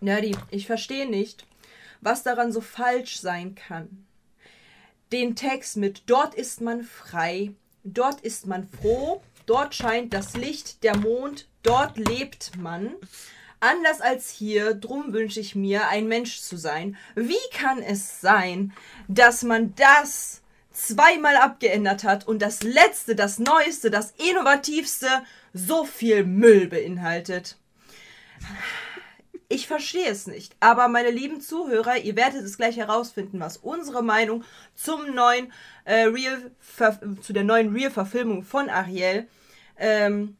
Nerdy, ich verstehe nicht, was daran so falsch sein kann. Den Text mit Dort ist man frei, dort ist man froh, dort scheint das Licht, der Mond, dort lebt man. Anders als hier, drum wünsche ich mir, ein Mensch zu sein. Wie kann es sein, dass man das zweimal abgeändert hat und das letzte, das neueste, das innovativste so viel Müll beinhaltet? Ich verstehe es nicht. Aber meine lieben Zuhörer, ihr werdet es gleich herausfinden, was unsere Meinung zum neuen äh, Real zu der neuen Real-Verfilmung von Ariel ähm,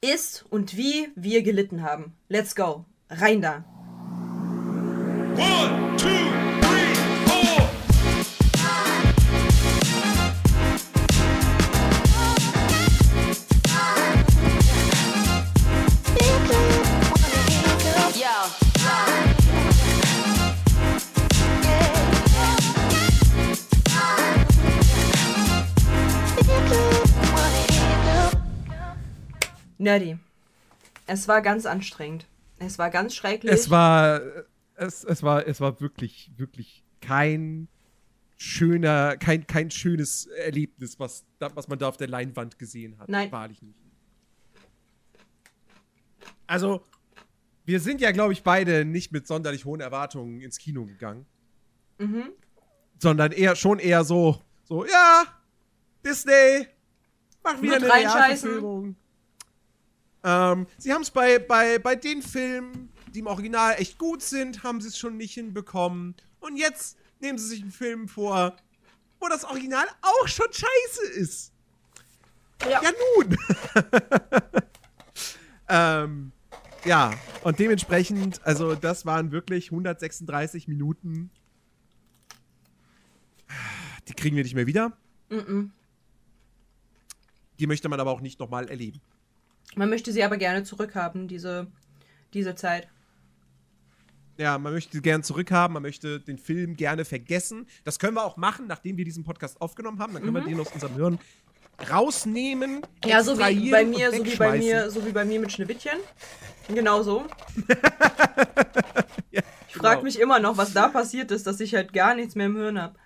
ist und wie wir gelitten haben. Let's go. Rein da. One, two, Nerdy. Es war ganz anstrengend. Es war ganz schrecklich. Es war, es, es war, es war wirklich, wirklich kein schöner, kein, kein schönes Erlebnis, was, was man da auf der Leinwand gesehen hat. Nein. Wahrlich nicht. Also, wir sind ja, glaube ich, beide nicht mit sonderlich hohen Erwartungen ins Kino gegangen. Mhm. Sondern eher schon eher so, so, ja, Disney, mach wieder Mit eine Realverfilmung. Ähm, sie haben es bei, bei, bei den Filmen, die im Original echt gut sind, haben sie es schon nicht hinbekommen. Und jetzt nehmen sie sich einen Film vor, wo das Original auch schon scheiße ist. Ja, ja nun. ähm, ja, und dementsprechend, also das waren wirklich 136 Minuten. Die kriegen wir nicht mehr wieder. Mm -mm. Die möchte man aber auch nicht nochmal erleben. Man möchte sie aber gerne zurückhaben, diese, diese Zeit. Ja, man möchte sie gerne zurückhaben, man möchte den Film gerne vergessen. Das können wir auch machen, nachdem wir diesen Podcast aufgenommen haben. Dann können mhm. wir den aus unserem Hirn rausnehmen. Ja, so wie bei mir, so wie bei mir, so wie bei mir mit Schneewittchen. Genau so. ja, ich frage genau. mich immer noch, was da passiert ist, dass ich halt gar nichts mehr im Hirn habe.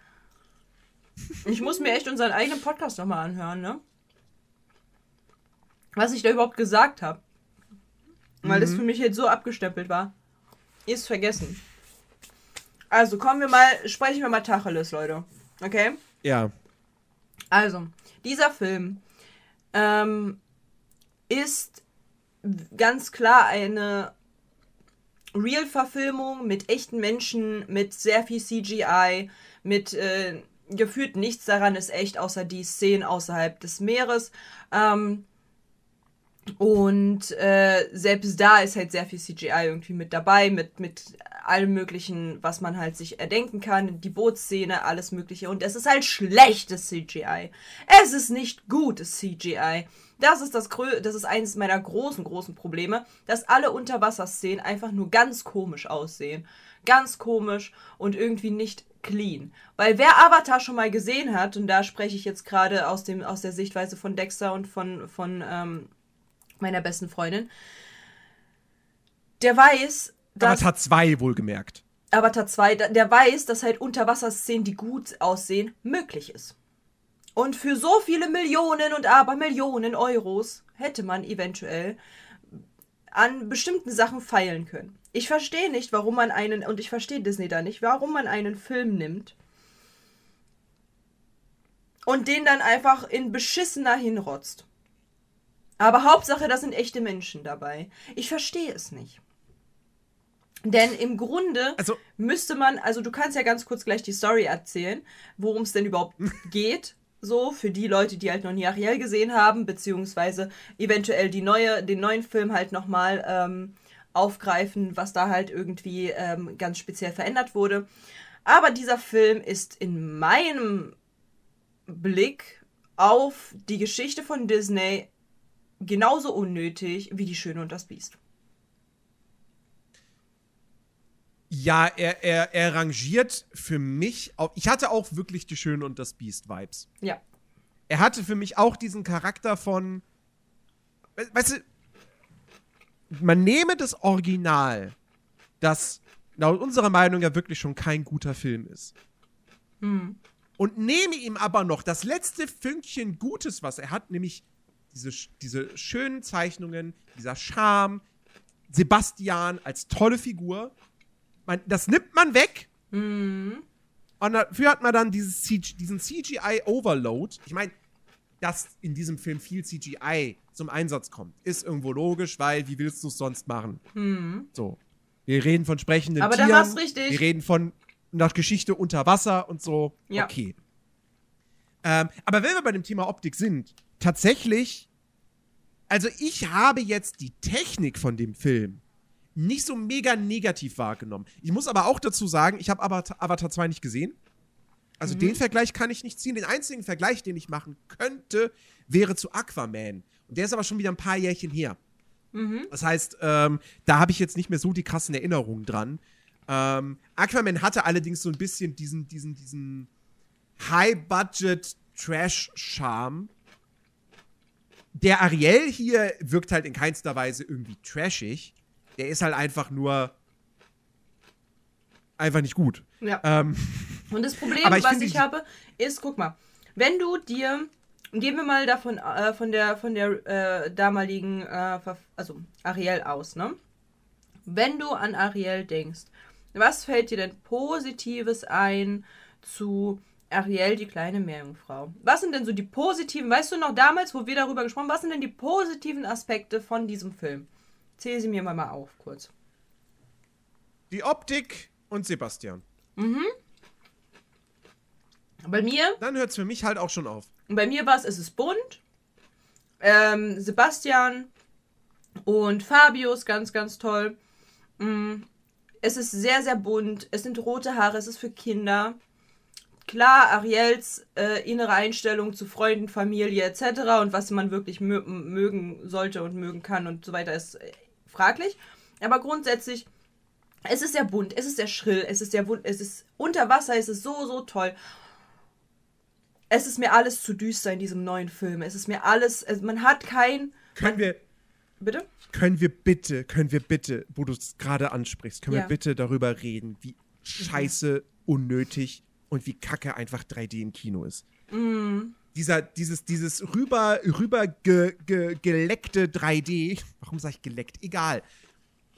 Ich muss mir echt unseren eigenen Podcast nochmal anhören, ne? Was ich da überhaupt gesagt habe. Weil mhm. das für mich jetzt so abgestempelt war. Ist vergessen. Also kommen wir mal, sprechen wir mal Tacheles, Leute. Okay? Ja. Also, dieser Film ähm, ist ganz klar eine Real-Verfilmung mit echten Menschen, mit sehr viel CGI, mit äh, gefühlt nichts daran ist echt, außer die Szenen außerhalb des Meeres. Ähm, und äh, selbst da ist halt sehr viel CGI irgendwie mit dabei, mit, mit allem Möglichen, was man halt sich erdenken kann. Die Bootsszene, alles Mögliche. Und es ist halt schlechtes CGI. Es ist nicht gutes CGI. Das ist das, Grö das ist eines meiner großen, großen Probleme, dass alle Unterwasserszenen einfach nur ganz komisch aussehen. Ganz komisch und irgendwie nicht clean. Weil wer Avatar schon mal gesehen hat, und da spreche ich jetzt gerade aus, dem, aus der Sichtweise von Dexter und von, von ähm, meiner besten Freundin, der weiß, dass. Avatar 2 wohlgemerkt. Avatar 2, der weiß, dass halt Unterwasserszenen, die gut aussehen, möglich ist. Und für so viele Millionen und aber Millionen Euros hätte man eventuell an bestimmten Sachen feilen können. Ich verstehe nicht, warum man einen, und ich verstehe Disney da nicht, warum man einen Film nimmt und den dann einfach in beschissener hinrotzt. Aber Hauptsache, da sind echte Menschen dabei. Ich verstehe es nicht. Denn im Grunde also, müsste man, also du kannst ja ganz kurz gleich die Story erzählen, worum es denn überhaupt geht. So, für die Leute, die halt noch nie Ariel gesehen haben, beziehungsweise eventuell die neue, den neuen Film halt nochmal ähm, aufgreifen, was da halt irgendwie ähm, ganz speziell verändert wurde. Aber dieser Film ist in meinem Blick auf die Geschichte von Disney genauso unnötig wie Die Schöne und das Biest. Ja, er, er, er rangiert für mich auch. Ich hatte auch wirklich Die Schöne und das Biest-Vibes. Ja. Er hatte für mich auch diesen Charakter von. Weißt du, man nehme das Original das laut unserer Meinung ja wirklich schon kein guter Film ist. Hm. Und nehme ihm aber noch das letzte Fünkchen Gutes, was er hat, nämlich diese, diese schönen Zeichnungen, dieser Charme, Sebastian als tolle Figur. Man, das nimmt man weg. Mhm. Und dafür hat man dann dieses CG, diesen CGI-Overload. Ich meine, dass in diesem Film viel CGI zum Einsatz kommt, ist irgendwo logisch, weil wie willst du es sonst machen? Mhm. So. Wir reden von sprechenden Aber Tieren. Aber da war's richtig. Wir reden von nach Geschichte unter Wasser und so. Ja. Okay. Ähm, aber wenn wir bei dem Thema Optik sind, tatsächlich, also ich habe jetzt die Technik von dem Film nicht so mega negativ wahrgenommen. Ich muss aber auch dazu sagen, ich habe Avatar, Avatar 2 nicht gesehen. Also mhm. den Vergleich kann ich nicht ziehen. Den einzigen Vergleich, den ich machen könnte, wäre zu Aquaman. Und der ist aber schon wieder ein paar Jährchen her. Mhm. Das heißt, ähm, da habe ich jetzt nicht mehr so die krassen Erinnerungen dran. Ähm, Aquaman hatte allerdings so ein bisschen diesen, diesen, diesen High-Budget-Trash-Charme. Der Ariel hier wirkt halt in keinster Weise irgendwie trashig. Der ist halt einfach nur einfach nicht gut. Ja. Ähm, Und das Problem, was ich habe, ist, guck mal, wenn du dir, gehen wir mal davon äh, von der von der äh, damaligen, äh, also Ariel aus, ne? Wenn du an Ariel denkst, was fällt dir denn Positives ein zu Ariel, die kleine Meerjungfrau? Was sind denn so die positiven, weißt du noch damals, wo wir darüber gesprochen haben, was sind denn die positiven Aspekte von diesem Film? Zähl sie mir mal, mal auf, kurz. Die Optik und Sebastian. Mhm. Bei mir. Dann hört es für mich halt auch schon auf. Bei mir war es, es ist bunt. Ähm, Sebastian und Fabius, ganz, ganz toll. Mhm. Es ist sehr, sehr bunt. Es sind rote Haare, es ist für Kinder. Klar, Ariels äh, innere Einstellung zu Freunden, Familie etc. und was man wirklich mö mögen sollte und mögen kann und so weiter ist äh, fraglich. Aber grundsätzlich, es ist sehr bunt, es ist sehr schrill, es ist sehr es ist unter Wasser, es ist so, so toll. Es ist mir alles zu düster in diesem neuen Film. Es ist mir alles, es, man hat kein. Können wir. Bitte? Können wir bitte, können wir bitte, wo du es gerade ansprichst, können ja. wir bitte darüber reden, wie scheiße, unnötig und wie kacke einfach 3D im Kino ist. Mhm dieser, dieses, dieses rüber, rüber ge, ge, geleckte 3D, warum sage ich geleckt? Egal.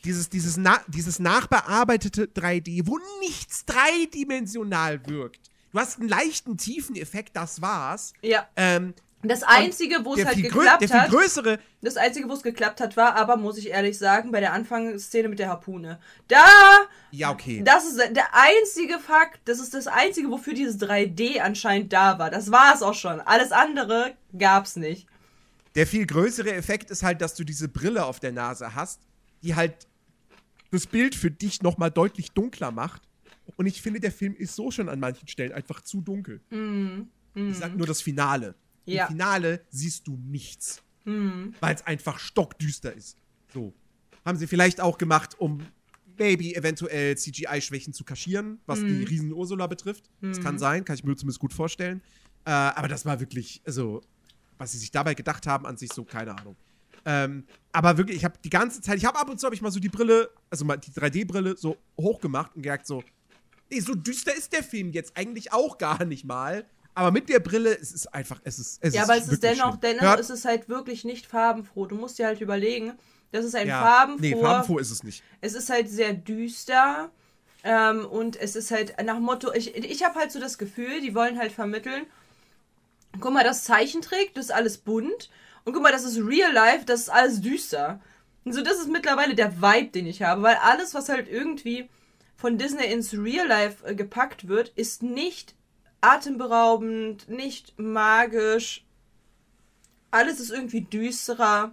Dieses, dieses, na, dieses nachbearbeitete 3D, wo nichts dreidimensional wirkt. Du hast einen leichten tiefen Effekt, das war's. Ja. Ähm, das Einzige, wo es halt geklappt hat. Größere das Einzige, wo es geklappt hat, war aber, muss ich ehrlich sagen, bei der Anfangsszene mit der Harpune. Da! Ja, okay. Das ist der einzige Fakt, das ist das Einzige, wofür dieses 3D anscheinend da war. Das war es auch schon. Alles andere gab's nicht. Der viel größere Effekt ist halt, dass du diese Brille auf der Nase hast, die halt das Bild für dich nochmal deutlich dunkler macht. Und ich finde, der Film ist so schon an manchen Stellen einfach zu dunkel. Mm, mm. Ich sag nur das Finale. Ja. Im Finale siehst du nichts. Mhm. Weil es einfach stockdüster ist. So. Haben sie vielleicht auch gemacht, um maybe eventuell CGI-Schwächen zu kaschieren, was mhm. die riesen Ursula betrifft. Mhm. Das kann mhm. sein, kann ich mir zumindest gut vorstellen. Äh, aber das war wirklich, also, was sie sich dabei gedacht haben, an sich so, keine Ahnung. Ähm, aber wirklich, ich habe die ganze Zeit, ich habe ab und zu habe ich mal so die Brille, also mal die 3D-Brille so hochgemacht und gemerkt so, nee, so düster ist der Film jetzt eigentlich auch gar nicht mal. Aber mit der Brille, es ist einfach, es ist. Es ja, ist aber es ist dennoch, dennoch Hört? ist es halt wirklich nicht farbenfroh. Du musst dir halt überlegen, das ist ein ja, farbenfroh. Nee, farbenfroh ist es nicht. Es ist halt sehr düster. Ähm, und es ist halt nach Motto, ich, ich habe halt so das Gefühl, die wollen halt vermitteln, guck mal, das Zeichentrick, das ist alles bunt. Und guck mal, das ist Real Life, das ist alles düster. Und so, das ist mittlerweile der Vibe, den ich habe, weil alles, was halt irgendwie von Disney ins Real Life äh, gepackt wird, ist nicht atemberaubend, nicht magisch. Alles ist irgendwie düsterer.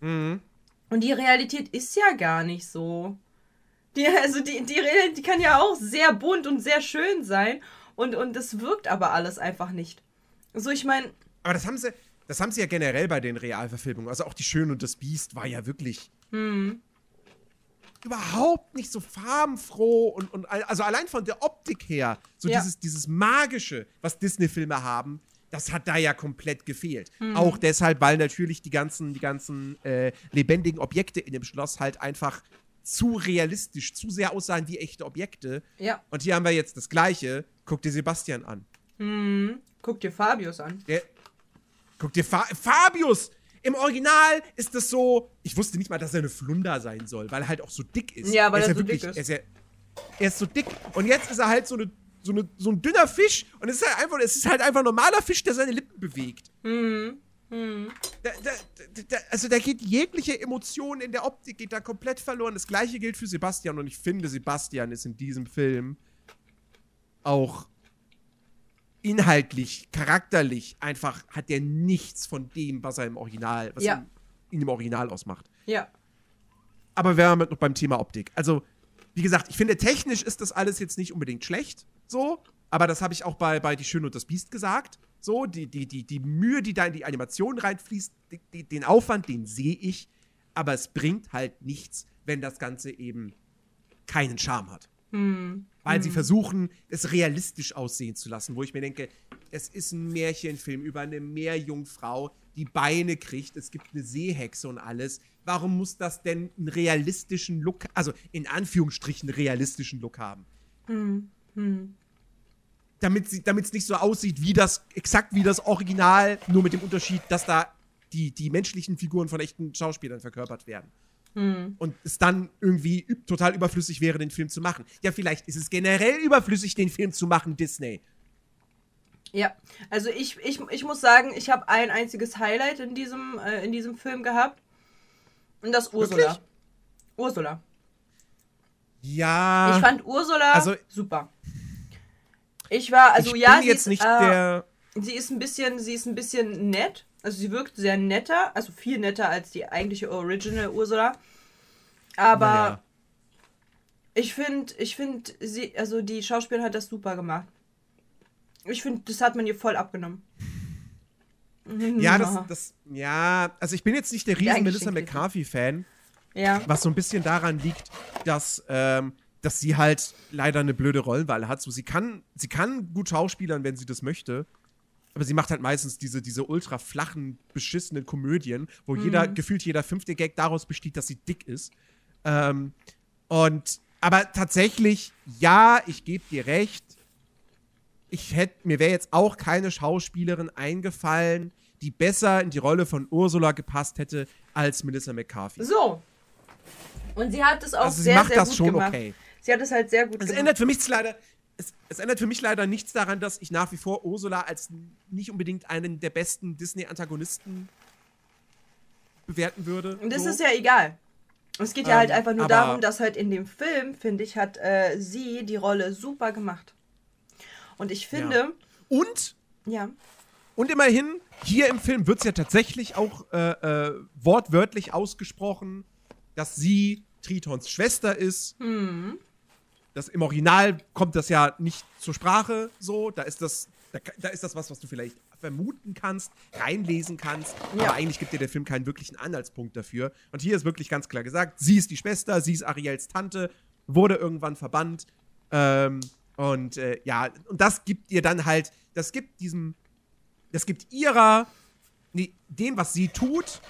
Mhm. Und die Realität ist ja gar nicht so. Die, also die, die Realität die kann ja auch sehr bunt und sehr schön sein. Und, und das wirkt aber alles einfach nicht. So, ich meine. Aber das haben sie, das haben sie ja generell bei den Realverfilmungen. Also auch die Schön und das Biest war ja wirklich. Mhm überhaupt nicht so farbenfroh und, und also allein von der Optik her, so ja. dieses, dieses Magische, was Disney-Filme haben, das hat da ja komplett gefehlt. Mhm. Auch deshalb, weil natürlich die ganzen, die ganzen äh, lebendigen Objekte in dem Schloss halt einfach zu realistisch, zu sehr aussahen wie echte Objekte. Ja. Und hier haben wir jetzt das Gleiche. Guck dir Sebastian an. Mhm. Guck dir Fabius an. Der, guck dir Fa Fabius! Im Original ist das so. Ich wusste nicht mal, dass er eine Flunder sein soll, weil er halt auch so dick ist. Ja, weil er, er so wirklich, dick ist. Er ist, ja, er ist so dick. Und jetzt ist er halt so, eine, so, eine, so ein dünner Fisch. Und es ist halt einfach, es ist halt einfach ein normaler Fisch, der seine Lippen bewegt. Mhm. Mhm. Da, da, da, also da geht jegliche Emotion in der Optik geht da komplett verloren. Das gleiche gilt für Sebastian und ich finde, Sebastian ist in diesem Film auch inhaltlich, charakterlich einfach hat er nichts von dem, was er im Original, was Ja. ihn, im Original ausmacht. Ja. Aber wir haben noch beim Thema Optik. Also, wie gesagt, ich finde, technisch ist das alles jetzt nicht unbedingt schlecht, so, aber das habe ich auch bei, bei Die Schöne und das Biest gesagt. So, die, die, die, die Mühe, die da in die Animation reinfließt, die, die, den Aufwand, den sehe ich, aber es bringt halt nichts, wenn das Ganze eben keinen Charme hat. Mhm. Weil sie versuchen, es realistisch aussehen zu lassen, wo ich mir denke, es ist ein Märchenfilm über eine Meerjungfrau, die Beine kriegt, es gibt eine Seehexe und alles. Warum muss das denn einen realistischen Look, also in Anführungsstrichen realistischen Look haben? Mhm. Mhm. Damit es nicht so aussieht wie das, exakt wie das Original, nur mit dem Unterschied, dass da die, die menschlichen Figuren von echten Schauspielern verkörpert werden. Mhm. Und es dann irgendwie total überflüssig wäre, den Film zu machen. Ja, vielleicht ist es generell überflüssig, den Film zu machen, Disney. Ja, also ich, ich, ich muss sagen, ich habe ein einziges Highlight in diesem, äh, in diesem Film gehabt. Und das Ursula. Wirklich? Ursula. Ja. Ich fand Ursula also- super. Ich war, also ich ja, bin sie jetzt ist, nicht äh, der. sie ist ein bisschen, sie ist ein bisschen nett. Also sie wirkt sehr netter, also viel netter als die eigentliche Original Ursula. Aber Naja. ich finde, ich finde, sie, also die Schauspielerin hat das super gemacht. Ich finde, das hat man ihr voll abgenommen. Ja, das, das, ja, also ich bin jetzt nicht der riesen Melissa. McCarthy-Fan, Ja. was so ein bisschen daran liegt, dass, ähm, dass sie halt leider eine blöde Rollenwahl hat. So, sie kann, sie kann gut schauspielern, wenn sie das möchte. Aber sie macht halt meistens diese, diese ultra flachen, beschissenen Komödien, wo jeder, gefühlt jeder fünfte Gag daraus besteht, dass sie dick ist. Ähm, und, aber tatsächlich, ja, ich gebe dir recht. Ich hätte, mir wäre jetzt auch keine Schauspielerin eingefallen, die besser in die Rolle von Ursula gepasst hätte als Melissa McCarthy. So. Und sie hat es auch Also sie sehr, macht sehr das gut schon gemacht. okay. Sie hat es halt sehr gut Es gemacht. ändert für mich leider, es, ändert für mich leider nichts daran, dass ich nach wie vor Ursula als nicht unbedingt einen der besten Disney-Antagonisten bewerten würde. Und das so. ist ja egal. Es geht ja Ähm, halt einfach nur darum, dass halt in dem Film, finde ich, hat äh, sie die Rolle super gemacht. Und ich finde, Und, ja, und immerhin, hier im Film wird es ja tatsächlich auch äh, äh, wortwörtlich ausgesprochen, dass sie Tritons Schwester ist. hm, Das, Im Original kommt das ja nicht zur Sprache so. Da ist das, da, da ist das was, was du vielleicht vermuten kannst, reinlesen kannst. Ja. Aber eigentlich gibt dir der Film keinen wirklichen Anhaltspunkt dafür. Und hier ist wirklich ganz klar gesagt, sie ist die Schwester, sie ist Ariels Tante, wurde irgendwann verbannt. Ähm, und äh, ja, und das gibt ihr dann halt, das gibt diesem, das gibt ihrer, nee, dem, was sie tut,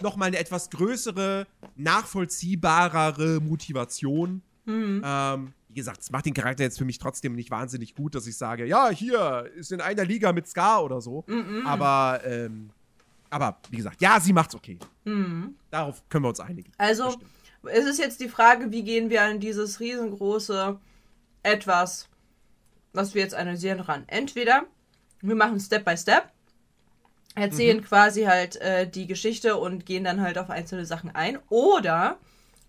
nochmal eine etwas größere, nachvollziehbarere Motivation. Ähm, wie gesagt, es macht den Charakter jetzt für mich trotzdem nicht wahnsinnig gut, dass ich sage, ja, hier ist in einer Liga mit Scar oder so. Aber, ähm, aber wie gesagt, ja, sie macht's okay. Darauf können wir uns einigen. also Bestimmt. es ist jetzt die Frage, wie gehen wir an dieses riesengroße etwas, was wir jetzt analysieren, ran. Entweder wir machen Step by Step, erzählen quasi halt äh, die Geschichte und gehen dann halt auf einzelne Sachen ein. Oder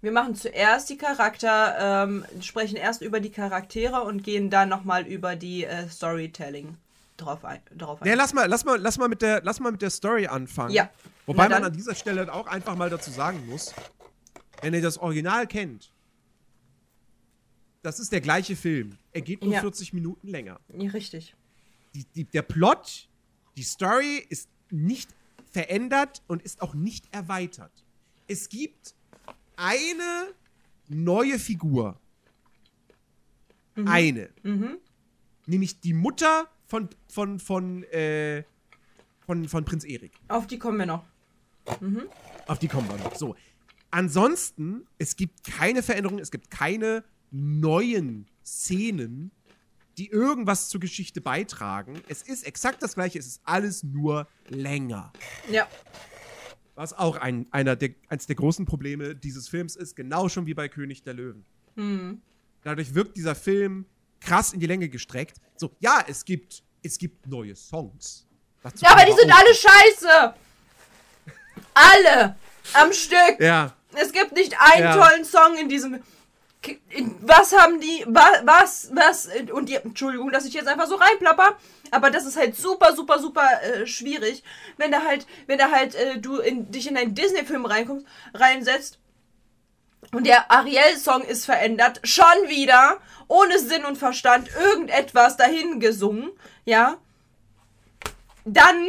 wir machen zuerst die Charakter, ähm, sprechen erst über die Charaktere und gehen dann nochmal über die äh, Storytelling drauf ein. Drauf ein. Ja, lass mal, lass mal, lass mal mit der, lass mal mit der Story anfangen. Ja. Wobei man an dieser Stelle auch einfach mal dazu sagen muss, wenn ihr das Original kennt, das ist der gleiche Film. Er geht nur Ja. 40 Minuten länger. Ja, richtig. Die, die, der Plot, die Story ist nicht verändert und ist auch nicht erweitert. Es gibt eine neue Figur. Eine. Mhm. Nämlich die Mutter von, von, von, äh, von, von Prinz Erik. Auf die kommen wir noch. Auf die kommen wir noch. So. ansonsten, es gibt keine Veränderungen, es gibt keine neuen Szenen, die irgendwas zur Geschichte beitragen. Es ist exakt das gleiche, es ist alles nur länger. Ja. Was auch ein, einer der, eines der großen Probleme dieses Films ist, genau schon wie bei König der Löwen. Hm. Dadurch wirkt dieser Film krass in die Länge gestreckt. So, ja, es gibt, es gibt neue Songs. Ja, aber die sind alle scheiße. alle. Am Stück. Ja. Es gibt nicht einen ja. tollen Song in diesem. Was haben die. Was, was. Und die. Entschuldigung, dass ich jetzt einfach so reinplapper. Aber das ist halt super, super, super äh, schwierig. Wenn da halt. Wenn da halt äh, du in, dich in einen Disney-Film reinkommst, reinsetzt. Und der Ariel-Song ist verändert. Schon wieder. Ohne Sinn und Verstand. Irgendetwas dahin gesungen. Ja. Dann.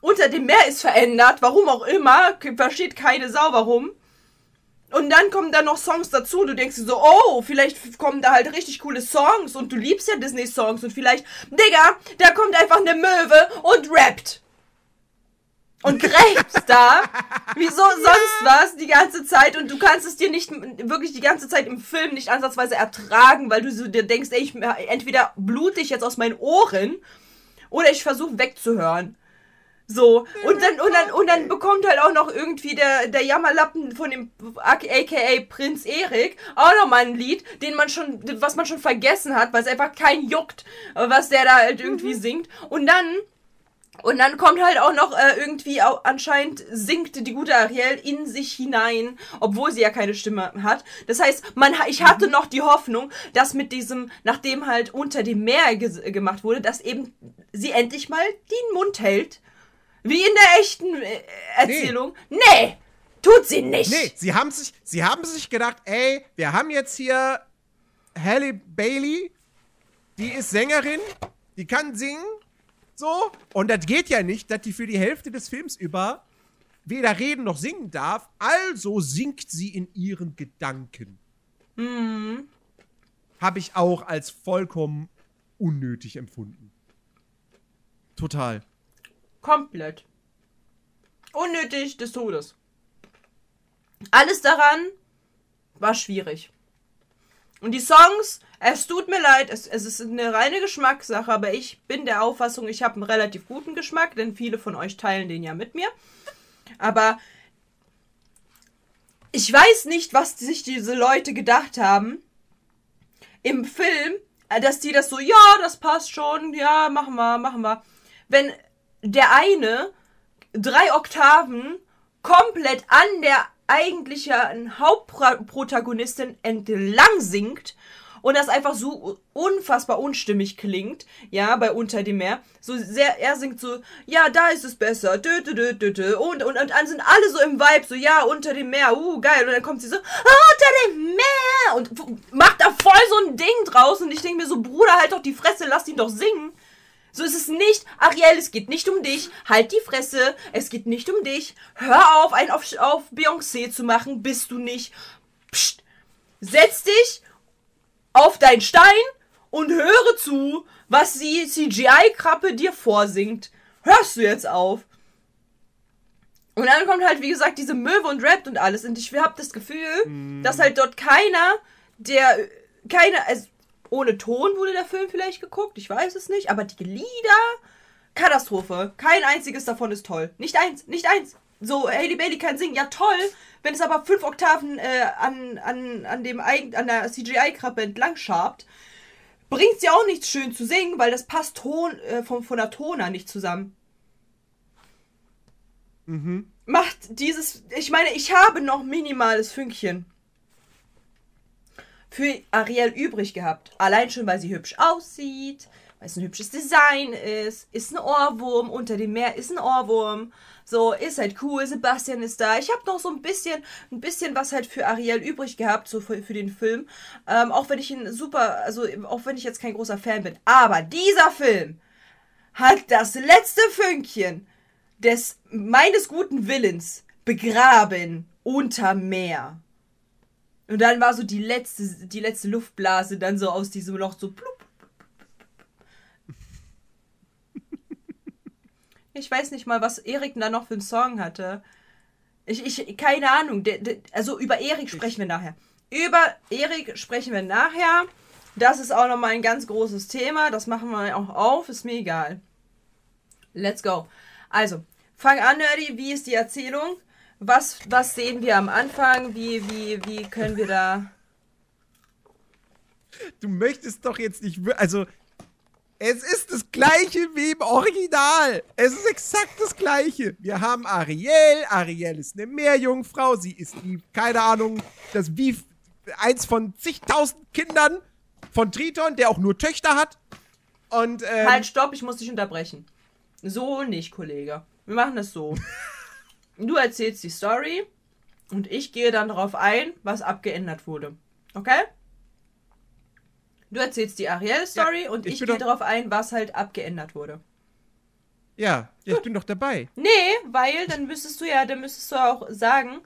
Unter dem Meer ist verändert. Warum auch immer. Versteht keine Sau warum. Und dann kommen da noch Songs dazu. Du denkst dir so, oh, vielleicht kommen da halt richtig coole Songs und du liebst ja Disney-Songs und vielleicht, Digga, da kommt einfach eine Möwe und rappt. Und gräbt da, wieso sonst was, die ganze Zeit und du kannst es dir nicht wirklich die ganze Zeit im Film nicht ansatzweise ertragen, weil du so dir denkst, ey, ich, entweder blute ich jetzt aus meinen Ohren oder ich versuche wegzuhören. So, und dann, und dann, und dann bekommt halt auch noch irgendwie der, der Jammerlappen von dem aka Prinz Erik auch noch mal ein Lied, den man schon, was man schon vergessen hat, weil es einfach kein juckt, was der da halt irgendwie mhm. singt. Und dann, und dann kommt halt auch noch äh, irgendwie auch, anscheinend singt die gute Ariel in sich hinein, obwohl sie ja keine Stimme hat. Das heißt, man, ich hatte mhm. noch die Hoffnung, dass mit diesem, nachdem halt unter dem Meer gemacht wurde, dass eben sie endlich mal den Mund hält wie in der echten äh, Erzählung. Nee. nee. Tut sie nicht. Nee, sie haben sich, sie haben sich gedacht, ey, wir haben jetzt hier Halle Bailey, die ist Sängerin, die kann singen, so. Und das geht ja nicht, dass die für die Hälfte des Films über weder reden noch singen darf. Also singt sie in ihren Gedanken. Mhm. Habe ich auch als vollkommen unnötig empfunden. Total. Komplett. Unnötig des Todes. Alles daran war schwierig. Und die Songs, es tut mir leid, es, es ist eine reine Geschmackssache, aber ich bin der Auffassung, ich habe einen relativ guten Geschmack, denn viele von euch teilen den ja mit mir. Aber ich weiß nicht, was sich diese Leute gedacht haben im Film, dass die das so, ja, das passt schon, ja, machen wir, machen wir. Wenn der eine drei Oktaven komplett an der eigentlichen Hauptprotagonistin entlang singt und das einfach so unfassbar unstimmig klingt, ja, bei Unter dem Meer. So sehr, er singt so, ja, da ist es besser, dö, dö, dö, dö, dö. Und, und, und dann sind alle so im Vibe, so, ja, unter dem Meer, uh, geil. Und dann kommt sie so, unter dem Meer und macht da voll so ein Ding draus und ich denke mir so, Bruder, halt doch die Fresse, lass ihn doch singen. So ist es nicht. Ariel, es geht nicht um dich. Halt die Fresse. Es geht nicht um dich. Hör auf, einen auf, auf Beyoncé zu machen. Bist du nicht. Psst. Setz dich auf deinen Stein und höre zu, was die CGI-Krappe dir vorsingt. Hörst du jetzt auf? Und dann kommt halt, wie gesagt, diese Möwe und rappt und alles. Und ich hab das Gefühl, mm. dass halt dort keiner, der, keiner, also ohne Ton wurde der Film vielleicht geguckt, ich weiß es nicht, aber die Lieder, Katastrophe. Kein einziges davon ist toll. Nicht eins, nicht eins. So, Haley Bailey kann singen, ja toll. Wenn es aber fünf Oktaven äh, an, an, an, dem, an der CGI-Krappe entlang schabt, bringt sie auch nichts schön zu singen, weil das passt Ton, äh, von, von der Toner nicht zusammen. Mhm. Macht dieses, ich meine, ich habe noch minimales Fünkchen für Ariel übrig gehabt. Allein schon, weil sie hübsch aussieht, weil es ein hübsches Design ist, ist ein Ohrwurm, unter dem Meer ist ein Ohrwurm. So, ist halt cool, Sebastian ist da. Ich habe noch so ein bisschen, ein bisschen was halt für Ariel übrig gehabt, so für, für den Film. Ähm, auch wenn ich ihn super, also auch wenn ich jetzt kein großer Fan bin. Aber dieser Film hat das letzte Fünkchen des meines guten Willens begraben unter Meer. Und dann war so die letzte, die letzte Luftblase dann so aus diesem Loch so plupp. Ich weiß nicht mal, was Erik da noch für einen Song hatte. Ich, ich, keine Ahnung. De, de, also über Erik sprechen wir nachher. Über Erik sprechen wir nachher. Das ist auch nochmal ein ganz großes Thema. Das machen wir auch auf. Ist mir egal. Let's go. Also, fang an, Nerdy. Wie ist die Erzählung? Was, was sehen wir am Anfang? Wie, wie, wie können wir da. Du möchtest doch jetzt nicht. Also, es ist das gleiche wie im Original. Es ist exakt das gleiche. Wir haben Ariel. Ariel ist eine Meerjungfrau. Sie ist die, keine Ahnung, das wie eins von zigtausend Kindern von Triton, der auch nur Töchter hat. Und, ähm, Halt, stopp, ich muss dich unterbrechen. So nicht, Kollege. Wir machen das so. du erzählst die Story und ich gehe dann darauf ein, was abgeändert wurde. Okay? Du erzählst die Ariel-Story ja, und ich, ich gehe darauf ein, was halt abgeändert wurde. Ja, ja ich bin doch dabei. Nee, weil dann müsstest du ja, dann müsstest du auch sagen,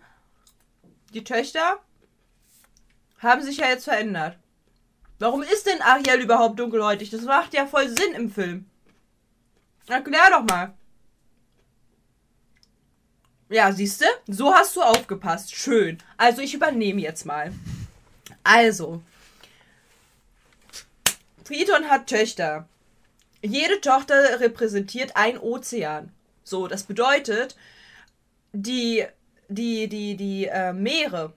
die Töchter haben sich ja jetzt verändert. Warum ist denn Ariel überhaupt dunkelhäutig? Das macht ja voll Sinn im Film. Erklär doch mal. Ja, siehst du? So hast du aufgepasst. Schön. Also ich übernehme jetzt mal. Also, Triton hat Töchter. Jede Tochter repräsentiert ein Ozean. So, das bedeutet, die, die, die, die äh, Meere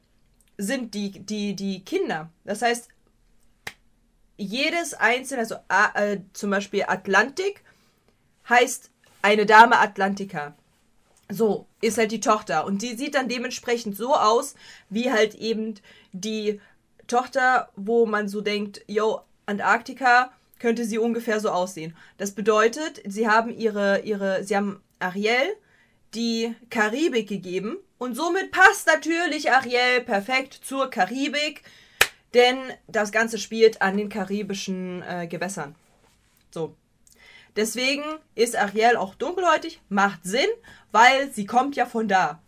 sind die, die, die Kinder. Das heißt, jedes einzelne, also äh, zum Beispiel Atlantik, heißt eine Dame Atlantica. So, ist halt die Tochter. Und die sieht dann dementsprechend so aus, wie halt eben die Tochter, wo man so denkt, yo, Antarktika könnte sie ungefähr so aussehen. Das bedeutet, sie haben ihre, ihre, sie haben Ariel die Karibik gegeben und somit passt natürlich Ariel perfekt zur Karibik, denn das Ganze spielt an den karibischen äh, Gewässern. So. Deswegen ist Ariel auch dunkelhäutig, macht Sinn, weil sie kommt ja von da.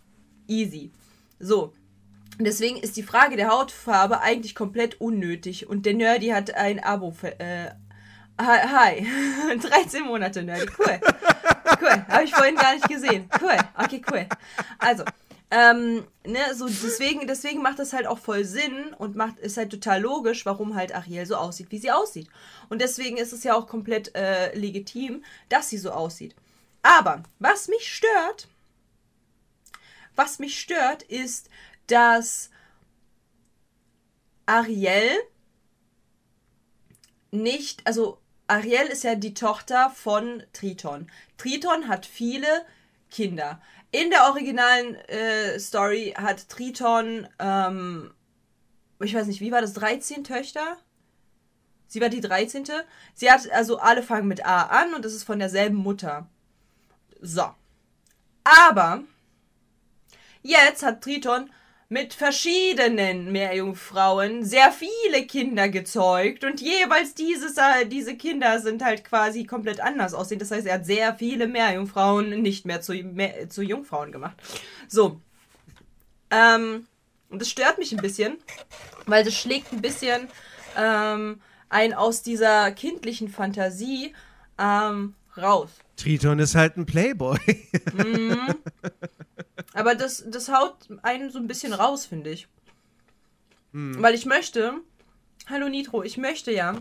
Easy. So, Deswegen ist die Frage der Hautfarbe eigentlich komplett unnötig. Und der Nerdy hat ein Abo. Äh, hi. 13 Monate Nerdy. Cool. Cool. Habe ich vorhin gar nicht gesehen. Cool. Okay, cool. Also, ähm, ne, so deswegen, deswegen macht das halt auch voll Sinn und macht, ist halt total logisch, warum halt Ariel so aussieht, wie sie aussieht. Und deswegen ist es ja auch komplett äh, legitim, dass sie so aussieht. Aber was mich stört, was mich stört, ist, dass Ariel nicht, also Ariel ist ja die Tochter von Triton. Triton hat viele Kinder. In der originalen äh, Story hat Triton, ähm, ich weiß nicht, wie war das, 13 Töchter? Sie war die 13. Sie hat, also alle fangen mit A an und das ist von derselben Mutter. So. Aber jetzt hat Triton mit verschiedenen Meerjungfrauen sehr viele Kinder gezeugt und jeweils dieses, äh, diese Kinder sind halt quasi komplett anders aussehen. Das heißt, er hat sehr viele Meerjungfrauen nicht mehr zu, mehr, zu Jungfrauen gemacht. So. Ähm, und das stört mich ein bisschen, weil das schlägt ein bisschen ähm, ein aus dieser kindlichen Fantasie ähm, raus. Triton ist halt ein Playboy. mhm. Aber das, das haut einen so ein bisschen raus, finde ich. Mhm. Weil ich möchte, hallo Nitro, ich möchte ja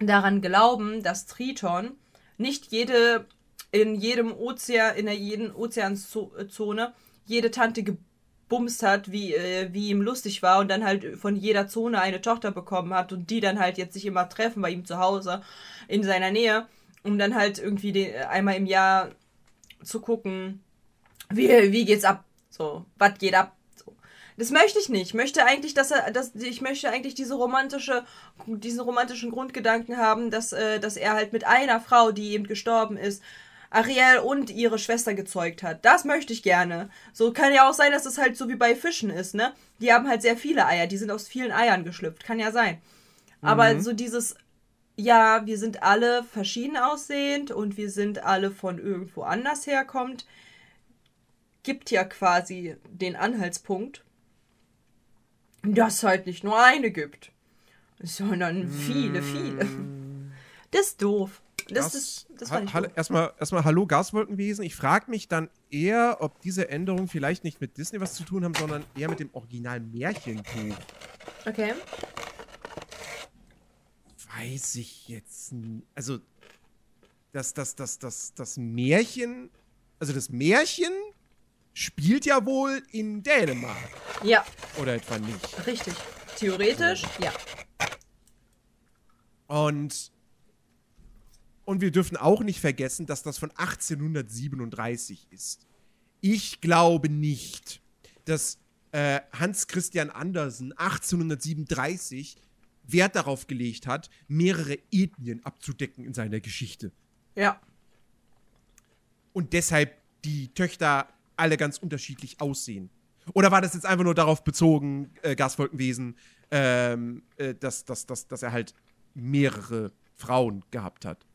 daran glauben, dass Triton nicht jede, in jedem Ozean, in der jeden Ozeanzone, jede Tante gebumst hat, wie, äh, wie ihm lustig war und dann halt von jeder Zone eine Tochter bekommen hat und die dann halt jetzt sich immer treffen bei ihm zu Hause in seiner Nähe um dann halt irgendwie den, einmal im Jahr zu gucken, wie, wie geht's ab? So, was geht ab? So. Das möchte ich nicht. Ich möchte eigentlich, dass er, dass, ich möchte eigentlich diese romantische, diesen romantischen Grundgedanken haben, dass, äh, dass er halt mit einer Frau, die eben gestorben ist, Ariel und ihre Schwester gezeugt hat. Das möchte ich gerne. So kann ja auch sein, dass es halt so wie bei Fischen ist, ne? Die haben halt sehr viele Eier, die sind aus vielen Eiern geschlüpft. Kann ja sein. Aber mhm. so dieses ja, wir sind alle verschieden aussehend und wir sind alle von irgendwo anders herkommt, gibt ja quasi den Anhaltspunkt, dass es halt nicht nur eine gibt, sondern viele, viele. Mm. Das ist doof. Das, das, das war ha erstmal, erstmal Hallo Gaswolkenwesen. Ich frage mich dann eher, ob diese Änderungen vielleicht nicht mit Disney was zu tun haben, sondern eher mit dem Original Märchenbuch. Okay. Weiß ich jetzt nicht. Also, das, das, das, das, das Märchen, also das Märchen spielt ja wohl in Dänemark. Ja. Oder etwa nicht. Richtig. Theoretisch, so. ja. Und und wir dürfen auch nicht vergessen, dass das von 1837 ist. Ich glaube nicht, dass äh, Hans Christian Andersen 1837 Wert darauf gelegt hat, mehrere Ethnien abzudecken in seiner Geschichte. Ja. Und deshalb die Töchter alle ganz unterschiedlich aussehen. Oder war das jetzt einfach nur darauf bezogen, äh, Gaswolkenwesen, ähm, äh, dass, dass, dass, dass er halt mehrere Frauen gehabt hat?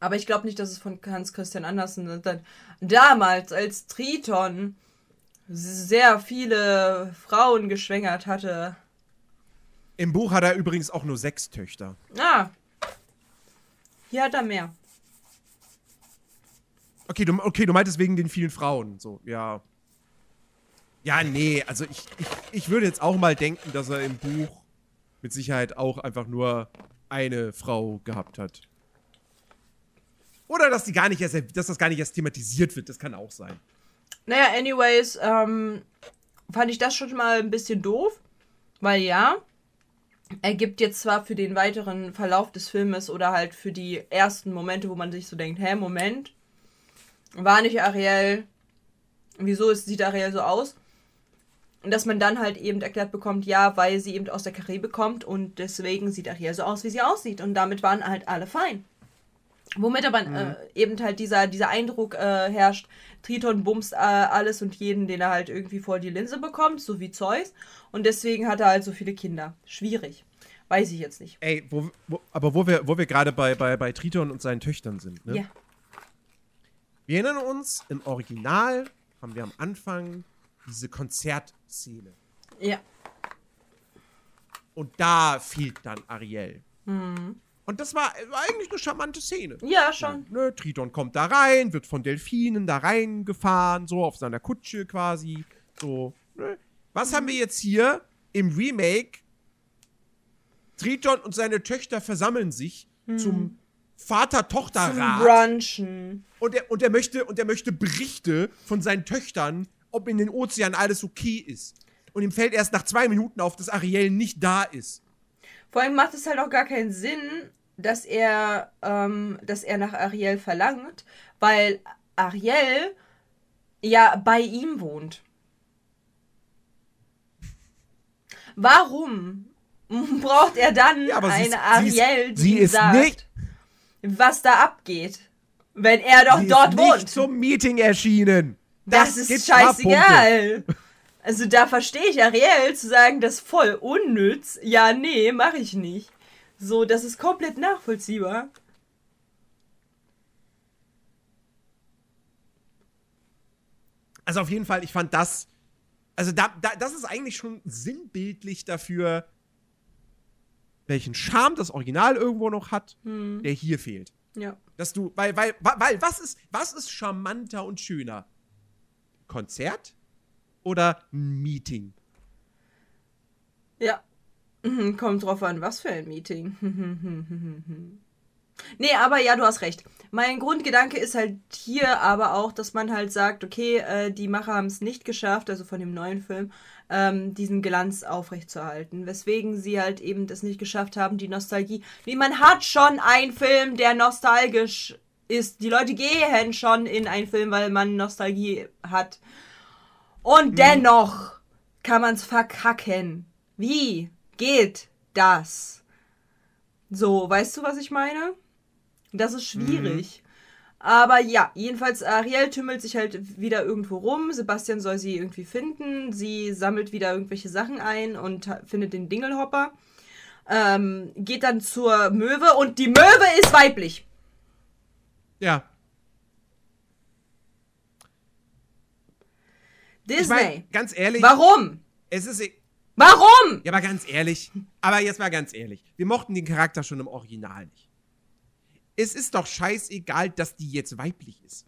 Aber ich glaube nicht, dass es von Hans Christian Andersen dann damals als Triton sehr viele Frauen geschwängert hatte. Im Buch hat er übrigens auch nur sechs Töchter. Ah. Hier hat er mehr. Okay, du, okay, du meintest wegen den vielen Frauen. So, ja. Ja, nee, also ich, ich, ich würde jetzt auch mal denken, dass er im Buch mit Sicherheit auch einfach nur eine Frau gehabt hat. Oder dass, die gar nicht erst, dass das gar nicht erst thematisiert wird. Das kann auch sein. Naja, anyways, ähm, fand ich das schon mal ein bisschen doof. Weil ja, er gibt jetzt zwar für den weiteren Verlauf des Filmes oder halt für die ersten Momente, wo man sich so denkt, hä, Moment, war nicht Ariel, wieso ist, sieht Ariel so aus? Und dass man dann halt eben erklärt bekommt, ja, weil sie eben aus der Karibik kommt und deswegen sieht Ariel so aus, wie sie aussieht. Und damit waren halt alle fein. Womit aber mhm. äh, eben halt dieser, dieser Eindruck äh, herrscht, Triton bumst äh, alles und jeden, den er halt irgendwie vor die Linse bekommt, so wie Zeus. Und deswegen hat er halt so viele Kinder. Schwierig. Weiß ich jetzt nicht. Ey, wo, wo, aber wo wir, wo wir gerade bei, bei, bei Triton und seinen Töchtern sind, ne? Ja. Wir erinnern uns, im Original haben wir am Anfang diese Konzertszene. Ja. Und da fehlt dann Ariel. Mhm. Und das war, war, eigentlich eine charmante Szene. Ja, schon. Ja, ne? Triton kommt da rein, wird von Delfinen da reingefahren, so auf seiner Kutsche quasi. So. Ne? Was haben wir jetzt hier im Remake? Triton und seine Töchter versammeln sich hm. zum Vater-Tochter-Rat. Brunchen. Und er, und, er möchte, und er möchte Berichte von seinen Töchtern, ob in den Ozeanen alles okay ist. Und ihm fällt erst nach zwei Minuten auf, dass Ariel nicht da ist. Vor allem macht es halt auch gar keinen Sinn, dass er, ähm, dass er nach Ariel verlangt, weil Ariel ja bei ihm wohnt. Warum braucht er dann ja, eine ist, Ariel, die sie ist sagt, nicht, was da abgeht, wenn er doch sie dort ist wohnt? Nicht zum Meeting erschienen. Das, das ist scheißegal. Also da verstehe ich Ariel zu sagen, das ist voll unnütz. Ja, nee, mache ich nicht. So, das ist komplett nachvollziehbar. Also auf jeden Fall, ich fand das. Also da, da, das ist eigentlich schon sinnbildlich dafür, welchen Charme das Original irgendwo noch hat, hm. der hier fehlt. Ja. Dass du, weil, weil, weil, was ist, was ist charmanter und schöner? Konzert oder ein Meeting? Ja. Mhm, kommt drauf an, was für ein Meeting. nee, aber ja, du hast recht. Mein Grundgedanke ist halt hier aber auch, dass man halt sagt, okay, äh, die Macher haben es nicht geschafft, also von dem neuen Film, ähm, diesen Glanz aufrechtzuerhalten. Weswegen sie halt eben das nicht geschafft haben, die Nostalgie. Wie man hat schon einen Film, der nostalgisch ist. Die Leute gehen schon in einen Film, weil man Nostalgie hat. Und mhm. dennoch kann man es verkacken. Wie? Geht das? So, weißt du, was ich meine? Das ist schwierig. Mhm. Aber ja, jedenfalls Ariel tümmelt sich halt wieder irgendwo rum. Sebastian soll sie irgendwie finden. Sie sammelt wieder irgendwelche Sachen ein und findet den Dingelhopper. Ähm, geht dann zur Möwe und die Möwe ist weiblich. Ja. Disney. Ich mein, ganz ehrlich. Warum? Es ist, e- Warum? Ja, aber ganz ehrlich, aber jetzt mal ganz ehrlich, wir mochten den Charakter schon im Original nicht. es ist doch scheißegal, dass die jetzt weiblich ist.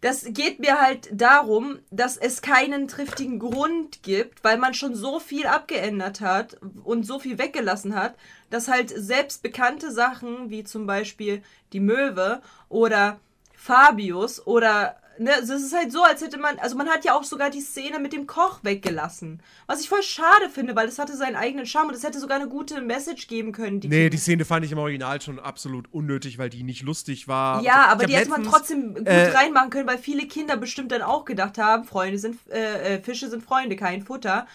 Das geht mir halt darum, dass es keinen triftigen Grund gibt, weil man schon so viel abgeändert hat und so viel weggelassen hat, dass halt selbst bekannte Sachen wie zum Beispiel die Möwe oder Fabius oder ne, es ist halt so, als hätte man, also man hat ja auch sogar die Szene mit dem Koch weggelassen. Was ich voll schade finde, weil es hatte seinen eigenen Charme und es hätte sogar eine gute Message geben können. Die nee, Kinder. die Szene fand ich im Original schon absolut unnötig, weil die nicht lustig war. Ja, aber die hätte man trotzdem gut äh, reinmachen können, weil viele Kinder bestimmt dann auch gedacht haben, Freunde sind, äh, äh, Fische sind Freunde, kein Futter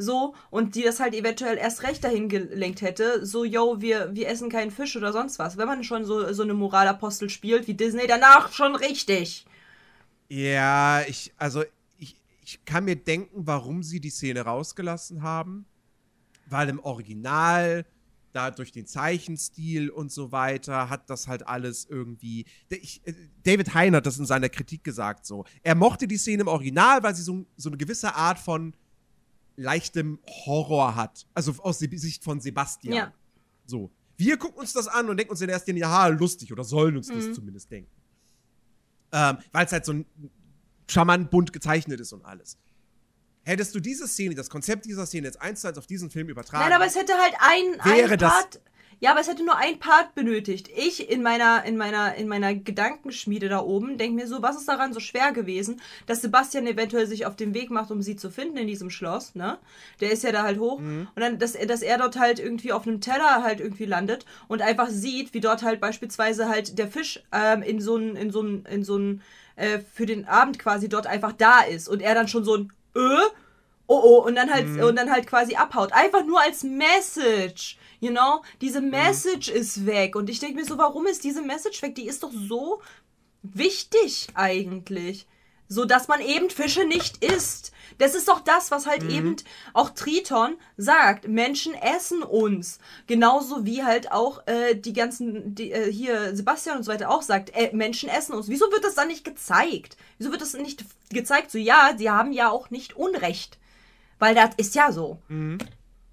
so, und die das halt eventuell erst recht dahin gelenkt hätte, so, yo, wir, wir essen keinen Fisch oder sonst was. Wenn man schon so, so eine Moralapostel spielt wie Disney, danach schon richtig. Ja, ich, also ich, ich kann mir denken, warum sie die Szene rausgelassen haben. Weil im Original, da durch den Zeichenstil und so weiter, hat das halt alles irgendwie. Ich, äh, David Hein hat das in seiner Kritik gesagt so. Er mochte die Szene im Original, weil sie so, so eine gewisse Art von leichtem Horror hat. Also aus der Sicht von Sebastian. Ja. So. Wir gucken uns das an und denken uns in erster Linie, ja, lustig oder sollen uns das mhm. zumindest denken. Ähm, Weil es halt so ein charmant bunt gezeichnet ist und alles. Hättest du diese Szene, das Konzept dieser Szene jetzt eins zu eins auf diesen Film übertragen? Nein, aber es hätte halt ein, wäre ein Part. Das ja, aber es hätte nur ein Part benötigt. Ich in meiner, in meiner, in meiner Gedankenschmiede da oben denke mir so, was ist daran so schwer gewesen, dass Sebastian eventuell sich auf den Weg macht, um sie zu finden in diesem Schloss, ne? Der ist ja da halt hoch. Mhm. Und dann, dass, dass er dort halt irgendwie auf einem Teller halt irgendwie landet und einfach sieht, wie dort halt beispielsweise halt der Fisch ähm, in so ein, in so ein, in so ein, äh, für den Abend quasi dort einfach da ist. Und er dann schon so ein, äh? Oh oh, und dann halt, mhm. und dann halt quasi abhaut. Einfach nur als Message. You know, diese mhm. Message mhm. ist weg. Und ich denke mir so, warum ist diese Message weg? Die ist doch so wichtig eigentlich. So dass man eben Fische nicht isst. Das ist doch das, was halt mhm. eben auch Triton sagt. Menschen essen uns. Genauso wie halt auch äh, die ganzen, die, äh, hier Sebastian und so weiter auch sagt, äh, Menschen essen uns. Wieso wird das dann nicht gezeigt? Wieso wird das nicht gezeigt? So, ja, sie haben ja auch nicht Unrecht. Weil das ist ja so. Mhm.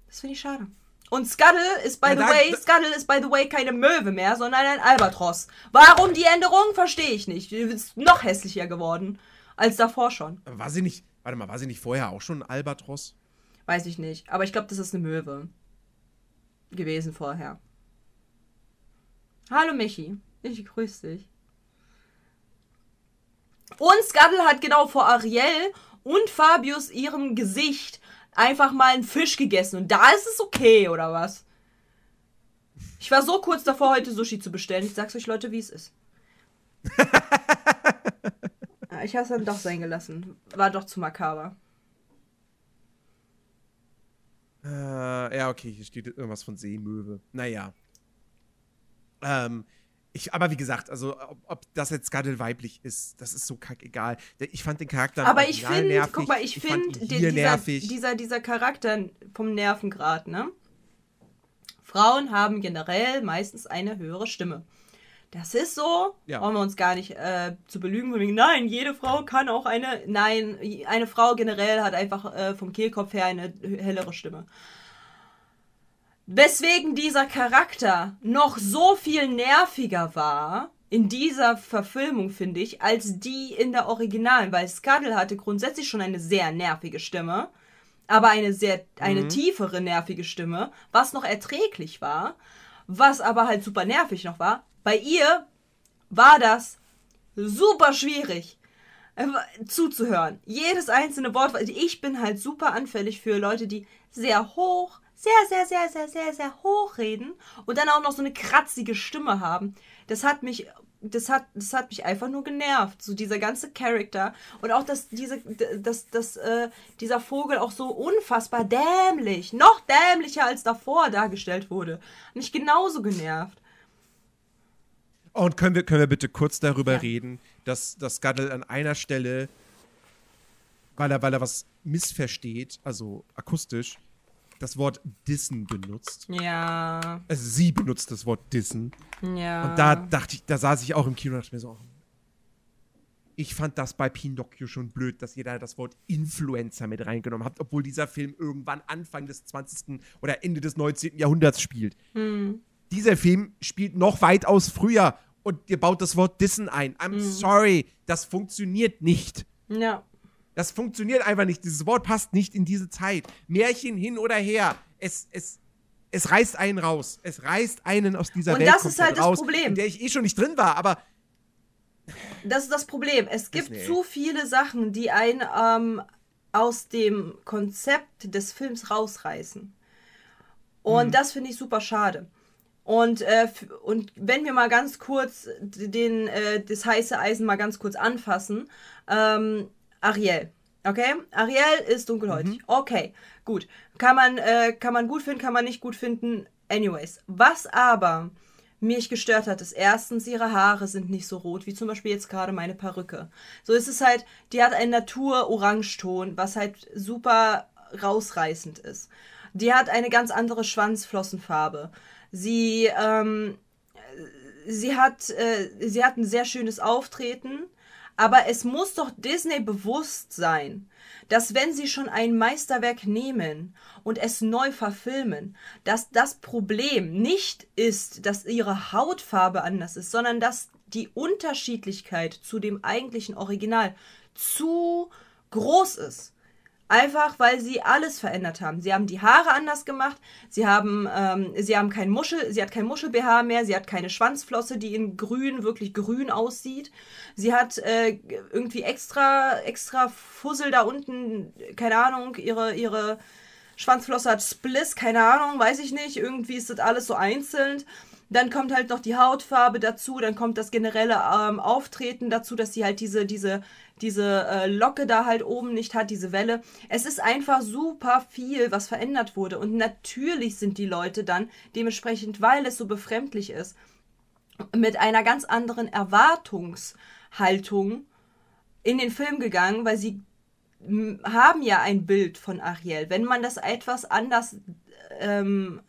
Das finde ich schade. Und Scuttle ist by the way, Scuttle ist by the way keine Möwe mehr, sondern ein Albatros. Warum die Änderung? Verstehe ich nicht. Die ist noch hässlicher geworden als davor schon. war sie nicht, warte mal, war sie nicht vorher auch schon ein Albatros? Weiß ich nicht, aber ich glaube, das ist eine Möwe gewesen vorher. Hallo Michi, ich grüße dich. Und Scuttle hat genau vor Ariel und Fabius ihrem Gesicht einfach mal einen Fisch gegessen und da ist es okay, oder was? Ich war so kurz davor, heute Sushi zu bestellen. Ich sag's euch, Leute, wie es ist. ich hab's dann doch sein gelassen. War doch zu makaber. Äh, ja, okay, hier steht irgendwas von Seemöwe. Naja. Ähm, ich, aber wie gesagt, also ob, ob das jetzt Scuttle weiblich ist, das ist so kackegal. Ich fand den Charakter Aber ich finde, guck mal, ich, ich finde dieser, dieser, dieser Charakter vom Nervengrad, ne? Frauen haben generell meistens eine höhere Stimme. Das ist so, ja. brauchen wir uns gar nicht äh, zu belügen. Nein, jede Frau kann auch eine. Nein, eine Frau generell hat einfach äh, vom Kehlkopf her eine hellere Stimme. Weswegen dieser Charakter noch so viel nerviger war in dieser Verfilmung, finde ich, als die in der Originalen, weil Scuttle hatte grundsätzlich schon eine sehr nervige Stimme, aber eine sehr, eine mhm. tiefere nervige Stimme, was noch erträglich war, was aber halt super nervig noch war. Bei ihr war das super schwierig äh, zuzuhören. Jedes einzelne Wort. Ich bin halt super anfällig für Leute, die sehr hoch, sehr, sehr, sehr, sehr, sehr, sehr hoch reden und dann auch noch so eine kratzige Stimme haben. Das hat mich, das hat, das hat mich einfach nur genervt. So dieser ganze Charakter und auch, dass diese, dass, dass äh, dieser Vogel auch so unfassbar dämlich, noch dämlicher als davor dargestellt wurde. Mich genauso genervt. Und können wir, können wir bitte kurz darüber ja. reden, dass, dass Gaddel an einer Stelle, weil er, weil er was missversteht, also akustisch, das Wort dissen benutzt. Ja. Also sie benutzt das Wort dissen. Ja. Und da dachte ich, da saß ich auch im Kino und dachte mir so, ich fand das bei Pinocchio schon blöd, dass ihr da das Wort Influencer mit reingenommen habt, obwohl dieser Film irgendwann Anfang des 20. oder Ende des 19. Jahrhunderts spielt. Hm. Dieser Film spielt noch weitaus früher und ihr baut das Wort Dissen ein. I'm mhm. sorry, das funktioniert nicht. Ja. Das funktioniert einfach nicht. Dieses Wort passt nicht in diese Zeit. Märchen hin oder her. Es, es, es reißt einen raus. Es reißt einen aus dieser und Welt das ist halt das Problem. in der ich eh schon nicht drin war, aber. Das ist das Problem. Es gibt Disney. zu viele Sachen, die einen ähm, aus dem Konzept des Films rausreißen. Und mhm. das finde ich super schade. Und, äh, und wenn wir mal ganz kurz den, äh, das heiße Eisen mal ganz kurz anfassen, ähm, Ariel. Okay? Ariel ist dunkelhäutig. Mhm. Okay, gut. Kann man, äh, kann man gut finden, kann man nicht gut finden. Anyways. Was aber mich gestört hat, ist erstens, ihre Haare sind nicht so rot, wie zum Beispiel jetzt gerade meine Perücke. So ist es halt, die hat einen Natur-Orangeton, was halt super rausreißend ist. Die hat eine ganz andere Schwanzflossenfarbe. Sie, ähm, sie, hat, äh, sie hat ein sehr schönes Auftreten, aber es muss doch Disney bewusst sein, dass wenn sie schon ein Meisterwerk nehmen und es neu verfilmen, dass das Problem nicht ist, dass ihre Hautfarbe anders ist, sondern dass die Unterschiedlichkeit zu dem eigentlichen Original zu groß ist. Einfach weil sie alles verändert haben. Sie haben die Haare anders gemacht, sie haben, ähm, sie haben kein Muschel, sie hat kein Muschel-BH mehr, sie hat keine Schwanzflosse, die in grün, wirklich grün aussieht. Sie hat äh, irgendwie extra, extra Fussel da unten, keine Ahnung, ihre, ihre Schwanzflosse hat Spliss, keine Ahnung, weiß ich nicht. Irgendwie ist das alles so einzeln. Dann kommt halt noch die Hautfarbe dazu, dann kommt das generelle ähm, Auftreten dazu, dass sie halt diese, diese, diese äh, Locke da halt oben nicht hat, diese Welle. Es ist einfach super viel, was verändert wurde. Und natürlich sind die Leute dann dementsprechend, weil es so befremdlich ist, mit einer ganz anderen Erwartungshaltung in den Film gegangen, weil sie haben ja ein Bild von Ariel. Wenn man das etwas anders ähm,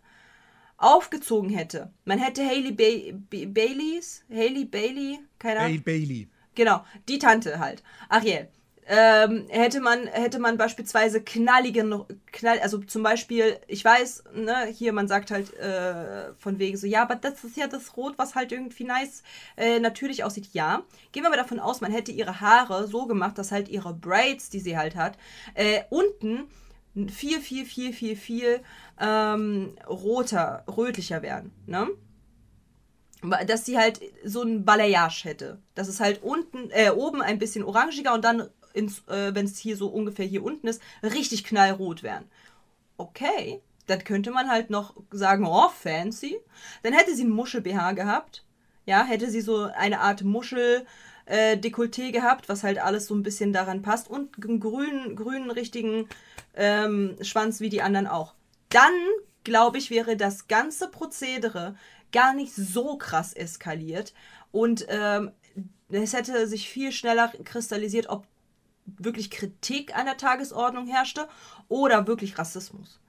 aufgezogen hätte. Man hätte Haley ba ba Baileys, Haley Bailey, keine Ahnung. Haley Bailey. Genau, die Tante halt. Ariel. Ähm, hätte man hätte man beispielsweise knalligen knall also zum Beispiel ich weiß ne hier man sagt halt äh, von wegen so ja aber das ist ja das Rot was halt irgendwie nice äh, natürlich aussieht ja gehen wir aber davon aus man hätte ihre Haare so gemacht dass halt ihre Braids die sie halt hat äh, unten viel, viel, viel, viel, viel ähm, roter, rötlicher werden. Ne? Dass sie halt so ein Balayage hätte. Dass es halt unten, äh, oben ein bisschen orangiger und dann, äh, wenn es hier so ungefähr hier unten ist, richtig knallrot werden. Okay, dann könnte man halt noch sagen, oh, fancy. Dann hätte sie ein Muschel-BH gehabt. Ja, hätte sie so eine Art Muschel, äh, Dekolleté gehabt, was halt alles so ein bisschen daran passt und einen grünen, grünen richtigen ähm, Schwanz wie die anderen auch. Dann, glaube ich, wäre das ganze Prozedere gar nicht so krass eskaliert und ähm, es hätte sich viel schneller kristallisiert, ob wirklich Kritik an der Tagesordnung herrschte oder wirklich Rassismus.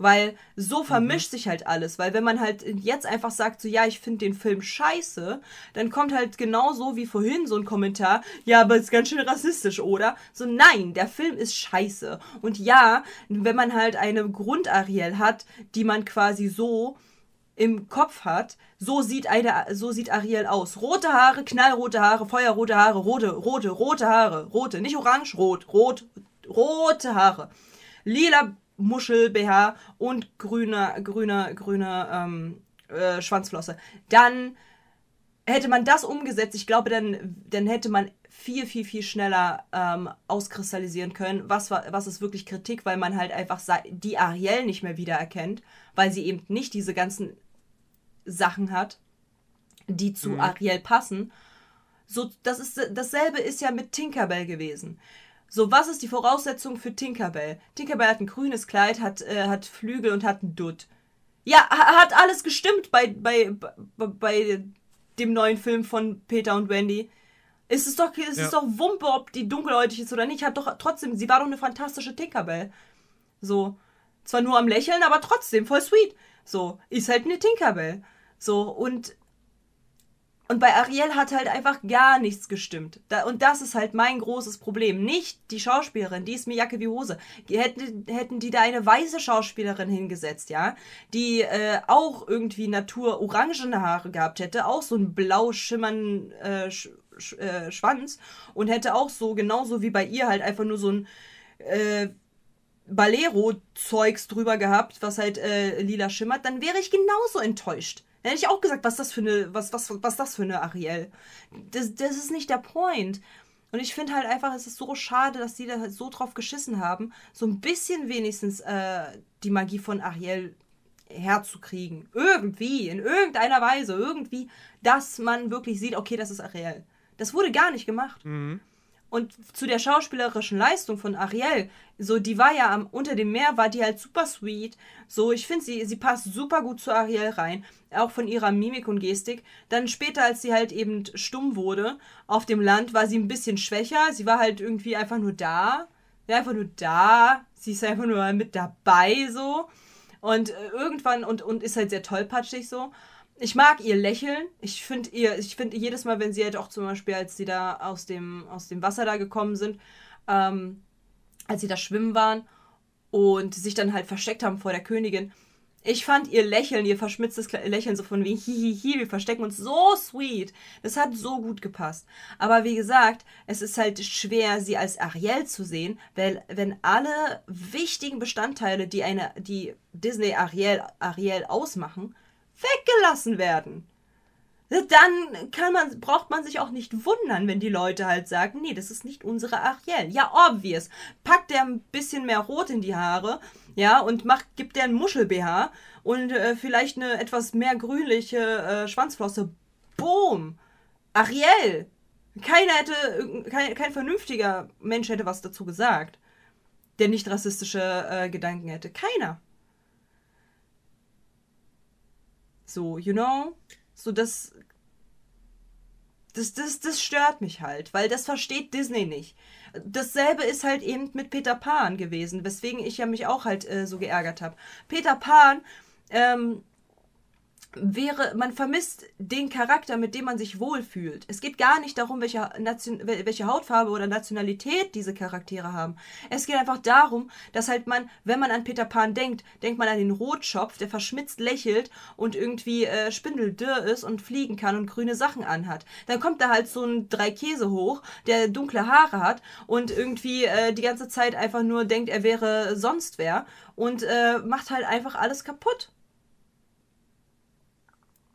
Weil so mhm. vermischt mhm. sich halt alles. Weil wenn man halt jetzt einfach sagt, so ja, ich finde den Film scheiße, dann kommt halt genauso wie vorhin so ein Kommentar, ja, aber ist ganz schön rassistisch, oder? So nein, der Film ist scheiße. Und ja, wenn man halt eine Grundariel hat, die man quasi so im Kopf hat, so sieht eine, so sieht Ariel aus. Rote Haare, knallrote Haare, feuerrote Haare, rote, rote, rote Haare, rote, nicht orange, rot, rot, rote Haare. Lila Muschel-BH und grüner, grüner, grüner ähm, äh, Schwanzflosse. Dann hätte man das umgesetzt, ich glaube, dann, dann hätte man viel, viel, viel schneller ähm, auskristallisieren können, was, war, was ist wirklich Kritik, weil man halt einfach die Ariel nicht mehr wiedererkennt, weil sie eben nicht diese ganzen Sachen hat, die zu mhm. Ariel passen. So, das ist dasselbe ist ja mit Tinkerbell gewesen. So, was ist die Voraussetzung für Tinkerbell? Tinkerbell hat ein grünes Kleid, hat, äh, hat Flügel und hat einen Dutt. Ja, hat alles gestimmt bei, bei, bei, bei dem neuen Film von Peter und Wendy. Es ist doch, es ja. ist doch Wumpe, ob die dunkelhäutig ist oder nicht. Hat doch trotzdem, sie war doch eine fantastische Tinkerbell. So. Zwar nur am Lächeln, aber trotzdem voll sweet. So. Ist halt eine Tinkerbell. So. Und Und bei Ariel hat halt einfach gar nichts gestimmt. Da, und das ist halt mein großes Problem. Nicht die Schauspielerin, die ist mir Jacke wie Hose. Hätten, hätten die da eine weiße Schauspielerin hingesetzt, ja, die äh, auch irgendwie natur-orangene Haare gehabt hätte, auch so einen blau schimmernden äh, Sch Sch äh, Schwanz und hätte auch so, genauso wie bei ihr, halt einfach nur so ein äh, Balero-Zeugs drüber gehabt, was halt äh, lila schimmert, dann wäre ich genauso enttäuscht. Dann hätte ich auch gesagt, was das für eine, was, was, was das für eine Ariel. Das, das ist nicht der Point. Und ich finde halt einfach, es ist so schade, dass die da halt so drauf geschissen haben, so ein bisschen wenigstens äh, die Magie von Ariel herzukriegen. Irgendwie, in irgendeiner Weise, irgendwie, dass man wirklich sieht, okay, das ist Ariel. Das wurde gar nicht gemacht. Mhm. Und zu der schauspielerischen Leistung von Ariel, so die war ja am, unter dem Meer, war die halt super sweet. So, ich finde, sie, sie passt super gut zu Ariel rein, auch von ihrer Mimik und Gestik. Dann später, als sie halt eben stumm wurde, auf dem Land, war sie ein bisschen schwächer. Sie war halt irgendwie einfach nur da. Ja, einfach nur da. Sie ist einfach nur mit dabei, so. Und äh, irgendwann, und, und ist halt sehr tollpatschig so ich mag ihr Lächeln. Ich finde ihr, ich finde jedes Mal, wenn sie halt auch zum Beispiel, als sie da aus dem, aus dem Wasser da gekommen sind, ähm, als sie da schwimmen waren und sich dann halt versteckt haben vor der Königin. Ich fand ihr Lächeln, ihr verschmitztes Lächeln so von wie hihihi, wir verstecken uns so sweet. Das hat so gut gepasst. Aber wie gesagt, es ist halt schwer, sie als Ariel zu sehen, weil wenn alle wichtigen Bestandteile, die eine, die Disney Ariel, Ariel ausmachen, weggelassen werden. Dann kann man, braucht man sich auch nicht wundern, wenn die Leute halt sagen, nee, das ist nicht unsere Ariel. Ja, obvious. Packt der ein bisschen mehr Rot in die Haare, ja, und macht, gibt der ein Muschel-BH und äh, vielleicht eine etwas mehr grünliche äh, Schwanzflosse. Boom! Ariel! Keiner hätte, kein, kein vernünftiger Mensch hätte was dazu gesagt, der nicht rassistische äh, Gedanken hätte. Keiner. So, you know? So, das, das, das, das stört mich halt, weil das versteht Disney nicht. Dasselbe ist halt eben mit Peter Pan gewesen, weswegen ich ja mich auch halt äh, so geärgert habe. Peter Pan ähm, wäre, man vermisst den Charakter, mit dem man sich wohlfühlt. Es geht gar nicht darum, welche, Nation, welche Hautfarbe oder Nationalität diese Charaktere haben. Es geht einfach darum, dass halt man, wenn man an Peter Pan denkt, denkt man an den Rotschopf, der verschmitzt lächelt und irgendwie äh, spindeldürr ist und fliegen kann und grüne Sachen anhat. Dann kommt da halt so ein Dreikäse hoch, der dunkle Haare hat und irgendwie äh, die ganze Zeit einfach nur denkt, er wäre sonst wer und äh, macht halt einfach alles kaputt.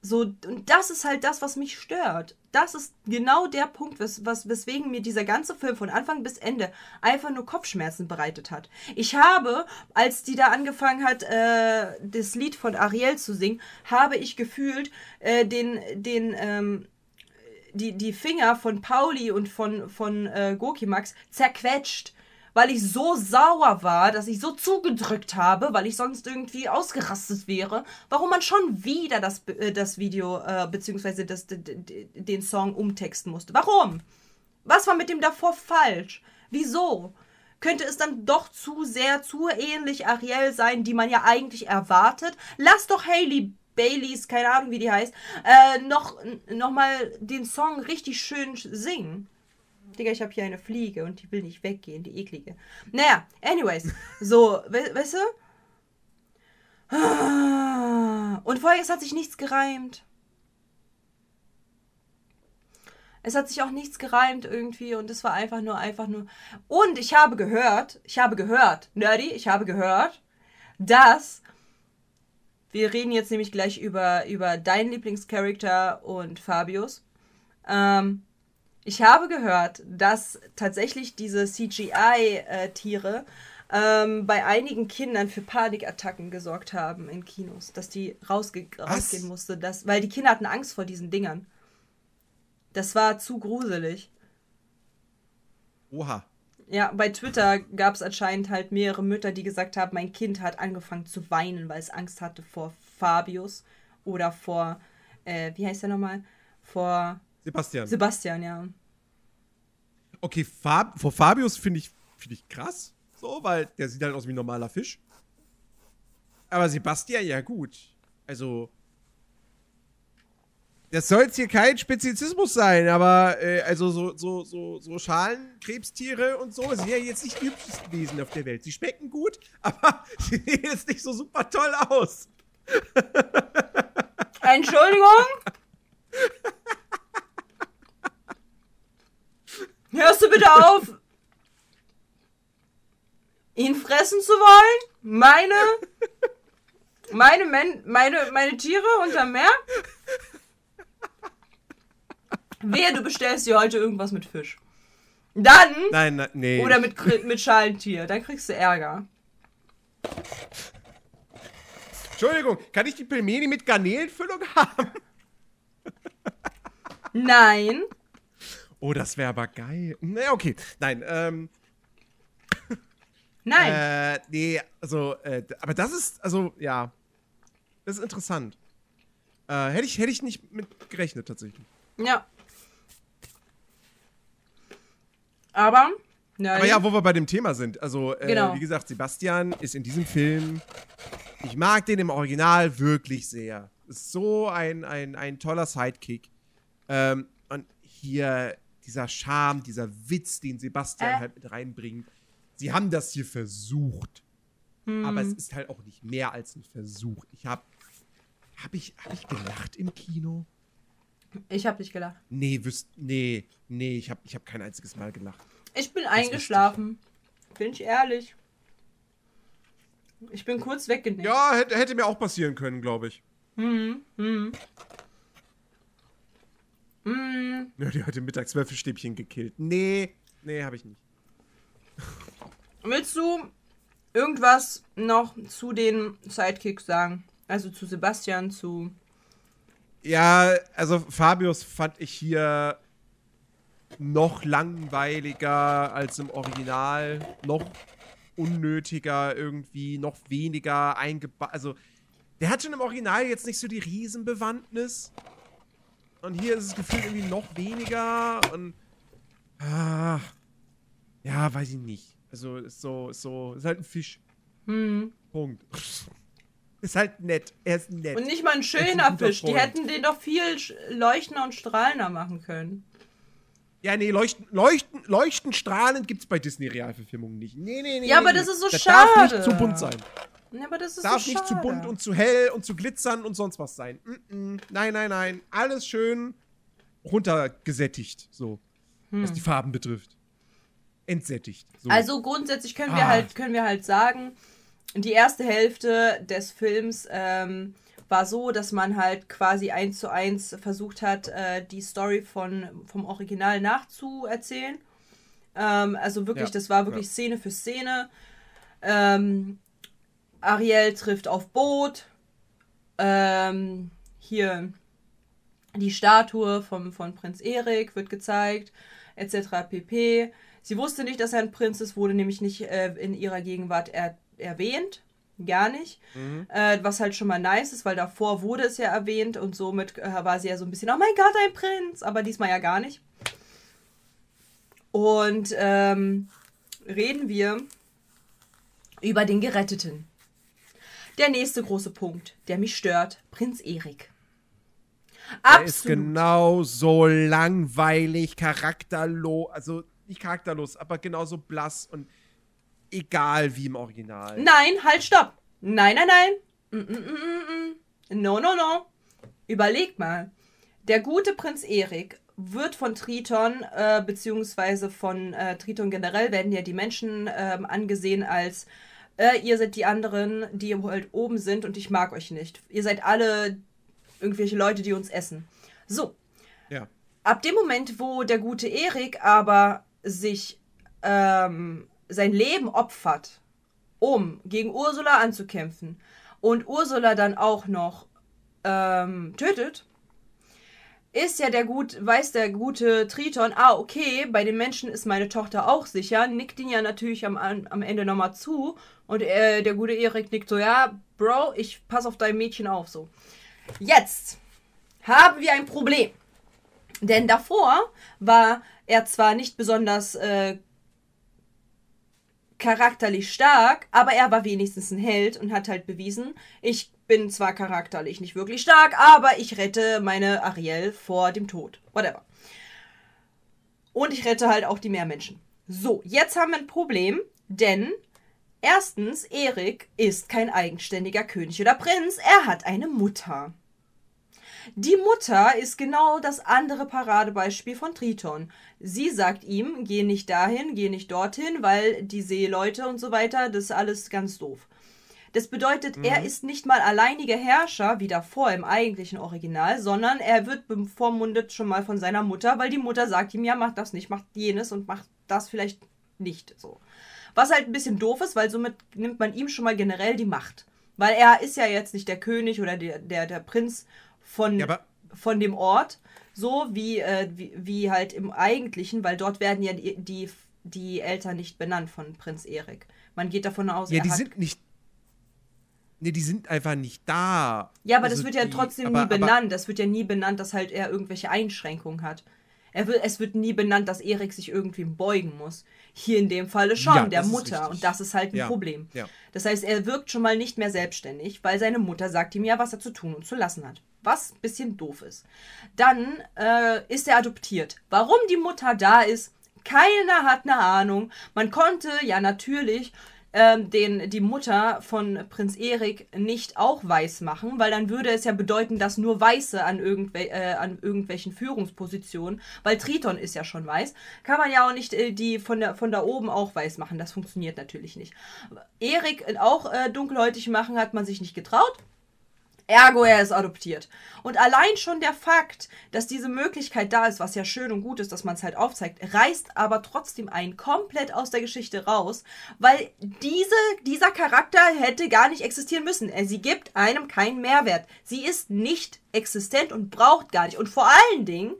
So, und das ist halt das, was mich stört. Das ist genau der Punkt, wes was, weswegen mir dieser ganze Film von Anfang bis Ende einfach nur Kopfschmerzen bereitet hat. Ich habe, als die da angefangen hat, äh, das Lied von Ariel zu singen, habe ich gefühlt äh, den, den, ähm, die, die Finger von Pauli und von, von äh, Gokimax zerquetscht weil ich so sauer war, dass ich so zugedrückt habe, weil ich sonst irgendwie ausgerastet wäre, warum man schon wieder das, äh, das Video äh, das, den Song umtexten musste. Warum? Was war mit dem davor falsch? Wieso? Könnte es dann doch zu sehr, zu ähnlich Ariel sein, die man ja eigentlich erwartet? Lass doch Haley Baileys, keine Ahnung wie die heißt, äh, noch, noch mal den Song richtig schön singen. Digga, ich habe hier eine Fliege und die will nicht weggehen, die eklige. Naja, anyways. So, we weißt du? Und vorher, es hat sich nichts gereimt. Es hat sich auch nichts gereimt irgendwie und es war einfach nur, einfach nur. Und ich habe gehört, ich habe gehört, Nerdy, ich habe gehört, dass wir reden jetzt nämlich gleich über, über deinen Lieblingscharakter und Fabius. Ähm, ich habe gehört, dass tatsächlich diese CGI-Tiere ähm, bei einigen Kindern für Panikattacken gesorgt haben in Kinos, dass die rausge rausgehen musste, dass, weil die Kinder hatten Angst vor diesen Dingern. Das war zu gruselig. Oha. Ja, bei Twitter gab es anscheinend halt mehrere Mütter, die gesagt haben, mein Kind hat angefangen zu weinen, weil es Angst hatte vor Fabius oder vor, äh, wie heißt der nochmal? Vor Sebastian. Sebastian, ja. Okay, Fab vor Fabius finde ich, find ich krass. So, weil der sieht halt aus wie ein normaler Fisch. Aber Sebastian, ja gut. Also. das soll jetzt hier kein Spezizismus sein, aber äh, also so, so, so, so Schalenkrebstiere und so sind ja jetzt nicht die hübschesten Wesen auf der Welt. Sie schmecken gut, aber sie sehen jetzt nicht so super toll aus. Entschuldigung? Hörst du bitte auf, ihn fressen zu wollen? Meine, meine, Men meine, meine Tiere unterm Meer? Wehe, du bestellst dir heute irgendwas mit Fisch. Dann. Nein, nein, nee. Oder mit, mit Schalentier. Dann kriegst du Ärger. Entschuldigung, kann ich die Pelmeni mit Garnelenfüllung haben? Nein. Oh, das wäre aber geil. Ne, okay. Nein, ähm. Nein. Äh, nee, also, äh, aber das ist, also, ja. Das ist interessant. Äh, hätte ich, hätte ich nicht mit gerechnet, tatsächlich. Ja. Aber, nein. Aber ja, wo wir bei dem Thema sind. Also, äh, genau. wie gesagt, Sebastian ist in diesem Film. Ich mag den im Original wirklich sehr. Ist so ein, ein, ein toller Sidekick. Ähm, und hier dieser Charme, dieser Witz, den Sebastian äh. halt mit reinbringt. Sie haben das hier versucht. Hm. Aber es ist halt auch nicht mehr als ein Versuch. Ich hab. Hab ich, hab ich gelacht im Kino? Ich hab nicht gelacht. Nee, wüsst, nee, nee, ich hab, ich hab kein einziges Mal gelacht. Ich bin das eingeschlafen. Bin ich ehrlich. Ich bin kurz weggenickt. Ja, hätte, hätte mir auch passieren können, glaube ich. Hm, hm. Hm. Ja, die hat im Mittag zwölf Stäbchen gekillt. Nee, nee, habe ich nicht. Willst du irgendwas noch zu den Sidekicks sagen? Also zu Sebastian, zu. Ja, also Fabius fand ich hier noch langweiliger als im Original, noch unnötiger irgendwie, noch weniger eingebaut. Also, der hat schon im Original jetzt nicht so die Riesenbewandtnis. Und hier ist es gefühlt irgendwie noch weniger und. Ah, ja, weiß ich nicht. Also ist so, ist so, ist halt ein Fisch. Hm. Punkt. Ist halt nett. Er ist nett. Und nicht mal ein schöner ein Fisch. Die hätten den doch viel leuchtender und strahlender machen können. Ja, nee, leuchten, leuchten, leuchten strahlend gibt's bei Disney-Realverfilmungen nicht. Nee, nee, nee. Ja, nee, aber das ist so das schade. Darf nicht zu bunt sein. Ja, aber das ist darf so nicht zu bunt und zu hell und zu glitzern und sonst was sein. Mm -mm. Nein, nein, nein. Alles schön runtergesättigt, so. Hm. Was die Farben betrifft. Entsättigt. So. Also grundsätzlich können ah. wir halt, können wir halt sagen, die erste Hälfte des Films ähm, war so, dass man halt quasi eins zu eins versucht hat, äh, die Story von, vom Original nachzuerzählen. Ähm, also wirklich, ja. das war wirklich ja. Szene für Szene. Ähm, Ariel trifft auf Boot. Ähm, hier die Statue vom, von Prinz Erik wird gezeigt, etc. pp. Sie wusste nicht, dass er ein Prinz ist, wurde nämlich nicht äh, in ihrer Gegenwart er, erwähnt. Gar nicht. Mhm. Äh, was halt schon mal nice ist, weil davor wurde es ja erwähnt und somit äh, war sie ja so ein bisschen, oh mein Gott, ein Prinz. Aber diesmal ja gar nicht. Und ähm, reden wir über den Geretteten. Der nächste große Punkt, der mich stört, Prinz Erik. Absolut. Er ist genauso langweilig, charakterlos, also nicht charakterlos, aber genauso blass und egal wie im Original. Nein, halt, stopp. Nein, nein, nein. Mm, mm, mm, no, no, no. Überleg mal. Der gute Prinz Erik wird von Triton, äh, beziehungsweise von äh, Triton generell, werden ja die Menschen äh, angesehen als äh, ihr seid die anderen, die halt oben sind und ich mag euch nicht. Ihr seid alle irgendwelche Leute, die uns essen. So. Ja. Ab dem Moment, wo der gute Erik aber sich ähm, sein Leben opfert, um gegen Ursula anzukämpfen und Ursula dann auch noch ähm, tötet, ist ja der gut, weiß der gute Triton, ah, okay, bei den Menschen ist meine Tochter auch sicher, nickt ihn ja natürlich am, am Ende nochmal zu und äh, der gute Erik nickt so, ja, Bro, ich pass auf dein Mädchen auf, so. Jetzt haben wir ein Problem. Denn davor war er zwar nicht besonders äh, charakterlich stark, aber er war wenigstens ein Held und hat halt bewiesen, ich bin zwar charakterlich nicht wirklich stark, aber ich rette meine Ariel vor dem Tod. Whatever. Und ich rette halt auch die Meermenschen. So, jetzt haben wir ein Problem, denn erstens, Erik ist kein eigenständiger König oder Prinz, er hat eine Mutter. Die Mutter ist genau das andere Paradebeispiel von Triton. Sie sagt ihm, geh nicht dahin, geh nicht dorthin, weil die Seeleute und so weiter, das ist alles ganz doof. Das bedeutet, mhm. er ist nicht mal alleiniger Herrscher, wie davor im eigentlichen Original, sondern er wird bevormundet schon mal von seiner Mutter, weil die Mutter sagt ihm, ja, mach das nicht, mach jenes und mach das vielleicht nicht so. Was halt ein bisschen doof ist, weil somit nimmt man ihm schon mal generell die Macht. Weil er ist ja jetzt nicht der König oder der, der, der Prinz von, ja, von dem Ort, so wie, äh, wie, wie, halt im eigentlichen, weil dort werden ja die, die, die Eltern nicht benannt von Prinz Erik. Man geht davon aus, ja, die sind nicht Nee, die sind einfach nicht da. Ja, aber also das wird ja die, trotzdem aber, nie benannt. Das wird ja nie benannt, dass halt er irgendwelche Einschränkungen hat. Er wird, es wird nie benannt, dass Erik sich irgendwie beugen muss. Hier in dem Falle schon, ja, der Mutter. Und das ist halt ein ja, Problem. Ja. Das heißt, er wirkt schon mal nicht mehr selbstständig, weil seine Mutter sagt ihm ja, was er zu tun und zu lassen hat. Was ein bisschen doof ist. Dann äh, ist er adoptiert. Warum die Mutter da ist, keiner hat eine Ahnung. Man konnte ja natürlich ähm, den, die Mutter von Prinz Erik nicht auch weiß machen, weil dann würde es ja bedeuten, dass nur Weiße an, irgendwel äh, an irgendwelchen Führungspositionen, weil Triton ist ja schon weiß, kann man ja auch nicht äh, die von, der, von da oben auch weiß machen. Das funktioniert natürlich nicht. Erik auch äh, dunkelhäutig machen hat man sich nicht getraut. Ergo, er ist adoptiert. Und allein schon der Fakt, dass diese Möglichkeit da ist, was ja schön und gut ist, dass man es halt aufzeigt, reißt aber trotzdem einen komplett aus der Geschichte raus, weil diese, dieser Charakter hätte gar nicht existieren müssen. Sie gibt einem keinen Mehrwert. Sie ist nicht existent und braucht gar nicht. Und vor allen Dingen,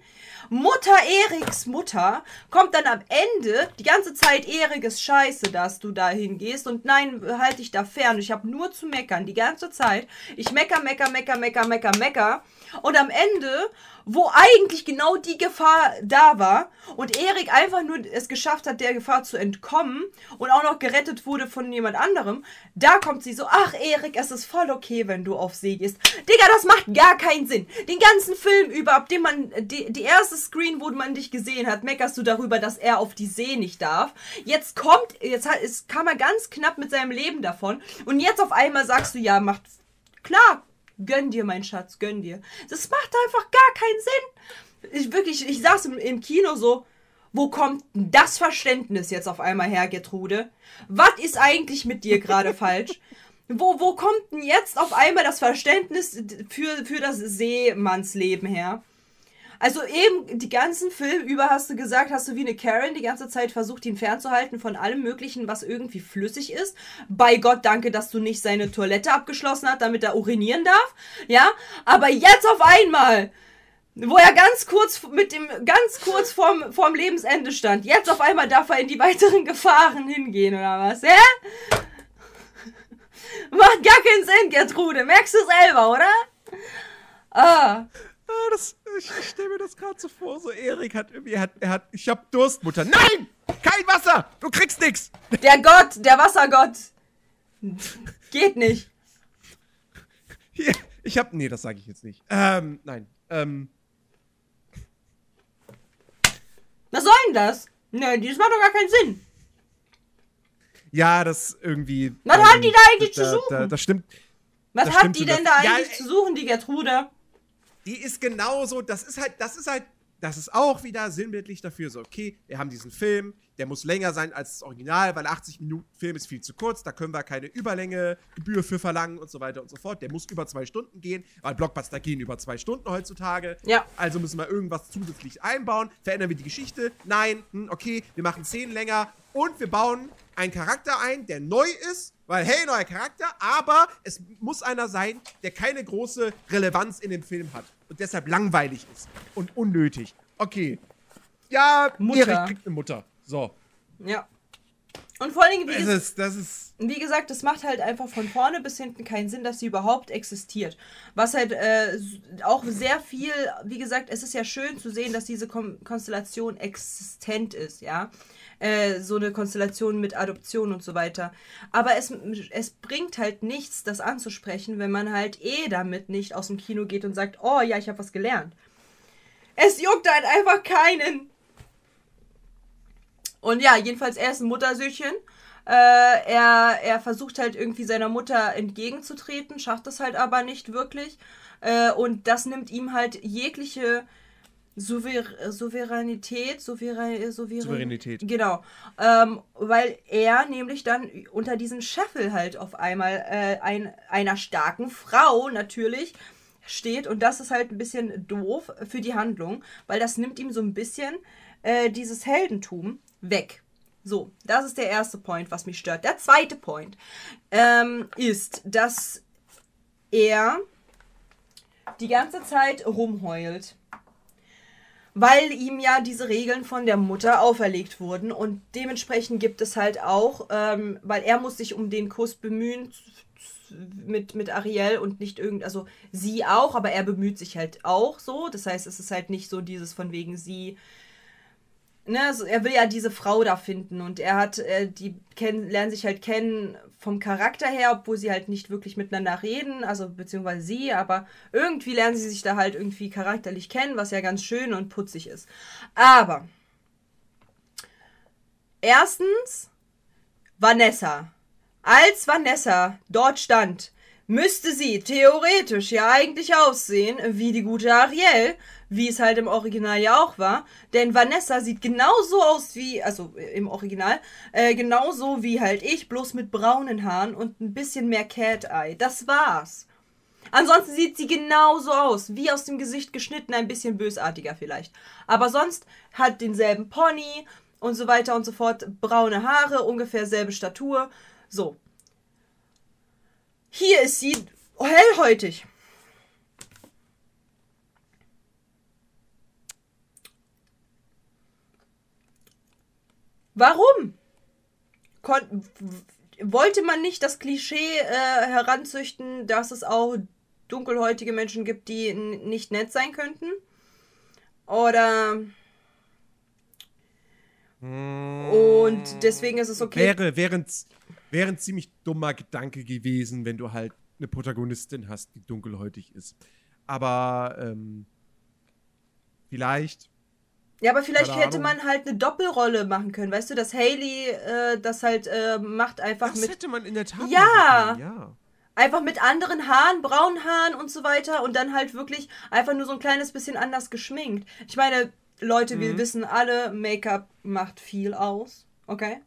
Mutter Eriks Mutter kommt dann am Ende die ganze Zeit, Erik ist scheiße, dass du da hingehst und nein, halt dich da fern. Ich habe nur zu meckern, die ganze Zeit. Ich mecker, mecker, mecker, mecker, mecker, mecker. Und am Ende, wo eigentlich genau die Gefahr da war und Erik einfach nur es geschafft hat, der Gefahr zu entkommen und auch noch gerettet wurde von jemand anderem, da kommt sie so, ach Erik, es ist voll okay, wenn du auf See gehst. Digga, das macht gar keinen Sinn. Den ganzen Film über, ab dem man, die, die erste Screen, wo man dich gesehen hat, meckerst du darüber, dass er auf die See nicht darf. Jetzt kommt, jetzt hat, es kam er ganz knapp mit seinem Leben davon und jetzt auf einmal sagst du, ja, macht, klar, Gönn dir, mein Schatz, gönn dir. Das macht einfach gar keinen Sinn. Ich wirklich, ich saß im, im Kino so, wo kommt das Verständnis jetzt auf einmal her, Gertrude? Was ist eigentlich mit dir gerade falsch? Wo, wo kommt denn jetzt auf einmal das Verständnis für, für das Seemannsleben her? Also eben die ganzen Film über hast du gesagt, hast du wie eine Karen die ganze Zeit versucht, ihn fernzuhalten von allem Möglichen, was irgendwie flüssig ist. Bei Gott danke, dass du nicht seine Toilette abgeschlossen hast, damit er urinieren darf. Ja, aber jetzt auf einmal, wo er ganz kurz mit dem ganz kurz vorm, vorm Lebensende stand, jetzt auf einmal darf er in die weiteren Gefahren hingehen oder was? Ja? Macht gar keinen Sinn, Gertrude. Merkst du selber, oder? Ah. Ah, das, ich, ich stelle mir das gerade so vor, so Erik hat irgendwie, er hat, er hat, ich hab Durst, Mutter. Nein! Kein Wasser! Du kriegst nix! Der Gott, der Wassergott. Geht nicht. Hier, ich hab, nee, das sage ich jetzt nicht. Ähm, nein, ähm. Was soll denn das? Nee, das macht doch gar keinen Sinn. Ja, das irgendwie. Was ähm, haben die da eigentlich da, zu suchen? Da, das stimmt. Was hat die denn da eigentlich ja, zu suchen, die Gertrude? Die ist genauso, das ist halt, das ist halt, das ist auch wieder sinnbildlich dafür, so, okay, wir haben diesen Film, der muss länger sein als das Original, weil 80 Minuten Film ist viel zu kurz, da können wir keine Überlänge, Gebühr für verlangen und so weiter und so fort. Der muss über zwei Stunden gehen, weil Blockbuster gehen über zwei Stunden heutzutage. Ja. Also müssen wir irgendwas zusätzlich einbauen. Verändern wir die Geschichte? Nein. Hm, okay, wir machen Szenen länger und wir bauen einen Charakter ein, der neu ist, weil, hey, neuer Charakter, aber es muss einer sein, der keine große Relevanz in dem Film hat und deshalb langweilig ist und unnötig. Okay. Ja, Mutter. Erik kriegt eine Mutter. So. Ja. Und vor allen Dingen, wie, das ist, das ist wie gesagt, das macht halt einfach von vorne bis hinten keinen Sinn, dass sie überhaupt existiert. Was halt äh, auch sehr viel, wie gesagt, es ist ja schön zu sehen, dass diese Kon Konstellation existent ist, ja. Äh, so eine Konstellation mit Adoption und so weiter. Aber es, es bringt halt nichts, das anzusprechen, wenn man halt eh damit nicht aus dem Kino geht und sagt, oh ja, ich habe was gelernt. Es juckt halt einfach keinen. Und ja, jedenfalls er ist ein Muttersöhnchen. Äh, er, er versucht halt irgendwie seiner Mutter entgegenzutreten, schafft das halt aber nicht wirklich. Äh, und das nimmt ihm halt jegliche Souver Souveränität, Souverän Souverän Souveränität. Genau. Ähm, weil er nämlich dann unter diesen Scheffel halt auf einmal äh, ein, einer starken Frau natürlich steht. Und das ist halt ein bisschen doof für die Handlung, weil das nimmt ihm so ein bisschen äh, dieses Heldentum weg. So, das ist der erste Point, was mich stört. Der zweite Point ähm, ist, dass er die ganze Zeit rumheult. Weil ihm ja diese Regeln von der Mutter auferlegt wurden und dementsprechend gibt es halt auch, ähm, weil er muss sich um den Kuss bemühen mit, mit Ariel und nicht irgend, also sie auch, aber er bemüht sich halt auch so. Das heißt, es ist halt nicht so dieses von wegen sie ne, also er will ja diese Frau da finden und er hat, äh, die kennen, lernen sich halt kennen vom Charakter her, obwohl sie halt nicht wirklich miteinander reden, also beziehungsweise sie, aber irgendwie lernen sie sich da halt irgendwie charakterlich kennen, was ja ganz schön und putzig ist. Aber erstens Vanessa. Als Vanessa dort stand, müsste sie theoretisch ja eigentlich aussehen wie die gute Ariel, wie es halt im Original ja auch war. Denn Vanessa sieht genauso aus wie, also im Original, äh, genauso wie halt ich, bloß mit braunen Haaren und ein bisschen mehr Cat-Eye. Das war's. Ansonsten sieht sie genauso aus, wie aus dem Gesicht geschnitten, ein bisschen bösartiger vielleicht. Aber sonst hat denselben Pony und so weiter und so fort, braune Haare, ungefähr selbe Statur. So. Hier ist sie hellhäutig. Warum? Kon wollte man nicht das Klischee äh, heranzüchten, dass es auch dunkelhäutige Menschen gibt, die nicht nett sein könnten? Oder. Und deswegen ist es okay. Wäre, wäre, wäre ein ziemlich dummer Gedanke gewesen, wenn du halt eine Protagonistin hast, die dunkelhäutig ist. Aber ähm, vielleicht ja, aber vielleicht Keine hätte Ahnung. man halt eine Doppelrolle machen können, weißt du, dass Haley äh, das halt äh, macht einfach das mit. Das hätte man in der Tat ja. ja. Einfach mit anderen Haaren, braunen Haaren und so weiter und dann halt wirklich einfach nur so ein kleines bisschen anders geschminkt. Ich meine, Leute, mhm. wir wissen alle, Make-up macht viel aus, okay?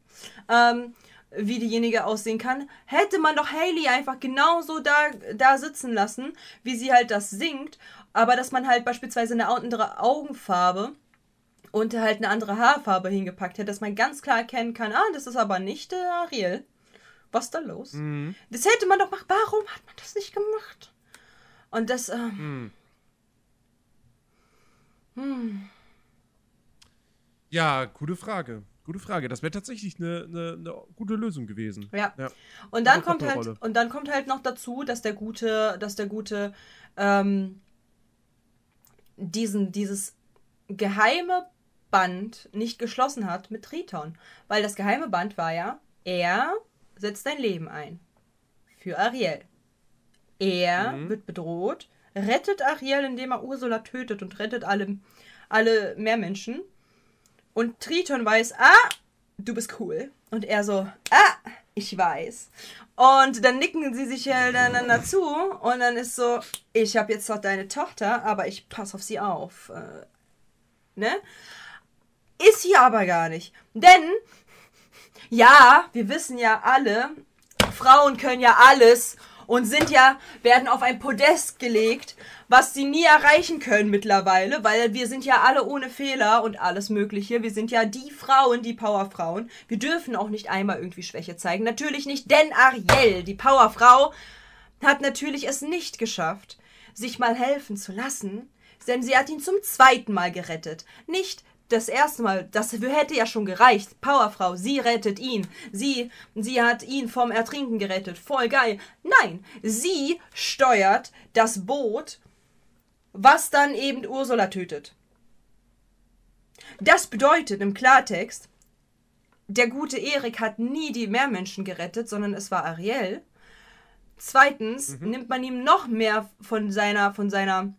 Ähm, wie diejenige aussehen kann, hätte man doch Haley einfach genauso da, da sitzen lassen, wie sie halt das singt, aber dass man halt beispielsweise eine andere Augenfarbe und halt eine andere Haarfarbe hingepackt hätte, dass man ganz klar erkennen kann, ah, das ist aber nicht der Ariel. Was ist da los? Mhm. Das hätte man doch gemacht. Warum hat man das nicht gemacht? Und das. Ähm, mhm. hm. Ja, gute Frage. Gute Frage. Das wäre tatsächlich eine, eine, eine, gute Lösung gewesen. Ja. ja. Und dann kommt halt und dann kommt halt noch dazu, dass der gute, dass der gute ähm, diesen dieses geheime Band nicht geschlossen hat mit Triton. Weil das geheime Band war ja, er setzt sein Leben ein. Für Ariel. Er mhm. wird bedroht, rettet Ariel, indem er Ursula tötet und rettet alle, alle Meermenschen. Und Triton weiß, ah, du bist cool. Und er so, ah, ich weiß. Und dann nicken sie sich einander zu und dann ist so, ich habe jetzt doch deine Tochter, aber ich passe auf sie auf. Äh, ne? Ist hier aber gar nicht. Denn, ja, wir wissen ja alle, Frauen können ja alles und sind ja, werden auf ein Podest gelegt, was sie nie erreichen können mittlerweile, weil wir sind ja alle ohne Fehler und alles Mögliche. Wir sind ja die Frauen, die Powerfrauen. Wir dürfen auch nicht einmal irgendwie Schwäche zeigen. Natürlich nicht, denn Ariel, die Powerfrau, hat natürlich es nicht geschafft, sich mal helfen zu lassen, denn sie hat ihn zum zweiten Mal gerettet. Nicht das erste Mal, das hätte ja schon gereicht. Powerfrau, sie rettet ihn. Sie, sie hat ihn vom Ertrinken gerettet. Voll geil. Nein, sie steuert das Boot, was dann eben Ursula tötet. Das bedeutet im Klartext, der gute Erik hat nie die Meermenschen gerettet, sondern es war Ariel. Zweitens mhm. nimmt man ihm noch mehr von seiner, von seiner,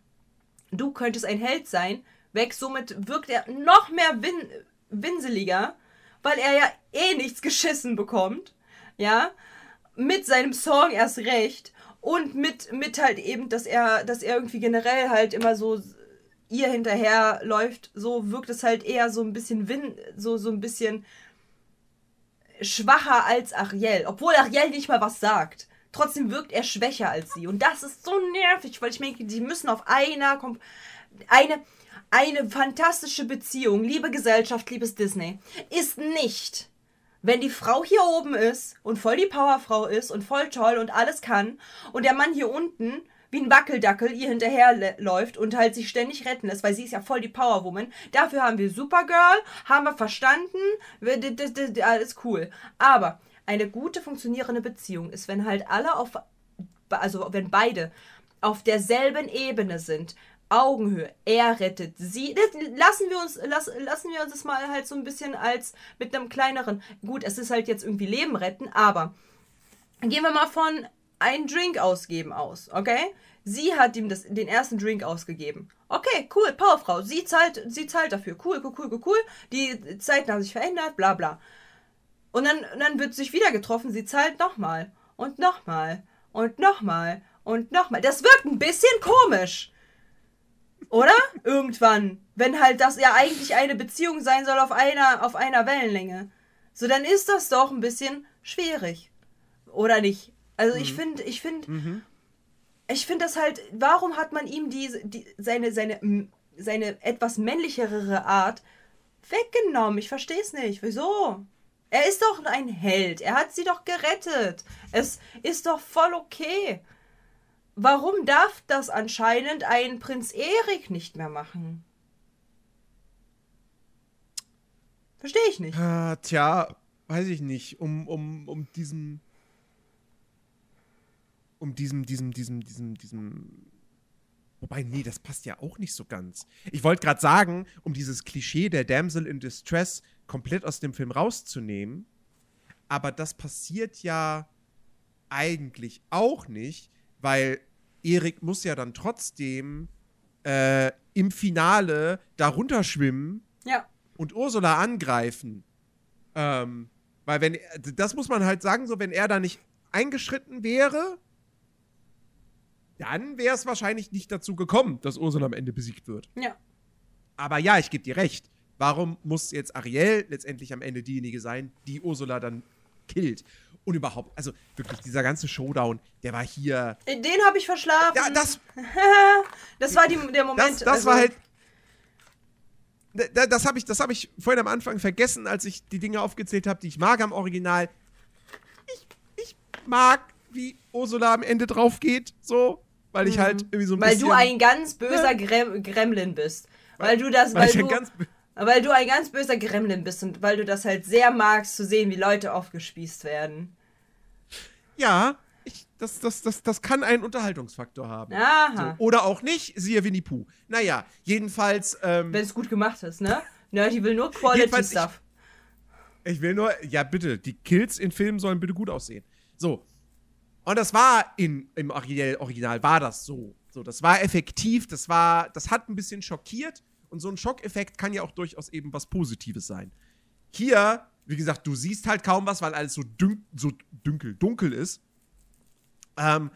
du könntest ein Held sein, weg. Somit wirkt er noch mehr win winseliger, weil er ja eh nichts geschissen bekommt. Ja, mit seinem Song erst recht und mit, mit halt eben, dass er, dass er irgendwie generell halt immer so ihr hinterher läuft, so wirkt es halt eher so ein bisschen win, so, so ein bisschen schwacher als Ariel, obwohl Ariel nicht mal was sagt. Trotzdem wirkt er schwächer als sie. Und das ist so nervig, weil ich denke, die müssen auf einer, eine, eine fantastische Beziehung, liebe Gesellschaft, liebes Disney, ist nicht, wenn die Frau hier oben ist und voll die Powerfrau ist und voll toll und alles kann und der Mann hier unten wie ein Wackeldackel ihr hinterherläuft und halt sich ständig retten lässt, weil sie ist ja voll die Powerwoman. Dafür haben wir Supergirl, haben wir verstanden, alles cool. Aber eine gute funktionierende Beziehung ist, wenn halt alle auf, also wenn beide auf derselben Ebene sind, Augenhöhe. Er rettet sie. Lassen wir uns, lass, lassen wir uns das mal halt so ein bisschen als mit einem kleineren. Gut, es ist halt jetzt irgendwie Leben retten, aber gehen wir mal von einen Drink ausgeben aus, okay? Sie hat ihm das, den ersten Drink ausgegeben. Okay, cool, Powerfrau. Sie zahlt, sie zahlt dafür. Cool, cool, cool, cool, Die Zeiten haben sich verändert, bla bla. Und dann, dann wird sich wieder getroffen, sie zahlt nochmal. Und nochmal. Und nochmal. Und nochmal. Das wirkt ein bisschen komisch. Oder? Irgendwann. Wenn halt das ja eigentlich eine Beziehung sein soll auf einer, auf einer Wellenlänge. So, dann ist das doch ein bisschen schwierig. Oder nicht? Also mhm. ich finde, ich finde, mhm. ich finde das halt, warum hat man ihm die, die, seine, seine, seine etwas männlichere Art weggenommen? Ich verstehe es nicht. Wieso? Er ist doch ein Held. Er hat sie doch gerettet. Es ist doch voll okay. Warum darf das anscheinend ein Prinz Erik nicht mehr machen? Verstehe ich nicht. Äh, tja, weiß ich nicht. Um, um, um diesen um diesem, diesem, diesem, diesem, diesem. Wobei, nee, das passt ja auch nicht so ganz. Ich wollte gerade sagen, um dieses Klischee der Damsel in Distress komplett aus dem Film rauszunehmen. Aber das passiert ja eigentlich auch nicht, weil Erik muss ja dann trotzdem äh, im Finale darunter schwimmen ja. und Ursula angreifen. Ähm, weil wenn, das muss man halt sagen, so wenn er da nicht eingeschritten wäre, dann wäre es wahrscheinlich nicht dazu gekommen, dass Ursula am Ende besiegt wird. Ja. Aber ja, ich gebe dir recht. Warum muss jetzt Ariel letztendlich am Ende diejenige sein, die Ursula dann killt? Und überhaupt, also wirklich, dieser ganze Showdown, der war hier. Den habe ich verschlafen. Ja, das. das war die, der Moment. Das, das also, war halt. Das habe ich, hab ich vorhin am Anfang vergessen, als ich die Dinge aufgezählt habe, die ich mag am Original. Ich, ich mag, wie Ursula am Ende drauf geht, so weil ich halt mhm. irgendwie so ein weil bisschen. Weil du ein ganz böser Grem Gremlin bist. Weil, weil du das, weil, weil du, weil du ein ganz böser Gremlin bist und weil du das halt sehr magst zu sehen, wie Leute aufgespießt werden. Ja, ich, das, das, das, das kann einen Unterhaltungsfaktor haben. Aha. So. Oder auch nicht, siehe Winnie Pooh. Naja, jedenfalls. Ähm, Wenn es gut gemacht ist, ne? Nerdy will nur Quality Stuff. Ich, ich will nur, ja bitte, die Kills in Filmen sollen bitte gut aussehen. So, und das war in, im Original, war das so. So, das war effektiv, das war, das hat ein bisschen schockiert und so ein Schockeffekt kann ja auch durchaus eben was Positives sein. Hier, wie gesagt, du siehst halt kaum was, weil alles so, dün so dünkel, dunkel ist. Ähm,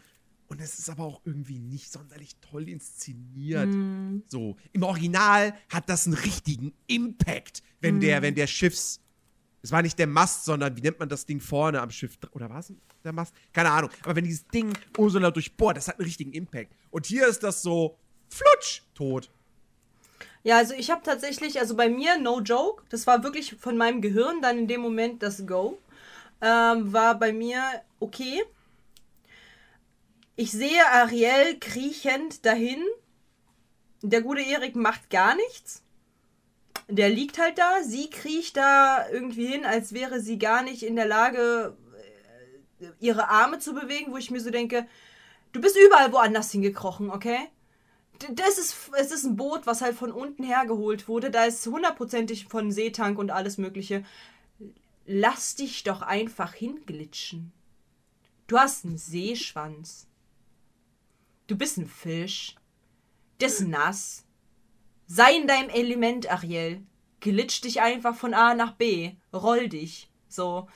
und es ist aber auch irgendwie nicht sonderlich toll inszeniert. Mm. So, im Original hat das einen richtigen Impact, wenn mm. der, wenn der Schiffs es war nicht der Mast, sondern wie nennt man das Ding vorne am Schiff? Oder war es der Mast? Keine Ahnung. Aber wenn dieses Ding Ursula durchbohrt, das hat einen richtigen Impact. Und hier ist das so flutsch tot. Ja, also ich habe tatsächlich, also bei mir, no joke, das war wirklich von meinem Gehirn dann in dem Moment das Go. Ähm, war bei mir okay. Ich sehe Ariel kriechend dahin. Der gute Erik macht gar nichts. der liegt halt da, sie kriecht da irgendwie hin, als wäre sie gar nicht in der Lage, äh, ihre Arme zu bewegen, wo ich mir so denke, du bist überall woanders hingekrochen, okay? Das ist, es ist ein Boot, was halt von unten hergeholt wurde. Da ist hundertprozentig von Seetank und alles Mögliche. Lass dich doch einfach hinglitschen. Du hast einen Seeschwanz. Du bist ein Fisch. Das ist nass. Sei in deinem Element, Ariel. Glitsch dich einfach von A nach B. Roll dich. So.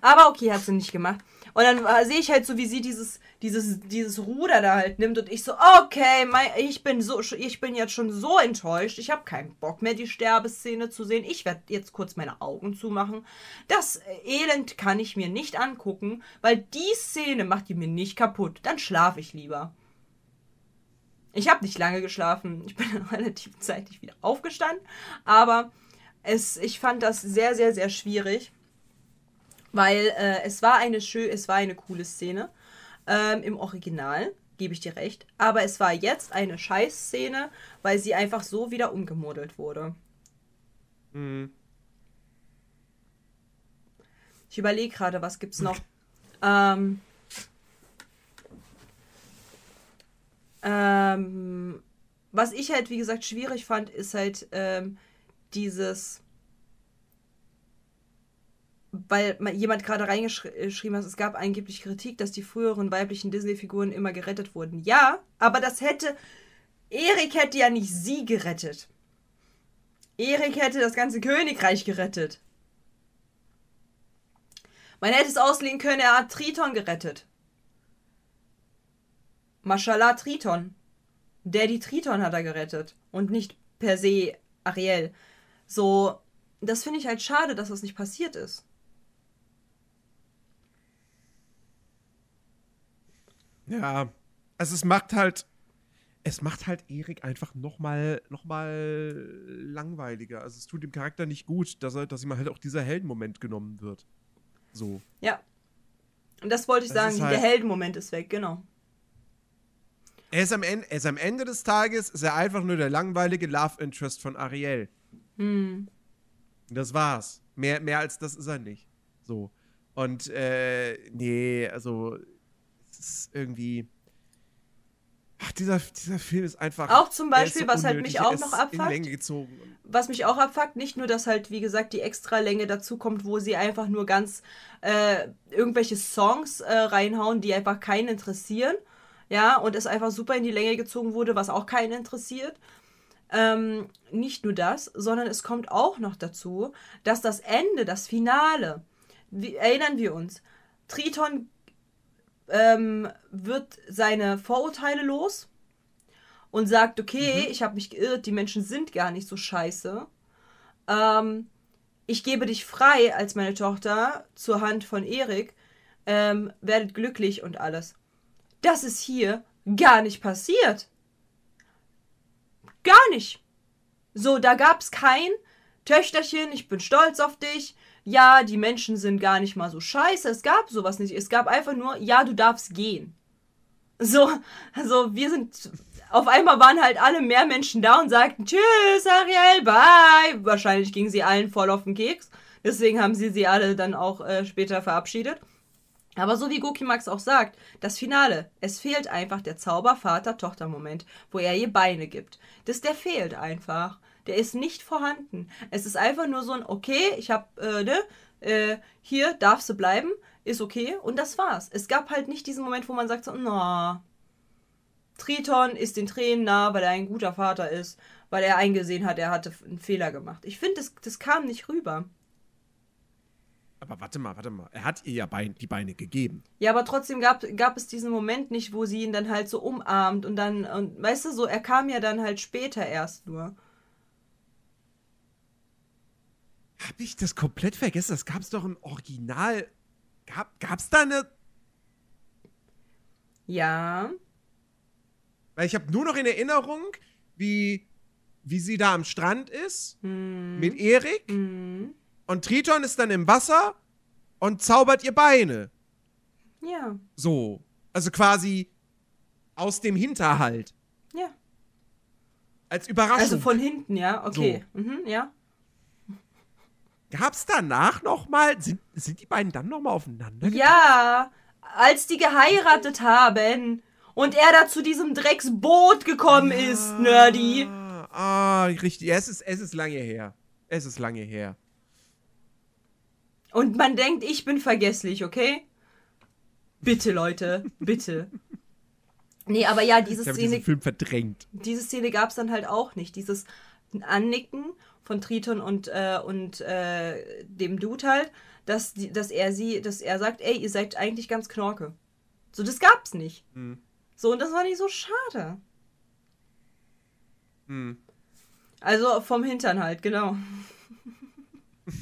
Aber okay, hat sie nicht gemacht. Und dann äh, sehe ich halt so, wie sie dieses, dieses, dieses Ruder da halt nimmt und ich so, okay, mein, ich bin so, ich bin jetzt schon so enttäuscht. Ich habe keinen Bock mehr, die Sterbeszene zu sehen. Ich werde jetzt kurz meine Augen zumachen. Das Elend kann ich mir nicht angucken, weil die Szene macht die mir nicht kaputt. Dann schlafe ich lieber. Ich habe nicht lange geschlafen. Ich bin relativ zeitig wieder aufgestanden. Aber es, ich fand das sehr, sehr, sehr schwierig. Weil äh, es war eine schön, es war eine coole Szene. Ähm, Im Original, gebe ich dir recht. Aber es war jetzt eine Scheißszene, weil sie einfach so wieder umgemodelt wurde. Mhm. Ich überlege gerade, was gibt's noch? ähm, Ähm, was ich halt, wie gesagt, schwierig fand, ist halt ähm, dieses, weil jemand gerade reingeschrieben hat, es gab angeblich Kritik, dass die früheren weiblichen Disney-Figuren immer gerettet wurden. Ja, aber das hätte, Erik hätte ja nicht sie gerettet. Erik hätte das ganze Königreich gerettet. Man hätte es auslegen können, er hat Triton gerettet. Mashallah Triton. Daddy Triton hat er gerettet. Und nicht per se Ariel. So, das finde ich halt schade, dass das nicht passiert ist. Ja, also es macht halt, es macht halt Erik einfach noch mal, noch mal langweiliger. Also es tut dem Charakter nicht gut, dass er, dass ihm halt auch dieser Heldenmoment genommen wird. So. Ja. Und das wollte ich das sagen, halt der Heldenmoment ist weg, genau. Er ist, am Ende, er ist am Ende des Tages ist er einfach nur der langweilige Love Interest von Ariel. Hm. Das war's. Mehr, mehr als das ist er nicht. So. Und äh, nee, also ist irgendwie. Ach, dieser, dieser Film ist einfach. Auch zum Beispiel, so was halt mich auch noch abfuckt. Was mich auch abfuckt, nicht nur, dass halt, wie gesagt, die Extralänge dazu kommt, wo sie einfach nur ganz äh, irgendwelche Songs äh, reinhauen, die einfach keinen interessieren ja, und es einfach super in die Länge gezogen wurde, was auch keinen interessiert. Ähm, nicht nur das, sondern es kommt auch noch dazu, dass das Ende, das Finale, wie, erinnern wir uns, Triton ähm, wird seine Vorurteile los und sagt, okay, mhm. ich habe mich geirrt, die Menschen sind gar nicht so scheiße. Ähm, ich gebe dich frei als meine Tochter zur Hand von Erik, ähm, werdet glücklich und alles. Das ist hier gar nicht passiert. Gar nicht. So, da gab's kein Töchterchen, ich bin stolz auf dich. Ja, die Menschen sind gar nicht mal so scheiße. Es gab sowas nicht. Es gab einfach nur, ja, du darfst gehen. So, also wir sind. Auf einmal waren halt alle mehr Menschen da und sagten Tschüss, Ariel, bye. Wahrscheinlich gingen sie allen voll auf den Keks. Deswegen haben sie sie alle dann auch äh, später verabschiedet. Aber so wie Gokimax auch sagt, das Finale, es fehlt einfach der Zauber-Vater-Tochter-Moment, wo er ihr Beine gibt. Das, der fehlt einfach. Der ist nicht vorhanden. Es ist einfach nur so ein, okay, ich hab, äh, ne, äh, hier darfst du bleiben, ist okay, und das war's. Es gab halt nicht diesen Moment, wo man sagt so, na, Triton ist den Tränen nah, weil er ein guter Vater ist, weil er eingesehen hat, er hatte einen Fehler gemacht. Ich finde, das, das kam nicht rüber. Aber warte mal, warte mal. Er hat ihr ja Bein, die Beine gegeben. Ja, aber trotzdem gab, gab es diesen Moment nicht, wo sie ihn dann halt so umarmt und dann, und weißt du, so, er kam ja dann halt später erst nur. Hab ich das komplett vergessen? Das gab es doch im Original. Gab, gab's da eine. Ja. Weil ich habe nur noch in Erinnerung, wie, wie sie da am Strand ist hm. mit Erik. Hm und Triton ist dann im Wasser und zaubert ihr Beine. Ja. So. Also quasi aus dem Hinterhalt. Ja. Als Überraschung. Also von hinten, ja, okay. So. Mhm, ja. Gab es danach noch mal, sind, sind die beiden dann noch mal aufeinander? Ja, als die geheiratet haben und er da zu diesem Drecksboot gekommen ja. ist, Nerdy. Ah, richtig. Es ist, es ist lange her. Es ist lange her. Und man denkt, ich bin vergesslich, okay? Bitte, Leute, bitte. Nee, aber ja, diese ich Szene. Diesen Film verdrängt. Diese Szene gab es dann halt auch nicht. Dieses Annicken von Triton und, äh, und äh, dem Dude halt, dass, dass er sie, dass er sagt, ey, ihr seid eigentlich ganz Knorke. So, das gab's nicht. Hm. So, und das war nicht so schade. Hm. Also vom Hintern halt, genau.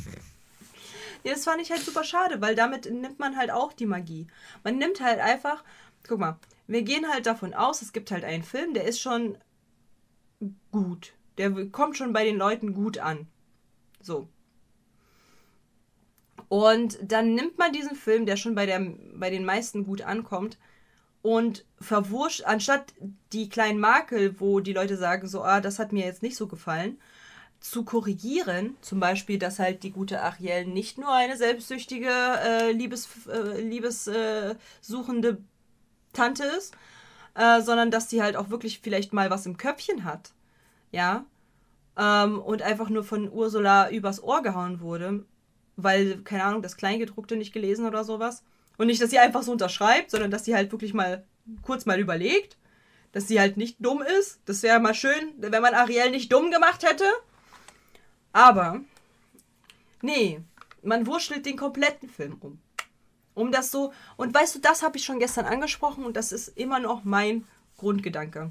ja, das fand ich halt super schade, weil damit nimmt man halt auch die Magie. Man nimmt halt einfach, guck mal, wir gehen halt davon aus, es gibt halt einen Film, der ist schon gut. Der kommt schon bei den Leuten gut an. So. Und dann nimmt man diesen Film, der schon bei, der, bei den meisten gut ankommt, und verwurscht, anstatt die kleinen Makel, wo die Leute sagen, so, ah, das hat mir jetzt nicht so gefallen, zu korrigieren, zum Beispiel, dass halt die gute Ariel nicht nur eine selbstsüchtige, äh, liebes, äh, liebessuchende äh, Tante ist, äh, sondern dass sie halt auch wirklich vielleicht mal was im Köpfchen hat ja, ähm, und einfach nur von Ursula übers Ohr gehauen wurde, weil, keine Ahnung, das Kleingedruckte nicht gelesen oder sowas. Und nicht, dass sie einfach so unterschreibt, sondern dass sie halt wirklich mal kurz mal überlegt, dass sie halt nicht dumm ist. Das wäre mal schön, wenn man Ariel nicht dumm gemacht hätte. Aber, nee, man wurschtelt den kompletten Film um. Um das so, und weißt du, das habe ich schon gestern angesprochen und das ist immer noch mein Grundgedanke.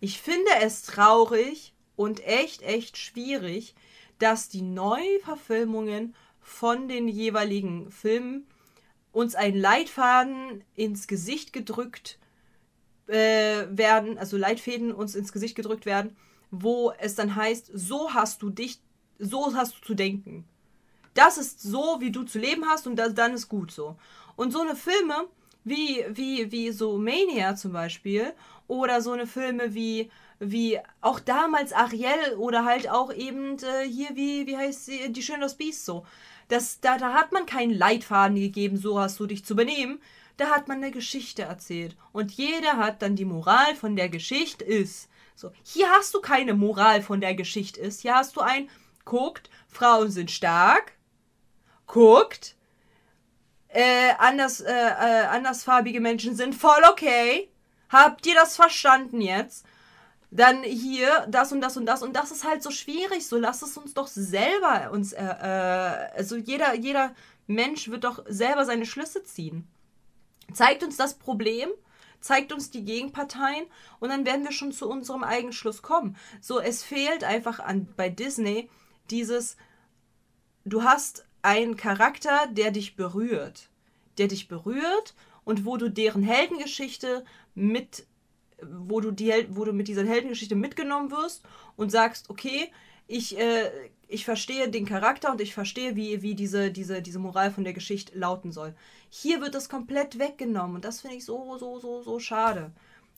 Ich finde es traurig und echt, echt schwierig, dass die Neuverfilmungen von den jeweiligen Filmen uns ein Leitfaden ins Gesicht gedrückt äh, werden, also Leitfäden uns ins Gesicht gedrückt werden, wo es dann heißt, so hast du dich, so hast du zu denken. Das ist so, wie du zu leben hast und das, dann ist gut so. Und so eine Filme wie, wie, wie so Mania zum Beispiel oder so eine Filme wie, wie auch damals Ariel oder halt auch eben äh, hier, wie, wie heißt sie, Die Schöne das Biest so. Das, da, da hat man keinen Leitfaden gegeben, so hast du dich zu benehmen. Da hat man eine Geschichte erzählt. Und jeder hat dann die Moral von der Geschichte ist. So, hier hast du keine Moral von der Geschichte ist. Hier hast du ein, guckt, Frauen sind stark. Guckt, äh, anders, äh, äh, andersfarbige Menschen sind voll okay. Habt ihr das verstanden jetzt? Dann hier das und das und das und das ist halt so schwierig. So lass es uns doch selber uns, äh, äh, also jeder, jeder Mensch wird doch selber seine Schlüsse ziehen. Zeigt uns das Problem, zeigt uns die Gegenparteien und dann werden wir schon zu unserem eigenen Schluss kommen. So, es fehlt einfach an bei Disney dieses, du hast einen Charakter, der dich berührt. Der dich berührt und wo du deren Heldengeschichte mit, wo du, die, wo du mit dieser Heldengeschichte mitgenommen wirst und sagst, okay, ich, äh, ich verstehe den Charakter und ich verstehe, wie, wie diese, diese, diese Moral von der Geschichte lauten soll. Hier wird das komplett weggenommen und das finde ich so, so, so, so schade.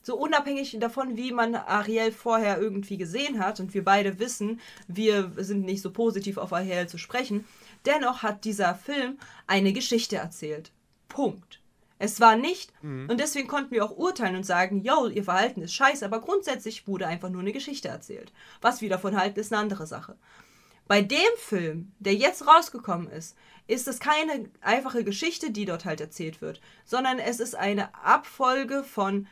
So unabhängig davon, wie man Ariel vorher irgendwie gesehen hat und wir beide wissen, wir sind nicht so positiv auf Ariel zu sprechen, dennoch hat dieser Film eine Geschichte erzählt. Punkt. Es war nicht, mhm. und deswegen konnten wir auch urteilen und sagen, yo, ihr Verhalten ist scheiße, aber grundsätzlich wurde einfach nur eine Geschichte erzählt. Was wir davon halten, ist eine andere Sache. Bei dem Film, der jetzt rausgekommen ist, ist es keine einfache Geschichte, die dort halt erzählt wird, sondern es ist eine Abfolge von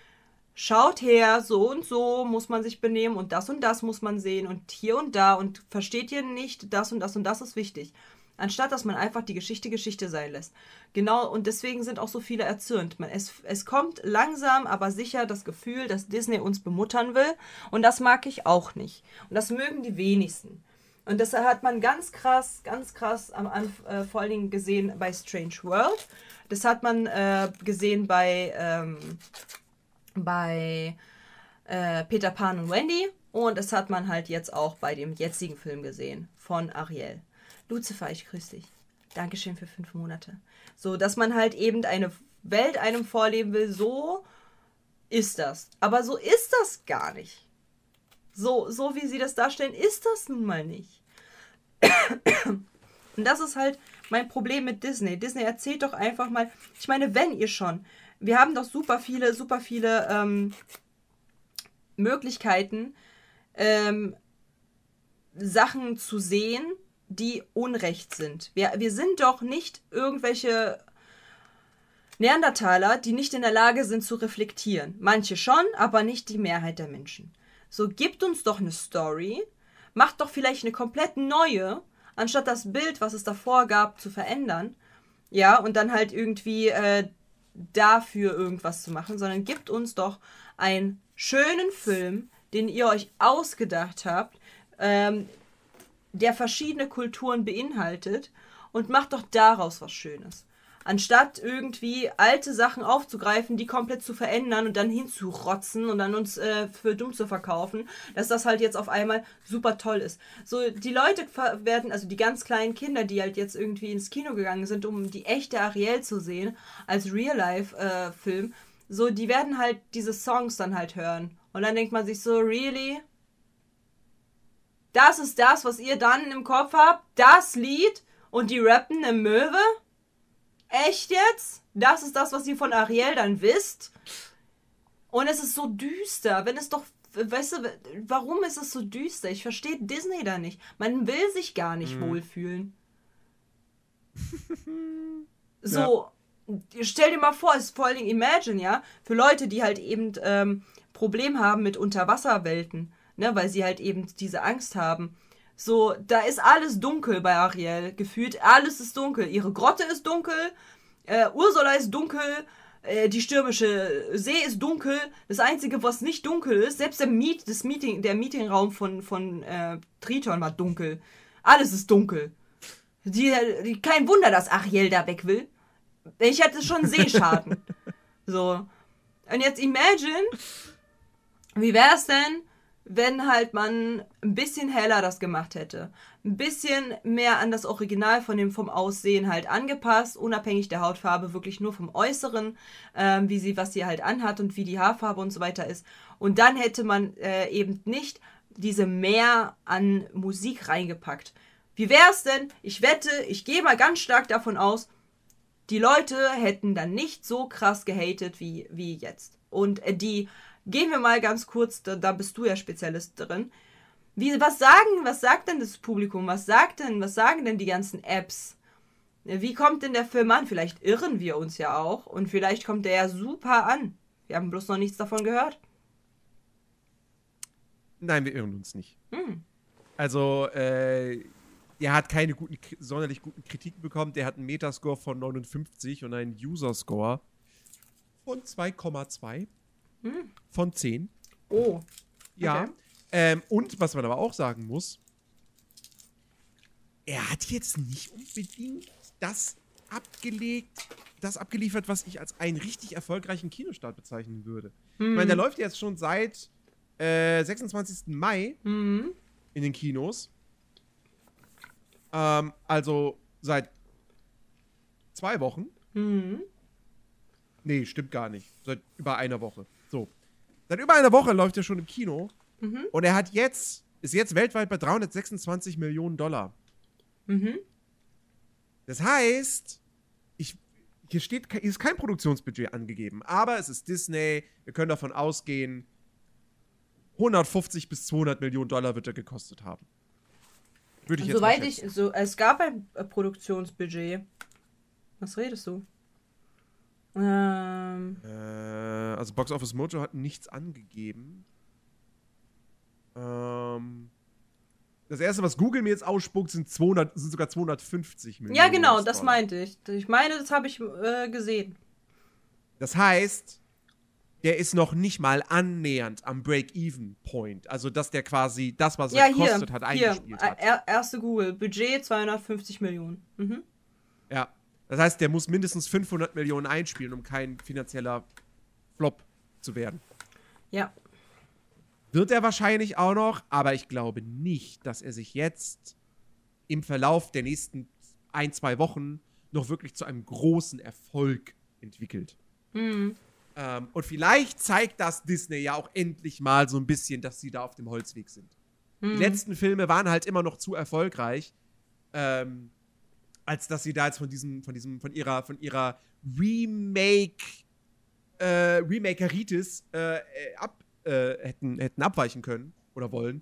schaut her, so und so muss man sich benehmen und das und das muss man sehen und hier und da und versteht ihr nicht, das und das und das ist wichtig anstatt dass man einfach die Geschichte Geschichte sein lässt. Genau, und deswegen sind auch so viele erzürnt. Man, es, es kommt langsam, aber sicher das Gefühl, dass Disney uns bemuttern will. Und das mag ich auch nicht. Und das mögen die wenigsten. Und das hat man ganz krass, ganz krass am äh, vor allen Dingen gesehen bei Strange World. Das hat man äh, gesehen bei, ähm, bei äh, Peter Pan und Wendy. Und das hat man halt jetzt auch bei dem jetzigen Film gesehen von Ariel. Lucifer, ich grüße dich. Dankeschön für fünf Monate. So, dass man halt eben eine Welt einem vorleben will, so ist das. Aber so ist das gar nicht. So, so wie sie das darstellen, ist das nun mal nicht. Und das ist halt mein Problem mit Disney. Disney erzählt doch einfach mal, ich meine, wenn ihr schon, wir haben doch super viele, super viele ähm, Möglichkeiten, ähm, Sachen zu sehen, die Unrecht sind. Wir, wir sind doch nicht irgendwelche Neandertaler, die nicht in der Lage sind zu reflektieren. Manche schon, aber nicht die Mehrheit der Menschen. So gibt uns doch eine Story, macht doch vielleicht eine komplett neue, anstatt das Bild, was es davor gab, zu verändern. Ja, und dann halt irgendwie äh, dafür irgendwas zu machen, sondern gibt uns doch einen schönen Film, den ihr euch ausgedacht habt, ähm, der verschiedene Kulturen beinhaltet und macht doch daraus was Schönes anstatt irgendwie alte Sachen aufzugreifen, die komplett zu verändern und dann hinzurotzen und dann uns äh, für dumm zu verkaufen, dass das halt jetzt auf einmal super toll ist. So, die Leute werden, also die ganz kleinen Kinder, die halt jetzt irgendwie ins Kino gegangen sind, um die echte Ariel zu sehen, als Real-Life-Film, äh, so, die werden halt diese Songs dann halt hören. Und dann denkt man sich so, really? Das ist das, was ihr dann im Kopf habt? Das Lied? Und die rappen eine Möwe? Echt jetzt? Das ist das, was ihr von Ariel dann wisst? Und es ist so düster, wenn es doch. Weißt du, warum ist es so düster? Ich verstehe Disney da nicht. Man will sich gar nicht mhm. wohlfühlen. so, ja. stell dir mal vor, es ist vor allen Dingen Imagine, ja, für Leute, die halt eben ähm, Problem haben mit Unterwasserwelten, ne, weil sie halt eben diese Angst haben. So, da ist alles dunkel bei Ariel. Gefühlt alles ist dunkel. Ihre Grotte ist dunkel. Äh, Ursula ist dunkel. Äh, die stürmische See ist dunkel. Das Einzige, was nicht dunkel ist, selbst der, Meet, das Meeting, der Meetingraum von, von äh, Triton war dunkel. Alles ist dunkel. Die, die, kein Wunder, dass Ariel da weg will. Ich hatte schon Seeschaden. so. Und jetzt imagine, wie wäre es denn, wenn halt man ein bisschen heller das gemacht hätte. Ein bisschen mehr an das Original von dem vom Aussehen halt angepasst, unabhängig der Hautfarbe, wirklich nur vom Äußeren, ähm, wie sie, was sie halt anhat und wie die Haarfarbe und so weiter ist. Und dann hätte man äh, eben nicht diese mehr an Musik reingepackt. Wie wäre es denn? Ich wette, ich gehe mal ganz stark davon aus, die Leute hätten dann nicht so krass gehatet wie, wie jetzt. Und äh, die Gehen wir mal ganz kurz, da, da bist du ja Spezialist drin. Wie, was sagen, was sagt denn das Publikum? Was sagt denn, was sagen denn die ganzen Apps? Wie kommt denn der Film an? Vielleicht irren wir uns ja auch und vielleicht kommt der ja super an. Wir haben bloß noch nichts davon gehört. Nein, wir irren uns nicht. Hm. Also, äh, er hat keine guten, sonderlich guten Kritiken bekommen. Der hat einen Metascore von 59 und einen User-Score von 2,2. Hm. Von 10. Oh. Ja. Okay. Ähm, und was man aber auch sagen muss, er hat jetzt nicht unbedingt das abgelegt, das abgeliefert, was ich als einen richtig erfolgreichen Kinostart bezeichnen würde. Mhm. Ich meine, der hm. läuft jetzt schon seit äh, 26. Mai mhm. in den Kinos. Ähm, also seit zwei Wochen. Mhm. Nee, stimmt gar nicht. Seit über einer Woche. Seit über einer Woche läuft er schon im Kino. Mhm. Und er hat jetzt, ist jetzt weltweit bei 326 Millionen Dollar. Mhm. Das heißt, ich, hier steht, hier ist kein Produktionsbudget angegeben, aber es ist Disney. Wir können davon ausgehen, 150 bis 200 Millionen Dollar wird er gekostet haben. Würde ich jetzt Soweit ich, so, es gab ein Produktionsbudget. Was redest du? Ähm. Äh, also Box Office Mojo hat nichts angegeben. Ähm. Das erste, was Google mir jetzt ausspuckt, sind, 200, sind sogar 250 Millionen. Ja, genau, das meinte ich. Ich meine, das habe ich äh, gesehen. Das heißt, der ist noch nicht mal annähernd am Break-Even-Point. Also, dass der quasi das, was ja, er gekostet hat, eingespielt hier, hat. Er, erste Google, Budget 250 Millionen. Mhm. Ja. Das heißt, der muss mindestens 500 Millionen einspielen, um kein finanzieller Flop zu werden. Ja. Wird er wahrscheinlich auch noch, aber ich glaube nicht, dass er sich jetzt im Verlauf der nächsten ein, zwei Wochen noch wirklich zu einem großen Erfolg entwickelt. Mhm. Ähm, und vielleicht zeigt das Disney ja auch endlich mal so ein bisschen, dass sie da auf dem Holzweg sind. Mhm. Die letzten Filme waren halt immer noch zu erfolgreich. Ähm, als dass sie da jetzt von diesem, von diesem, von ihrer, von ihrer Remake, äh, Remakeritis äh, ab, äh, hätten, hätten abweichen können oder wollen.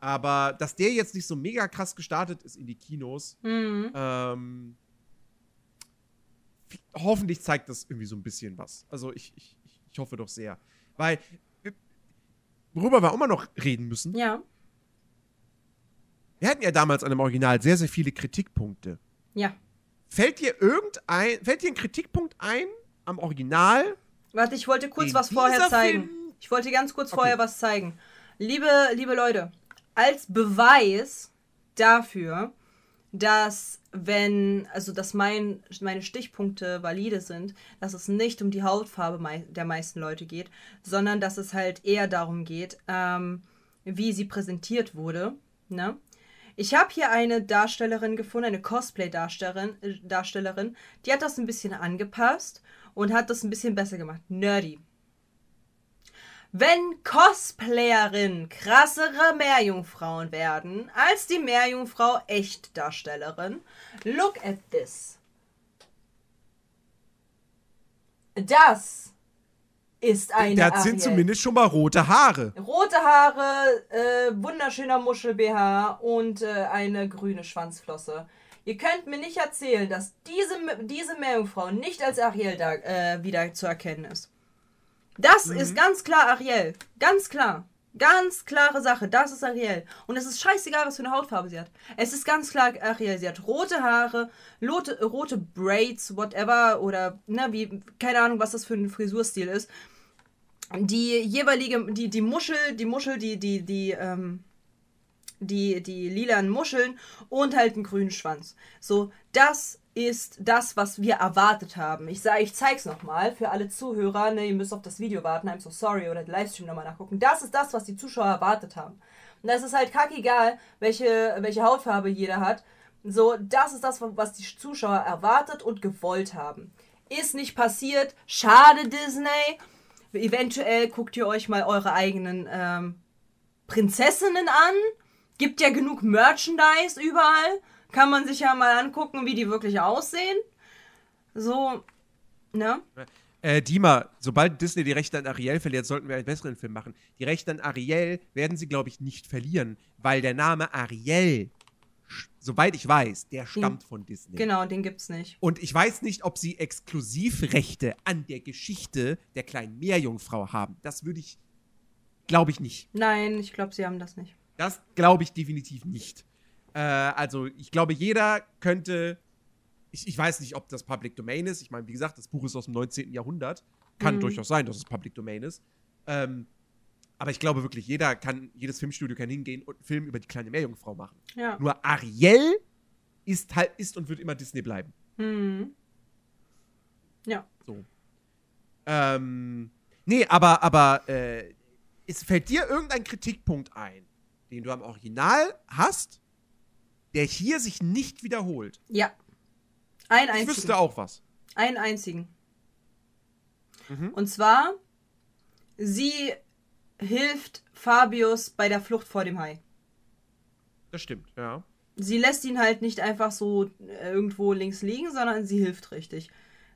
Aber dass der jetzt nicht so mega krass gestartet ist in die Kinos, mhm. ähm, hoffentlich zeigt das irgendwie so ein bisschen was. Also ich, ich, ich hoffe doch sehr. Weil, worüber wir auch immer noch reden müssen. Ja. Wir hatten ja damals an dem Original sehr, sehr viele Kritikpunkte. Ja. Fällt dir irgendein, fällt dir ein Kritikpunkt ein am Original? Warte, ich wollte kurz was vorher zeigen. Film? Ich wollte ganz kurz okay. vorher was zeigen. Liebe, liebe Leute, als Beweis dafür, dass wenn, also dass mein, meine Stichpunkte valide sind, dass es nicht um die Hautfarbe mei der meisten Leute geht, sondern dass es halt eher darum geht, ähm, wie sie präsentiert wurde. Ne? Ich habe hier eine Darstellerin gefunden, eine Cosplay-Darstellerin, äh, Darstellerin, die hat das ein bisschen angepasst und hat das ein bisschen besser gemacht. Nerdy. Wenn Cosplayerinnen krassere Meerjungfrauen werden als die Meerjungfrau Echtdarstellerin, look at this. Das ist eine. Der sind zumindest schon mal rote Haare. Rote Haare, äh, wunderschöner Muschel-BH und äh, eine grüne Schwanzflosse. Ihr könnt mir nicht erzählen, dass diese, diese Meerjungfrau nicht als Ariel da, äh, wieder zu erkennen ist. Das mhm. ist ganz klar Ariel. Ganz klar. Ganz klare Sache. Das ist Ariel. Und es ist scheißegal, was für eine Hautfarbe sie hat. Es ist ganz klar Ariel. Sie hat rote Haare, rote, rote Braids, whatever. Oder, ne, wie, keine Ahnung, was das für ein Frisurstil ist. Die jeweilige, die, die Muschel, die Muschel, die, die, die, ähm, die, die lilanen Muscheln und halt einen grünen Schwanz. So, das ist das, was wir erwartet haben. Ich sage, ich zeig's nochmal für alle Zuhörer. Ne, ihr müsst auf das Video warten. I'm so sorry oder den Livestream nochmal nachgucken. Das ist das, was die Zuschauer erwartet haben. Und das ist halt kackegal, welche, welche Hautfarbe jeder hat. So, das ist das, was die Zuschauer erwartet und gewollt haben. Ist nicht passiert. Schade, Disney. Eventuell guckt ihr euch mal eure eigenen ähm, Prinzessinnen an. Gibt ja genug Merchandise überall kann man sich ja mal angucken, wie die wirklich aussehen. So, ne? Äh, Dima, sobald Disney die Rechte an Ariel verliert, sollten wir einen besseren Film machen. Die Rechte an Ariel werden sie, glaube ich, nicht verlieren, weil der Name Ariel, soweit ich weiß, der stammt den, von Disney. Genau, den gibt's nicht. Und ich weiß nicht, ob sie Exklusivrechte an der Geschichte der kleinen Meerjungfrau haben. Das würde ich, glaube ich nicht. Nein, ich glaube, sie haben das nicht. Das glaube ich definitiv nicht. Äh, also, ich glaube, jeder könnte. Ich, ich, weiß nicht, ob das Public Domain ist. Ich meine, wie gesagt, das Buch ist aus dem 19. Jahrhundert. Kann mhm. durchaus sein, dass es Public Domain ist. Ähm, aber ich glaube wirklich, jeder kann, jedes Filmstudio kann hingehen und einen Film über die kleine Meerjungfrau machen. Ja. Nur Ariel ist halt, ist und wird immer Disney bleiben. Mhm. Ja. So. Ähm, nee, aber, aber, äh, es fällt dir irgendein Kritikpunkt ein, den du am Original hast, der hier sich nicht wiederholt. Ja. Ein einzigen. Ich wüsste auch was. Einen einzigen. Mhm. Und zwar, sie hilft Fabius bei der Flucht vor dem Hai. Das stimmt, ja. Sie lässt ihn halt nicht einfach so äh, irgendwo links liegen, sondern sie hilft richtig.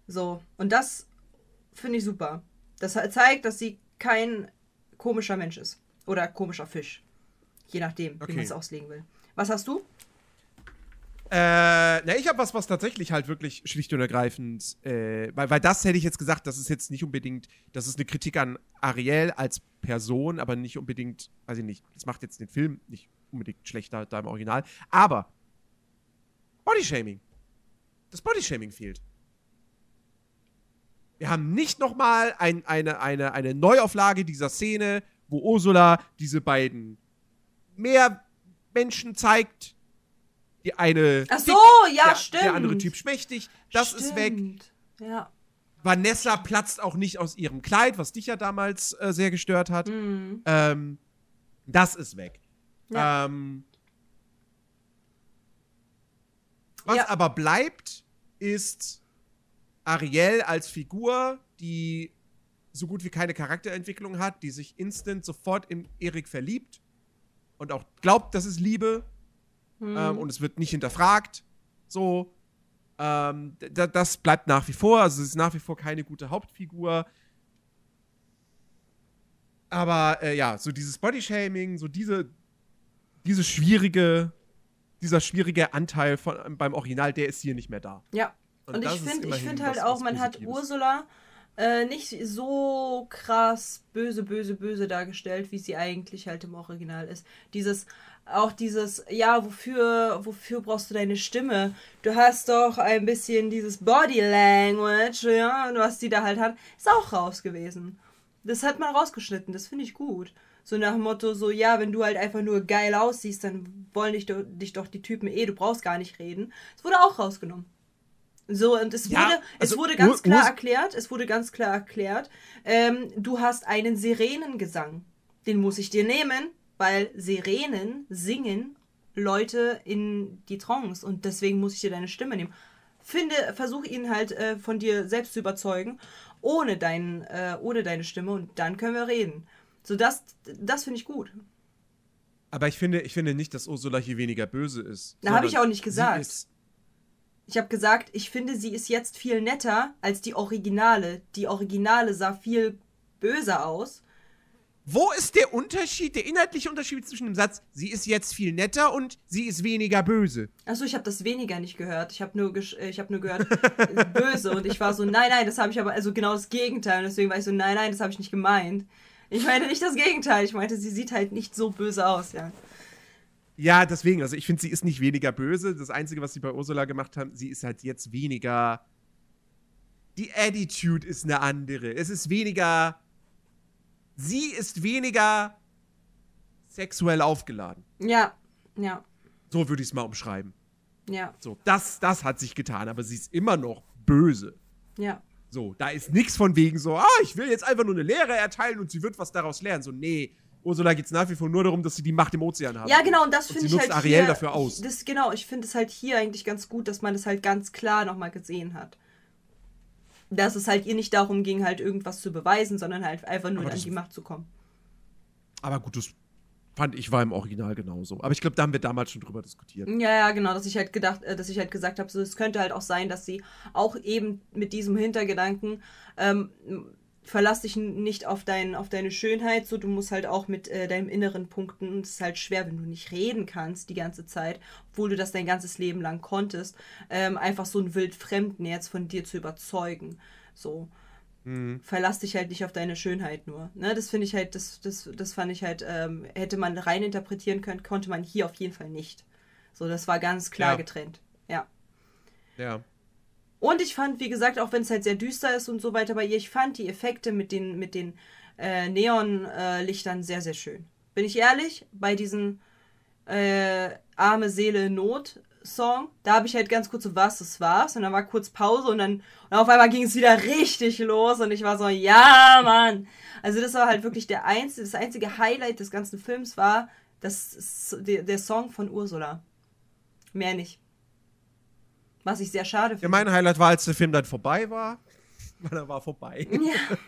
So, und das finde ich super. Das zeigt, dass sie kein komischer Mensch ist. Oder komischer Fisch. Je nachdem, okay. wie man es auslegen will. Was hast du? Äh, na, ich habe was, was tatsächlich halt wirklich schlicht und ergreifend, äh, weil, weil das hätte ich jetzt gesagt, das ist jetzt nicht unbedingt, das ist eine Kritik an Ariel als Person, aber nicht unbedingt, weiß ich nicht, das macht jetzt den Film nicht unbedingt schlechter da im Original, aber Bodyshaming. Das Bodyshaming fehlt. Wir haben nicht nochmal ein, eine, eine, eine Neuauflage dieser Szene, wo Ursula diese beiden Meermenschen zeigt, die eine. Ach so, ja, der, stimmt. Der andere Typ schmächtig. Das stimmt. ist weg. Ja. Vanessa platzt auch nicht aus ihrem Kleid, was dich ja damals äh, sehr gestört hat. Mhm. Ähm, das ist weg. Ja. Ähm, was ja. aber bleibt, ist Ariel als Figur, die so gut wie keine Charakterentwicklung hat, die sich instant sofort in Erik verliebt und auch glaubt, das ist Liebe Mhm. Ähm, und es wird nicht hinterfragt. So, ähm, das bleibt nach wie vor. Also, es ist nach wie vor keine gute Hauptfigur. Aber äh, ja, so dieses Bodyshaming, so diese, diese schwierige, dieser schwierige Anteil von, beim Original, der ist hier nicht mehr da. Ja. Und, und ich finde ich find halt auch, man hat Ursula äh, nicht so krass böse, böse, böse dargestellt, wie sie eigentlich halt im Original ist. Dieses, auch dieses, ja, wofür, wofür brauchst du deine Stimme? Du hast doch ein bisschen dieses Body Language, ja, was die da halt hat, ist auch raus gewesen. Das hat man rausgeschnitten, das finde ich gut. So nach dem Motto, so, ja, wenn du halt einfach nur geil aussiehst, dann wollen dich, dich doch die Typen eh, du brauchst gar nicht reden. Das wurde auch rausgenommen. So, und es wurde, ja, also es wurde ganz klar erklärt, es wurde ganz klar erklärt, ähm, du hast einen Sirenengesang. Den muss ich dir nehmen, weil Sirenen singen Leute in die Trance und deswegen muss ich dir deine Stimme nehmen. Finde, versuch ihn halt äh, von dir selbst zu überzeugen, ohne, dein, äh, ohne deine Stimme und dann können wir reden. So, das, das finde ich gut. Aber ich finde, ich finde nicht, dass Ursula hier weniger böse ist. Da habe ich auch nicht gesagt. Ich habe gesagt, ich finde, sie ist jetzt viel netter als die Originale. Die Originale sah viel böser aus. Wo ist der Unterschied, der inhaltliche Unterschied zwischen dem Satz, sie ist jetzt viel netter und sie ist weniger böse? Achso, ich habe das weniger nicht gehört. Ich habe nur, hab nur gehört, böse. Und ich war so, nein, nein, das habe ich aber, also genau das Gegenteil. Und deswegen war ich so, nein, nein, das habe ich nicht gemeint. Ich meinte nicht das Gegenteil. Ich meinte, sie sieht halt nicht so böse aus, ja. Ja, deswegen, also ich finde, sie ist nicht weniger böse. Das Einzige, was sie bei Ursula gemacht haben, sie ist halt jetzt weniger. Die Attitude ist eine andere. Es ist weniger. Sie ist weniger sexuell aufgeladen. Ja, ja. So würde ich es mal umschreiben. Ja. So, das, das hat sich getan, aber sie ist immer noch böse. Ja. So, da ist nichts von wegen so, ah, ich will jetzt einfach nur eine Lehre erteilen und sie wird was daraus lernen. So, nee, Ursula geht es nach wie vor nur darum, dass sie die Macht im Ozean haben. Ja, genau, und das finde ich halt Ariel hier, dafür aus. Das, genau, ich finde es halt hier eigentlich ganz gut, dass man das halt ganz klar nochmal gesehen hat. Dass es halt ihr nicht darum ging, halt irgendwas zu beweisen, sondern halt einfach nur an die Macht zu kommen. Aber gut, das fand ich war im Original genauso. Aber ich glaube, da haben wir damals schon drüber diskutiert. Ja, ja, genau, dass ich halt gedacht, äh, dass ich halt gesagt habe, so es könnte halt auch sein, dass sie auch eben mit diesem Hintergedanken ähm, verlass dich nicht auf, dein, auf deine Schönheit, so du musst halt auch mit äh, deinem Inneren punkten. Es ist halt schwer, wenn du nicht reden kannst die ganze Zeit, obwohl du das dein ganzes Leben lang konntest, ähm, einfach so einen Wildfremden jetzt von dir zu überzeugen. So. Mhm. Verlass dich halt nicht auf deine Schönheit nur. Ne, das finde ich halt, das, das, das fand ich halt, ähm, hätte man rein interpretieren können, konnte man hier auf jeden Fall nicht. So, das war ganz klar ja. getrennt. Ja. Ja. Und ich fand, wie gesagt, auch wenn es halt sehr düster ist und so weiter bei ihr, ich fand die Effekte mit den, mit den äh, Neonlichtern äh, sehr, sehr schön. Bin ich ehrlich, bei diesem äh, Arme Seele Not Song, da habe ich halt ganz kurz so, was das war's. Und dann war kurz Pause und dann und auf einmal ging es wieder richtig los und ich war so, ja, Mann. Also das war halt wirklich der einzige, das einzige Highlight des ganzen Films war das, der, der Song von Ursula. Mehr nicht. Was ich sehr schade finde. Ja, mein Highlight war, als der Film dann vorbei war. Weil er war vorbei. Ja.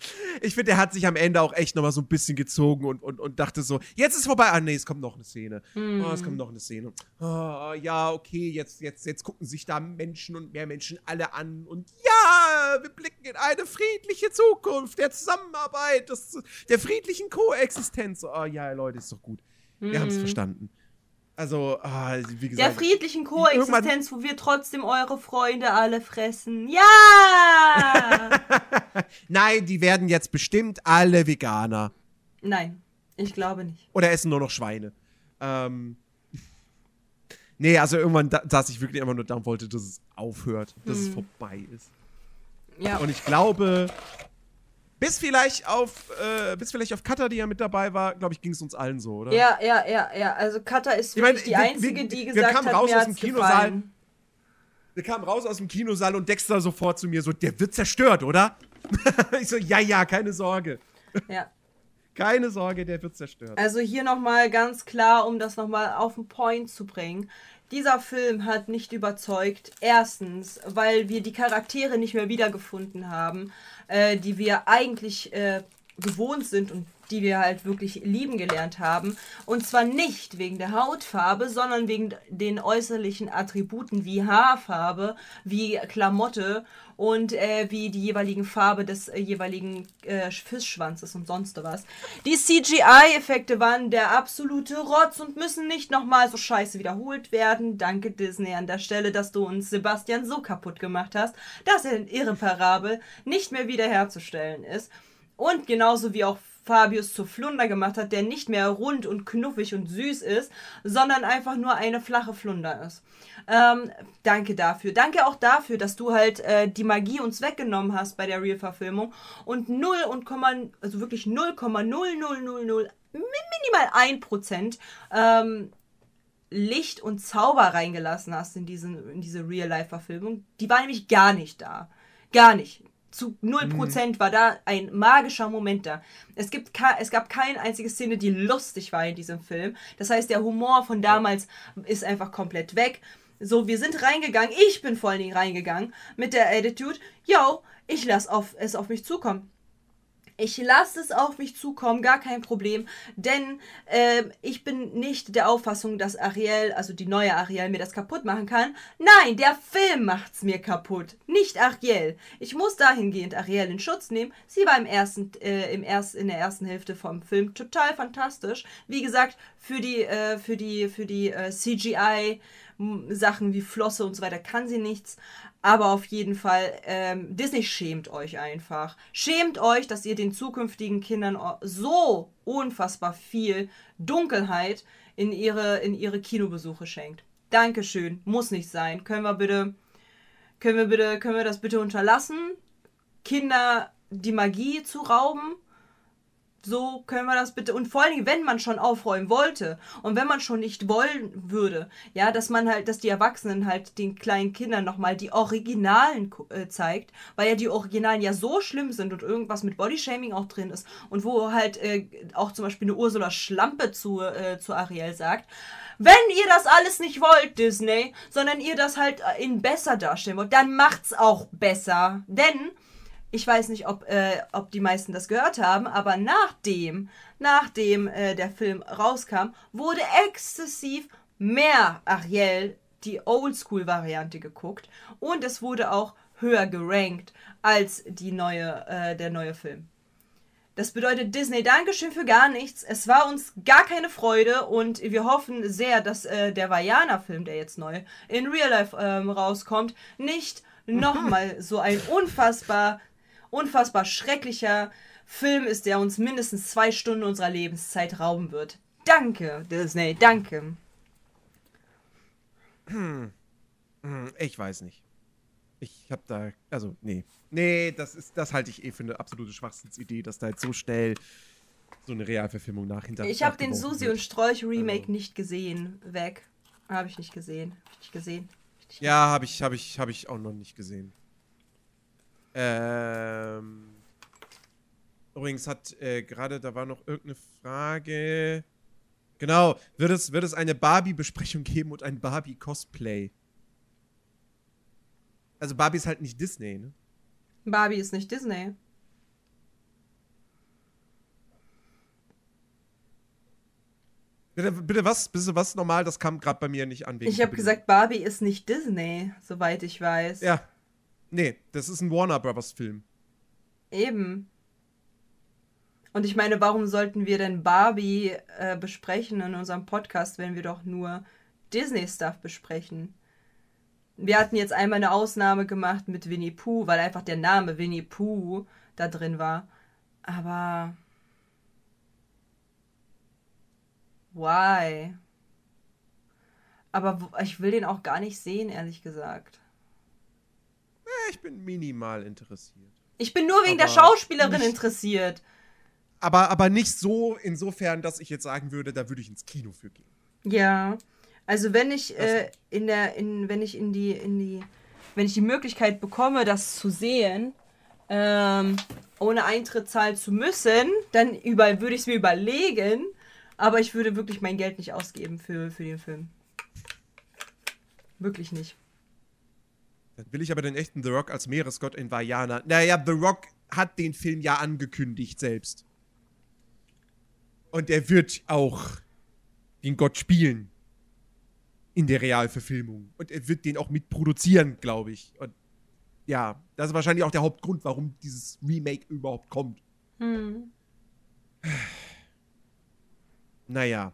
ich finde, er hat sich am Ende auch echt nochmal so ein bisschen gezogen und, und, und dachte so, jetzt ist vorbei. Ah, nee, es kommt noch eine Szene. Mm. Oh, es kommt noch eine Szene. Oh, ja, okay, jetzt, jetzt, jetzt gucken sich da Menschen und mehr Menschen alle an. Und ja, wir blicken in eine friedliche Zukunft der Zusammenarbeit, des, der friedlichen Koexistenz. Oh ja, Leute, ist doch gut. Wir mm. haben es verstanden. Also, ah, wie gesagt. Der friedlichen Koexistenz, wo wir trotzdem eure Freunde alle fressen. Ja! Nein, die werden jetzt bestimmt alle Veganer. Nein, ich glaube nicht. Oder essen nur noch Schweine. Ähm. Nee, also irgendwann saß ich wirklich immer nur da und wollte, dass es aufhört, dass hm. es vorbei ist. Ja. Und ich glaube, bis vielleicht auf, äh, bis vielleicht auf Cutter, die ja mit dabei war, glaube ich, ging es uns allen so, oder? Ja, ja, ja, ja. Also Cutter ist wirklich die wir, einzige, wir, die gesagt wir kamen hat, raus mir aus dem Kinosaal. Gefallen. Wir kamen raus aus dem Kinosaal und Dexter sofort zu mir so, der wird zerstört, oder? ich so, ja, ja, keine Sorge. Ja. Keine Sorge, der wird zerstört. Also hier nochmal ganz klar, um das nochmal auf den Point zu bringen. Dieser Film hat nicht überzeugt. Erstens, weil wir die Charaktere nicht mehr wiedergefunden haben, äh, die wir eigentlich äh, gewohnt sind und die wir halt wirklich lieben gelernt haben. Und zwar nicht wegen der Hautfarbe, sondern wegen den äußerlichen Attributen wie Haarfarbe, wie Klamotte und äh, wie die jeweiligen Farbe des äh, jeweiligen äh, Fischschwanzes und sonst was. Die CGI-Effekte waren der absolute Rotz und müssen nicht nochmal so scheiße wiederholt werden. Danke Disney an der Stelle, dass du uns Sebastian so kaputt gemacht hast, dass er irreparabel nicht mehr wiederherzustellen ist. Und genauso wie auch Fabius zu Flunder gemacht hat, der nicht mehr rund und knuffig und süß ist, sondern einfach nur eine flache Flunder ist. Ähm, danke dafür. Danke auch dafür, dass du halt äh, die Magie uns weggenommen hast bei der Real-Verfilmung und 0 und, also wirklich 0,0000 minimal 1% ähm, Licht und Zauber reingelassen hast in, diesen, in diese Real-Life-Verfilmung. Die war nämlich gar nicht da. Gar nicht zu 0% mhm. war da ein magischer Moment da. Es, gibt es gab keine einzige Szene, die lustig war in diesem Film. Das heißt, der Humor von damals ist einfach komplett weg. So, wir sind reingegangen, ich bin vor allen Dingen reingegangen mit der Attitude, yo, ich lasse auf, es auf mich zukommen. Ich lasse es auf mich zukommen, gar kein Problem, denn äh, ich bin nicht der Auffassung, dass Ariel, also die neue Ariel, mir das kaputt machen kann. Nein, der Film macht's mir kaputt, nicht Ariel. Ich muss dahingehend Ariel in Schutz nehmen. Sie war im ersten, äh, im erst, in der ersten Hälfte vom Film total fantastisch. Wie gesagt, für die, äh, für die, für die äh, CGI. Sachen wie Flosse und so weiter kann sie nichts. Aber auf jeden Fall, ähm, Disney schämt euch einfach. Schämt euch, dass ihr den zukünftigen Kindern so unfassbar viel Dunkelheit in ihre, in ihre Kinobesuche schenkt. Dankeschön. Muss nicht sein. Können wir bitte, können wir bitte, können wir das bitte unterlassen? Kinder die Magie zu rauben? So können wir das bitte. Und vor allen Dingen, wenn man schon aufräumen wollte und wenn man schon nicht wollen würde, ja, dass man halt, dass die Erwachsenen halt den kleinen Kindern nochmal die Originalen äh, zeigt, weil ja die Originalen ja so schlimm sind und irgendwas mit Bodyshaming auch drin ist und wo halt äh, auch zum Beispiel eine Ursula Schlampe zu, äh, zu Ariel sagt. Wenn ihr das alles nicht wollt, Disney, sondern ihr das halt in besser darstellen wollt, dann macht's auch besser. Denn ich weiß nicht, ob, äh, ob die meisten das gehört haben, aber nachdem, nachdem äh, der Film rauskam, wurde exzessiv mehr Ariel, die Oldschool-Variante, geguckt. Und es wurde auch höher gerankt als die neue, äh, der neue Film. Das bedeutet Disney, Dankeschön für gar nichts. Es war uns gar keine Freude und wir hoffen sehr, dass äh, der Vajana-Film, der jetzt neu in Real Life ähm, rauskommt, nicht nochmal so ein unfassbar unfassbar schrecklicher Film ist, der uns mindestens zwei Stunden unserer Lebenszeit rauben wird. Danke, Disney, danke. Hm. hm. Ich weiß nicht. Ich hab da, also, nee. Nee, das ist, das halte ich eh für eine absolute Schwachsinnsidee, dass da jetzt so schnell so eine Realverfilmung nachhinter. Ich habe den Susi und Strolch Remake also. nicht gesehen. Weg. Habe ich nicht gesehen. Hab ich nicht gesehen. nicht ja, habe ich, habe ich, habe ich auch noch nicht gesehen. Ähm, übrigens hat äh, gerade, da war noch irgendeine Frage. Genau, wird es, wird es eine Barbie-Besprechung geben und ein Barbie-Cosplay? Also Barbie ist halt nicht Disney, ne? Barbie ist nicht Disney. Bitte, bitte was? Bitte was normal? Das kam gerade bei mir nicht an. Ich habe gesagt, Barbie ist nicht Disney, soweit ich weiß. Ja, Nee, das ist ein Warner Brothers Film. Eben. Und ich meine, warum sollten wir denn Barbie äh, besprechen in unserem Podcast, wenn wir doch nur Disney-Stuff besprechen? Wir hatten jetzt einmal eine Ausnahme gemacht mit Winnie Pooh, weil einfach der Name Winnie Pooh da drin war. Aber. Why? Aber ich will den auch gar nicht sehen, ehrlich gesagt ich bin minimal interessiert. Ich bin nur wegen aber der Schauspielerin nicht, interessiert. Aber, aber nicht so insofern, dass ich jetzt sagen würde, da würde ich ins Kino für gehen. Ja. Also wenn ich äh, in der, in, wenn ich in die, in die, wenn ich die Möglichkeit bekomme, das zu sehen, ähm, ohne Eintritt zahlen zu müssen, dann über, würde ich es mir überlegen, aber ich würde wirklich mein Geld nicht ausgeben für, für den Film. Wirklich nicht. Dann will ich aber den echten The Rock als Meeresgott in Vajana. Naja, The Rock hat den Film ja angekündigt selbst. Und er wird auch den Gott spielen. In der Realverfilmung. Und er wird den auch mitproduzieren, glaube ich. Und ja, das ist wahrscheinlich auch der Hauptgrund, warum dieses Remake überhaupt kommt. Hm. Naja.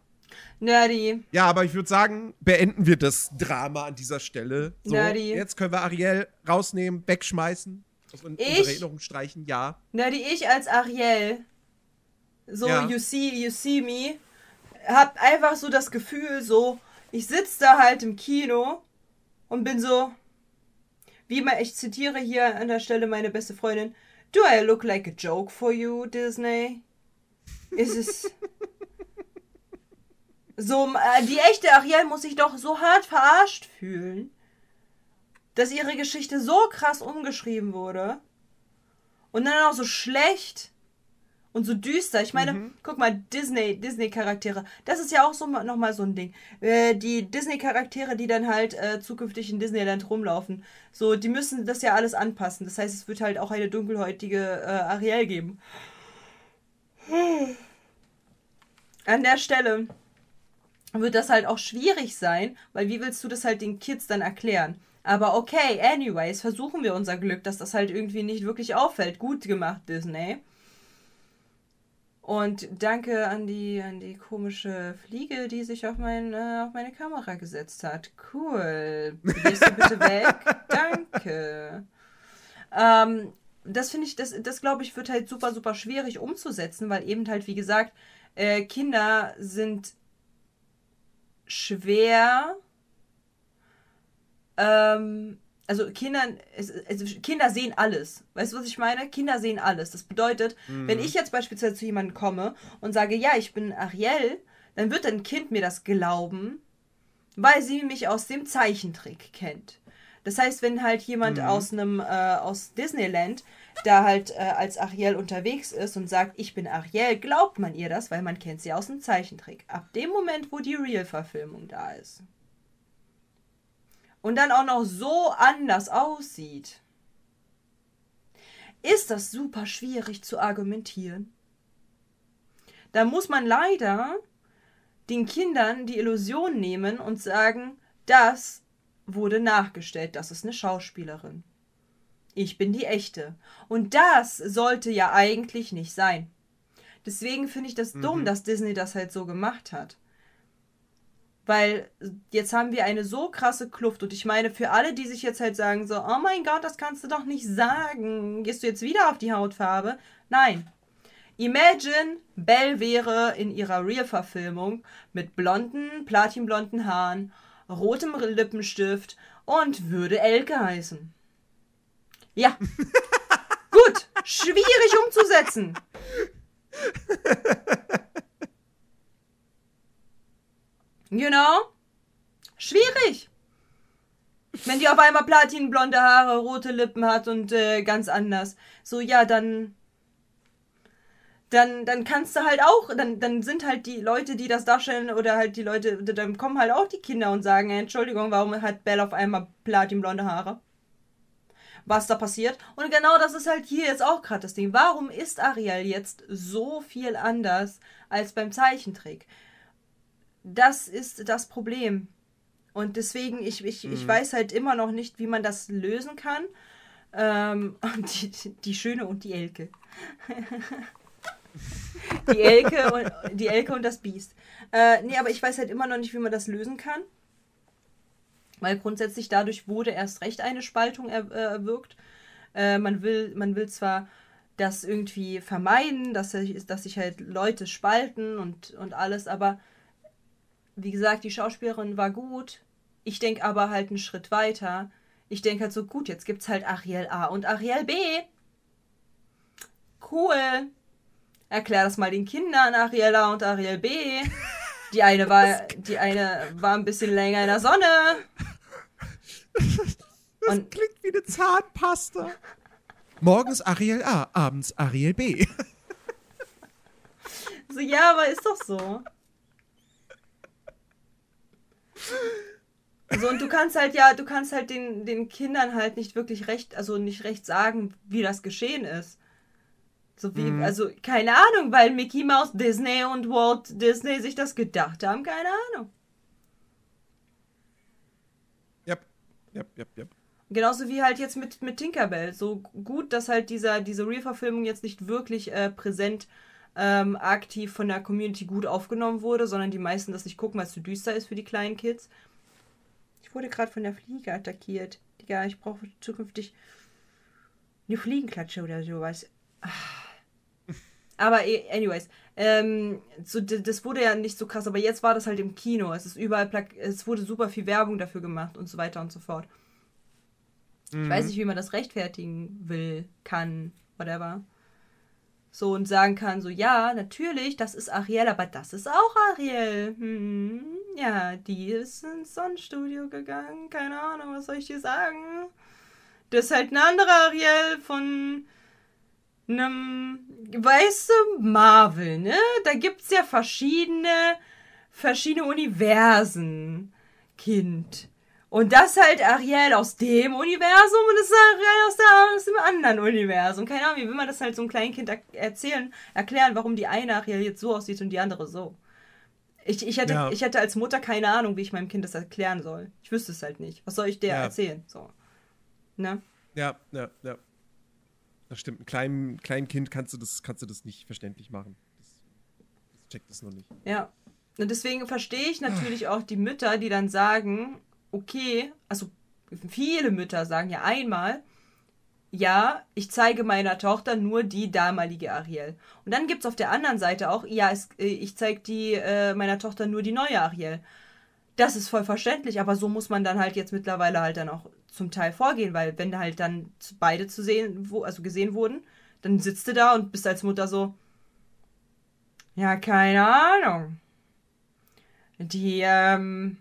Nerdy. Ja, aber ich würde sagen, beenden wir das Drama an dieser Stelle. So, Nerdy. Jetzt können wir Ariel rausnehmen, wegschmeißen, aus ich, unsere Erinnerung streichen, ja. Nerdy, ich als Ariel, so ja. you see, you see me, hab einfach so das Gefühl, so, ich sitze da halt im Kino und bin so, wie mal, ich zitiere hier an der Stelle meine beste Freundin, Do I look like a joke for you, Disney? Ist es. So, äh, die echte Ariel muss sich doch so hart verarscht fühlen, dass ihre Geschichte so krass umgeschrieben wurde und dann auch so schlecht und so düster. Ich meine, mhm. guck mal, Disney, Disney-Charaktere, das ist ja auch so nochmal so ein Ding. Äh, die Disney-Charaktere, die dann halt äh, zukünftig in Disneyland rumlaufen, so, die müssen das ja alles anpassen. Das heißt, es wird halt auch eine dunkelhäutige äh, Ariel geben. An der Stelle wird das halt auch schwierig sein, weil wie willst du das halt den Kids dann erklären? Aber okay, anyways, versuchen wir unser Glück, dass das halt irgendwie nicht wirklich auffällt. Gut gemacht, Disney. Und danke an die, an die komische Fliege, die sich auf, mein, äh, auf meine Kamera gesetzt hat. Cool. Gehst du bitte weg? danke. Ähm, das finde ich, das, das glaube ich, wird halt super, super schwierig umzusetzen, weil eben halt, wie gesagt, äh, Kinder sind schwer. Ähm, also Kinder, also Kinder sehen alles. Weißt du, was ich meine? Kinder sehen alles. Das bedeutet, mhm. wenn ich jetzt beispielsweise zu jemandem komme und sage, ja, ich bin Ariel, dann wird ein Kind mir das glauben, weil sie mich aus dem Zeichentrick kennt. Das heißt, wenn halt jemand mhm. aus einem äh, aus Disneyland da halt äh, als Ariel unterwegs ist und sagt, ich bin Ariel, glaubt man ihr das, weil man kennt sie aus dem Zeichentrick. Ab dem Moment, wo die Real-Verfilmung da ist und dann auch noch so anders aussieht, ist das super schwierig zu argumentieren. Da muss man leider den Kindern die Illusion nehmen und sagen, das wurde nachgestellt, das ist eine Schauspielerin. Ich bin die echte. Und das sollte ja eigentlich nicht sein. Deswegen finde ich das mhm. dumm, dass Disney das halt so gemacht hat. Weil jetzt haben wir eine so krasse Kluft. Und ich meine, für alle, die sich jetzt halt sagen, so, oh mein Gott, das kannst du doch nicht sagen. Gehst du jetzt wieder auf die Hautfarbe? Nein. Imagine, Belle wäre in ihrer Real-Verfilmung mit blonden, platinblonden Haaren, rotem Lippenstift und würde Elke heißen. Ja. Gut. Schwierig umzusetzen. You know? Schwierig. Wenn die auf einmal platinblonde Haare, rote Lippen hat und äh, ganz anders. So, ja, dann. Dann, dann kannst du halt auch, dann, dann sind halt die Leute, die das darstellen, oder halt die Leute, dann kommen halt auch die Kinder und sagen, Entschuldigung, warum hat Belle auf einmal platinblonde Haare? Was da passiert? Und genau das ist halt hier jetzt auch gerade das Ding. Warum ist Ariel jetzt so viel anders als beim Zeichentrick? das ist das Problem. Und deswegen, ich, ich, mhm. ich weiß halt immer noch nicht, wie man das lösen kann. Ähm, die, die Schöne und die Elke. die Elke und die Elke und das Biest. Äh, nee, aber ich weiß halt immer noch nicht, wie man das lösen kann. Weil grundsätzlich dadurch wurde erst recht eine Spaltung er, äh, erwirkt. Äh, man, will, man will zwar das irgendwie vermeiden, dass, dass sich halt Leute spalten und, und alles, aber wie gesagt, die Schauspielerin war gut. Ich denke aber halt einen Schritt weiter. Ich denke halt so, gut, jetzt gibt's halt Ariel A und Ariel B. Cool. Erklär das mal den Kindern, Ariel A und Ariel B. Die eine war, die eine war ein bisschen länger in der Sonne. Das und klingt wie eine Zahnpasta. Morgens Ariel A, abends Ariel B. So, ja, aber ist doch so. So, und du kannst halt ja, du kannst halt den, den Kindern halt nicht wirklich recht, also nicht recht sagen, wie das geschehen ist. So wie, mhm. also keine Ahnung, weil Mickey Mouse, Disney und Walt Disney sich das gedacht haben, keine Ahnung. Ja, ja, ja, ja. Genauso wie halt jetzt mit, mit Tinkerbell. So gut, dass halt dieser, diese Real-Verfilmung jetzt nicht wirklich äh, präsent ähm, aktiv von der Community gut aufgenommen wurde, sondern die meisten das nicht gucken, weil es zu düster ist für die kleinen Kids. Ich wurde gerade von der Fliege attackiert. Digga, ich brauche zukünftig eine Fliegenklatsche oder sowas. Ah. Aber eh, anyways, ähm, so, das wurde ja nicht so krass, aber jetzt war das halt im Kino. Es ist überall, es wurde super viel Werbung dafür gemacht und so weiter und so fort. Mhm. Ich weiß mhm. nicht, wie man das rechtfertigen will, kann, whatever. So und sagen kann, so, ja, natürlich, das ist Ariel, aber das ist auch Ariel. Hm, ja, die ist ins Sonnenstudio gegangen. Keine Ahnung, was soll ich dir sagen? Das ist halt eine andere Ariel von einem, weißt du, Marvel, ne? Da gibt's ja verschiedene, verschiedene Universen, Kind. Und das halt Ariel aus dem Universum und das ist Ariel aus, der, aus dem anderen Universum. Keine Ahnung, wie will man das halt so einem kleinen Kind er erzählen, erklären, warum die eine Ariel jetzt so aussieht und die andere so. Ich, ich, hätte, ja. ich hätte als Mutter keine Ahnung, wie ich meinem Kind das erklären soll. Ich wüsste es halt nicht. Was soll ich dir ja. erzählen? So. Ne? Ja, ja, ja. Das stimmt. Ein kleinem, kleinem Kind kannst du, das, kannst du das nicht verständlich machen. Das, das checkt das noch nicht. Ja. Und deswegen verstehe ich natürlich auch die Mütter, die dann sagen, okay, also viele Mütter sagen ja einmal, ja, ich zeige meiner Tochter nur die damalige Ariel. Und dann gibt es auf der anderen Seite auch, ja, es, äh, ich zeige die äh, meiner Tochter nur die neue Ariel. Das ist voll verständlich, aber so muss man dann halt jetzt mittlerweile halt dann auch zum Teil vorgehen, weil wenn halt dann beide zu sehen, wo, also gesehen wurden, dann sitzt du da und bist als Mutter so, ja, keine Ahnung. Die, ähm,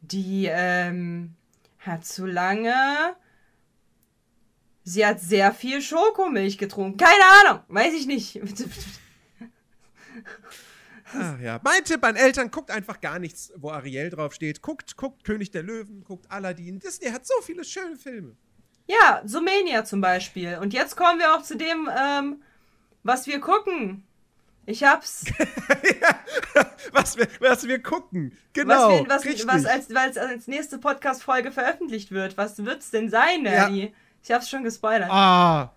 die ähm, hat zu lange. Sie hat sehr viel Schokomilch getrunken. Keine Ahnung, weiß ich nicht. Ach ja. Mein Tipp an Eltern, guckt einfach gar nichts, wo Ariel draufsteht. Guckt, guckt König der Löwen, guckt Aladdin. Disney hat so viele schöne Filme. Ja, Sumania zum Beispiel. Und jetzt kommen wir auch zu dem, ähm, was wir gucken. Ich hab's. ja, was, wir, was wir gucken. Genau. Was, wir, was, was als, als, als nächste Podcast-Folge veröffentlicht wird. Was wird's denn sein, Nerdy? Ja. Ich hab's schon gespoilert. Ah.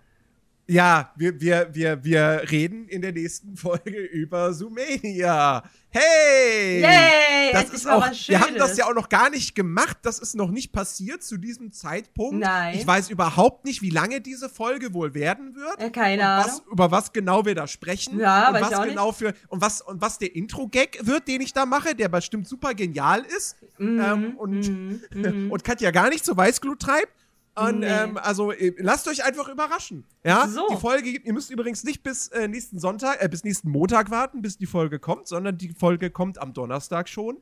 Ja, wir, wir, wir, wir reden in der nächsten Folge über Zoomania. Hey! Yay! Das ist auch, wir haben das ja auch noch gar nicht gemacht. Das ist noch nicht passiert zu diesem Zeitpunkt. Nein. Ich weiß überhaupt nicht, wie lange diese Folge wohl werden wird. Keine Ahnung. Was, über was genau wir da sprechen. Ja, und weiß was genau nicht. für und was und was der Intro-Gag wird, den ich da mache, der bestimmt super genial ist mm, ähm, und mm, mm. und Katja gar nicht zur Weißglut treibt. Und nee. ähm, also äh, lasst euch einfach überraschen. Ja, so. die Folge, ihr müsst übrigens nicht bis äh, nächsten Sonntag, äh, bis nächsten Montag warten, bis die Folge kommt, sondern die Folge kommt am Donnerstag schon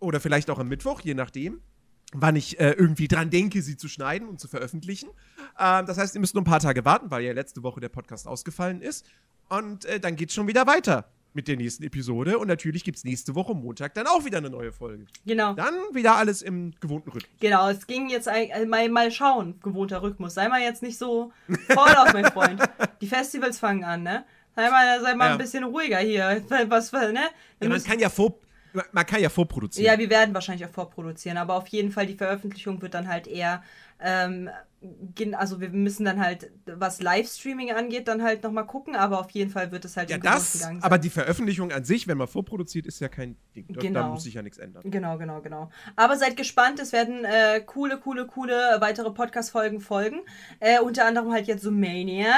oder vielleicht auch am Mittwoch, je nachdem, wann ich äh, irgendwie dran denke, sie zu schneiden und zu veröffentlichen. Ähm, das heißt, ihr müsst nur ein paar Tage warten, weil ja letzte Woche der Podcast ausgefallen ist. Und äh, dann geht's schon wieder weiter mit der nächsten Episode. Und natürlich gibt es nächste Woche Montag dann auch wieder eine neue Folge. Genau. Dann wieder alles im gewohnten Rhythmus. Genau, es ging jetzt also mal, mal schauen, gewohnter Rhythmus. Sei mal jetzt nicht so voll auf, mein Freund. Die Festivals fangen an, ne? Sei mal, sei mal ja. ein bisschen ruhiger hier. Was, ne? Ja, man kann ja vor. Man kann ja vorproduzieren. Ja, wir werden wahrscheinlich auch vorproduzieren, aber auf jeden Fall die Veröffentlichung wird dann halt eher ähm, also wir müssen dann halt, was Livestreaming angeht, dann halt nochmal gucken, aber auf jeden Fall wird es halt ja, das, sein. Aber die Veröffentlichung an sich, wenn man vorproduziert, ist ja kein Ding. Genau. Da muss sich ja nichts ändern. Genau, genau, genau. Aber seid gespannt, es werden äh, coole, coole, coole weitere Podcast-Folgen folgen. Äh, unter anderem halt jetzt so Mania.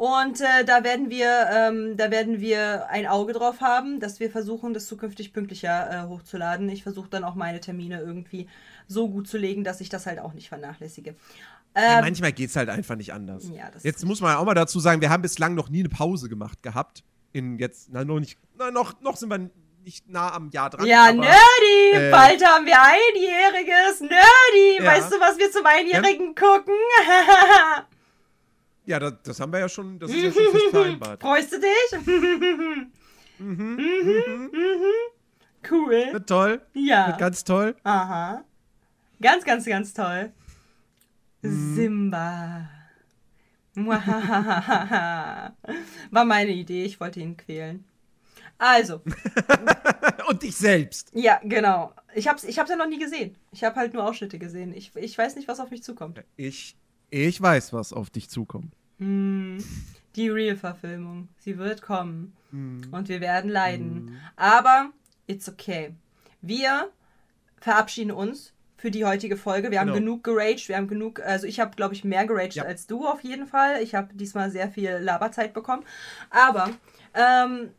Und äh, da werden wir, ähm, da werden wir ein Auge drauf haben, dass wir versuchen, das zukünftig pünktlicher äh, hochzuladen. Ich versuche dann auch meine Termine irgendwie so gut zu legen, dass ich das halt auch nicht vernachlässige. Ähm, ja, manchmal geht es halt einfach nicht anders. Ja, jetzt muss man auch mal dazu sagen, wir haben bislang noch nie eine Pause gemacht gehabt. In jetzt, na, noch nicht, na, noch, noch sind wir nicht nah am Jahr dran. Ja, aber, Nerdy! Äh, Bald haben wir einjähriges. Nerdy! Ja. Weißt du, was wir zum Einjährigen ja. gucken? ja, das, das, haben wir ja schon, das ist ja schon fest vereinbart. Freust du dich? mhm, mhm, mhm. Cool. Wird toll. Ja. Wird ganz toll. Aha. Ganz, ganz, ganz toll. Mhm. Simba. War meine Idee, ich wollte ihn quälen. Also. Und dich selbst. Ja, genau. Ich hab's, ich hab's ja noch nie gesehen. Ich habe halt nur Ausschnitte gesehen. Ich, ich weiß nicht, was auf mich zukommt. Ich, ich weiß, was auf dich zukommt. Hm, die Real-Verfilmung. Sie wird kommen. Hm. Und wir werden leiden. Hm. Aber it's okay. Wir verabschieden uns für die heutige Folge. Wir haben genau. genug geraged, wir haben genug, also ich habe, glaube ich, mehr geraged ja. als du auf jeden Fall. Ich habe diesmal sehr viel Laberzeit bekommen. Aber ähm,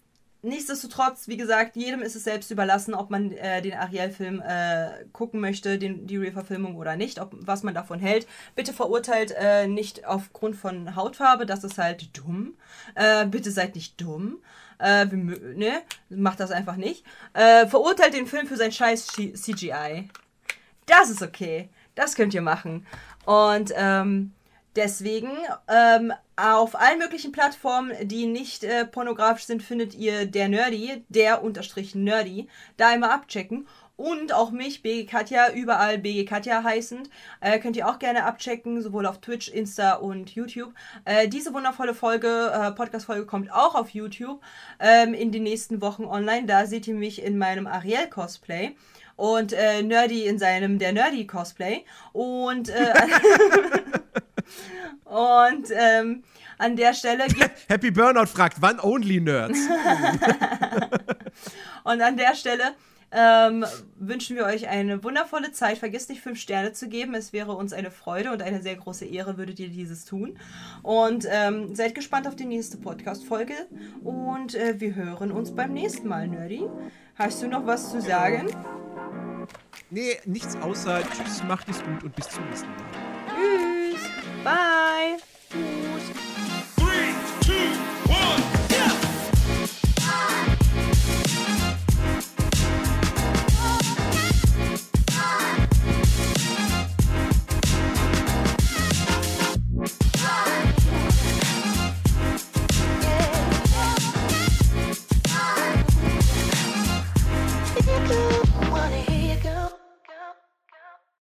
nichtsdestotrotz, wie gesagt, jedem ist es selbst überlassen, ob man äh, den Ariel-Film äh, gucken möchte, den, die Real-Verfilmung oder nicht, ob, was man davon hält. Bitte verurteilt äh, nicht aufgrund von Hautfarbe, das ist halt dumm. Äh, bitte seid nicht dumm. Äh, ne? Macht das einfach nicht. Äh, verurteilt den Film für sein scheiß CGI. Das ist okay. Das könnt ihr machen. Und ähm, deswegen ähm, auf allen möglichen Plattformen, die nicht äh, pornografisch sind, findet ihr der Nerdy, der unterstrich Nerdy. Da immer abchecken. Und auch mich, BG Katja, überall BG Katja heißend. Äh, könnt ihr auch gerne abchecken, sowohl auf Twitch, Insta und YouTube. Äh, diese wundervolle Folge, äh, Podcast-Folge kommt auch auf YouTube ähm, in den nächsten Wochen online. Da seht ihr mich in meinem Ariel-Cosplay und äh, Nerdy in seinem der Nerdy Cosplay und äh, und ähm, an der Stelle Happy Burnout fragt, wann Only Nerds? und an der Stelle ähm, wünschen wir euch eine wundervolle Zeit. Vergesst nicht, fünf Sterne zu geben. Es wäre uns eine Freude und eine sehr große Ehre, würdet ihr dieses tun. Und ähm, seid gespannt auf die nächste Podcast-Folge. Und äh, wir hören uns beim nächsten Mal, Nerdy. Hast du noch was zu sagen? Nee, nichts außer Tschüss, macht es gut und bis zum nächsten Mal. Bye.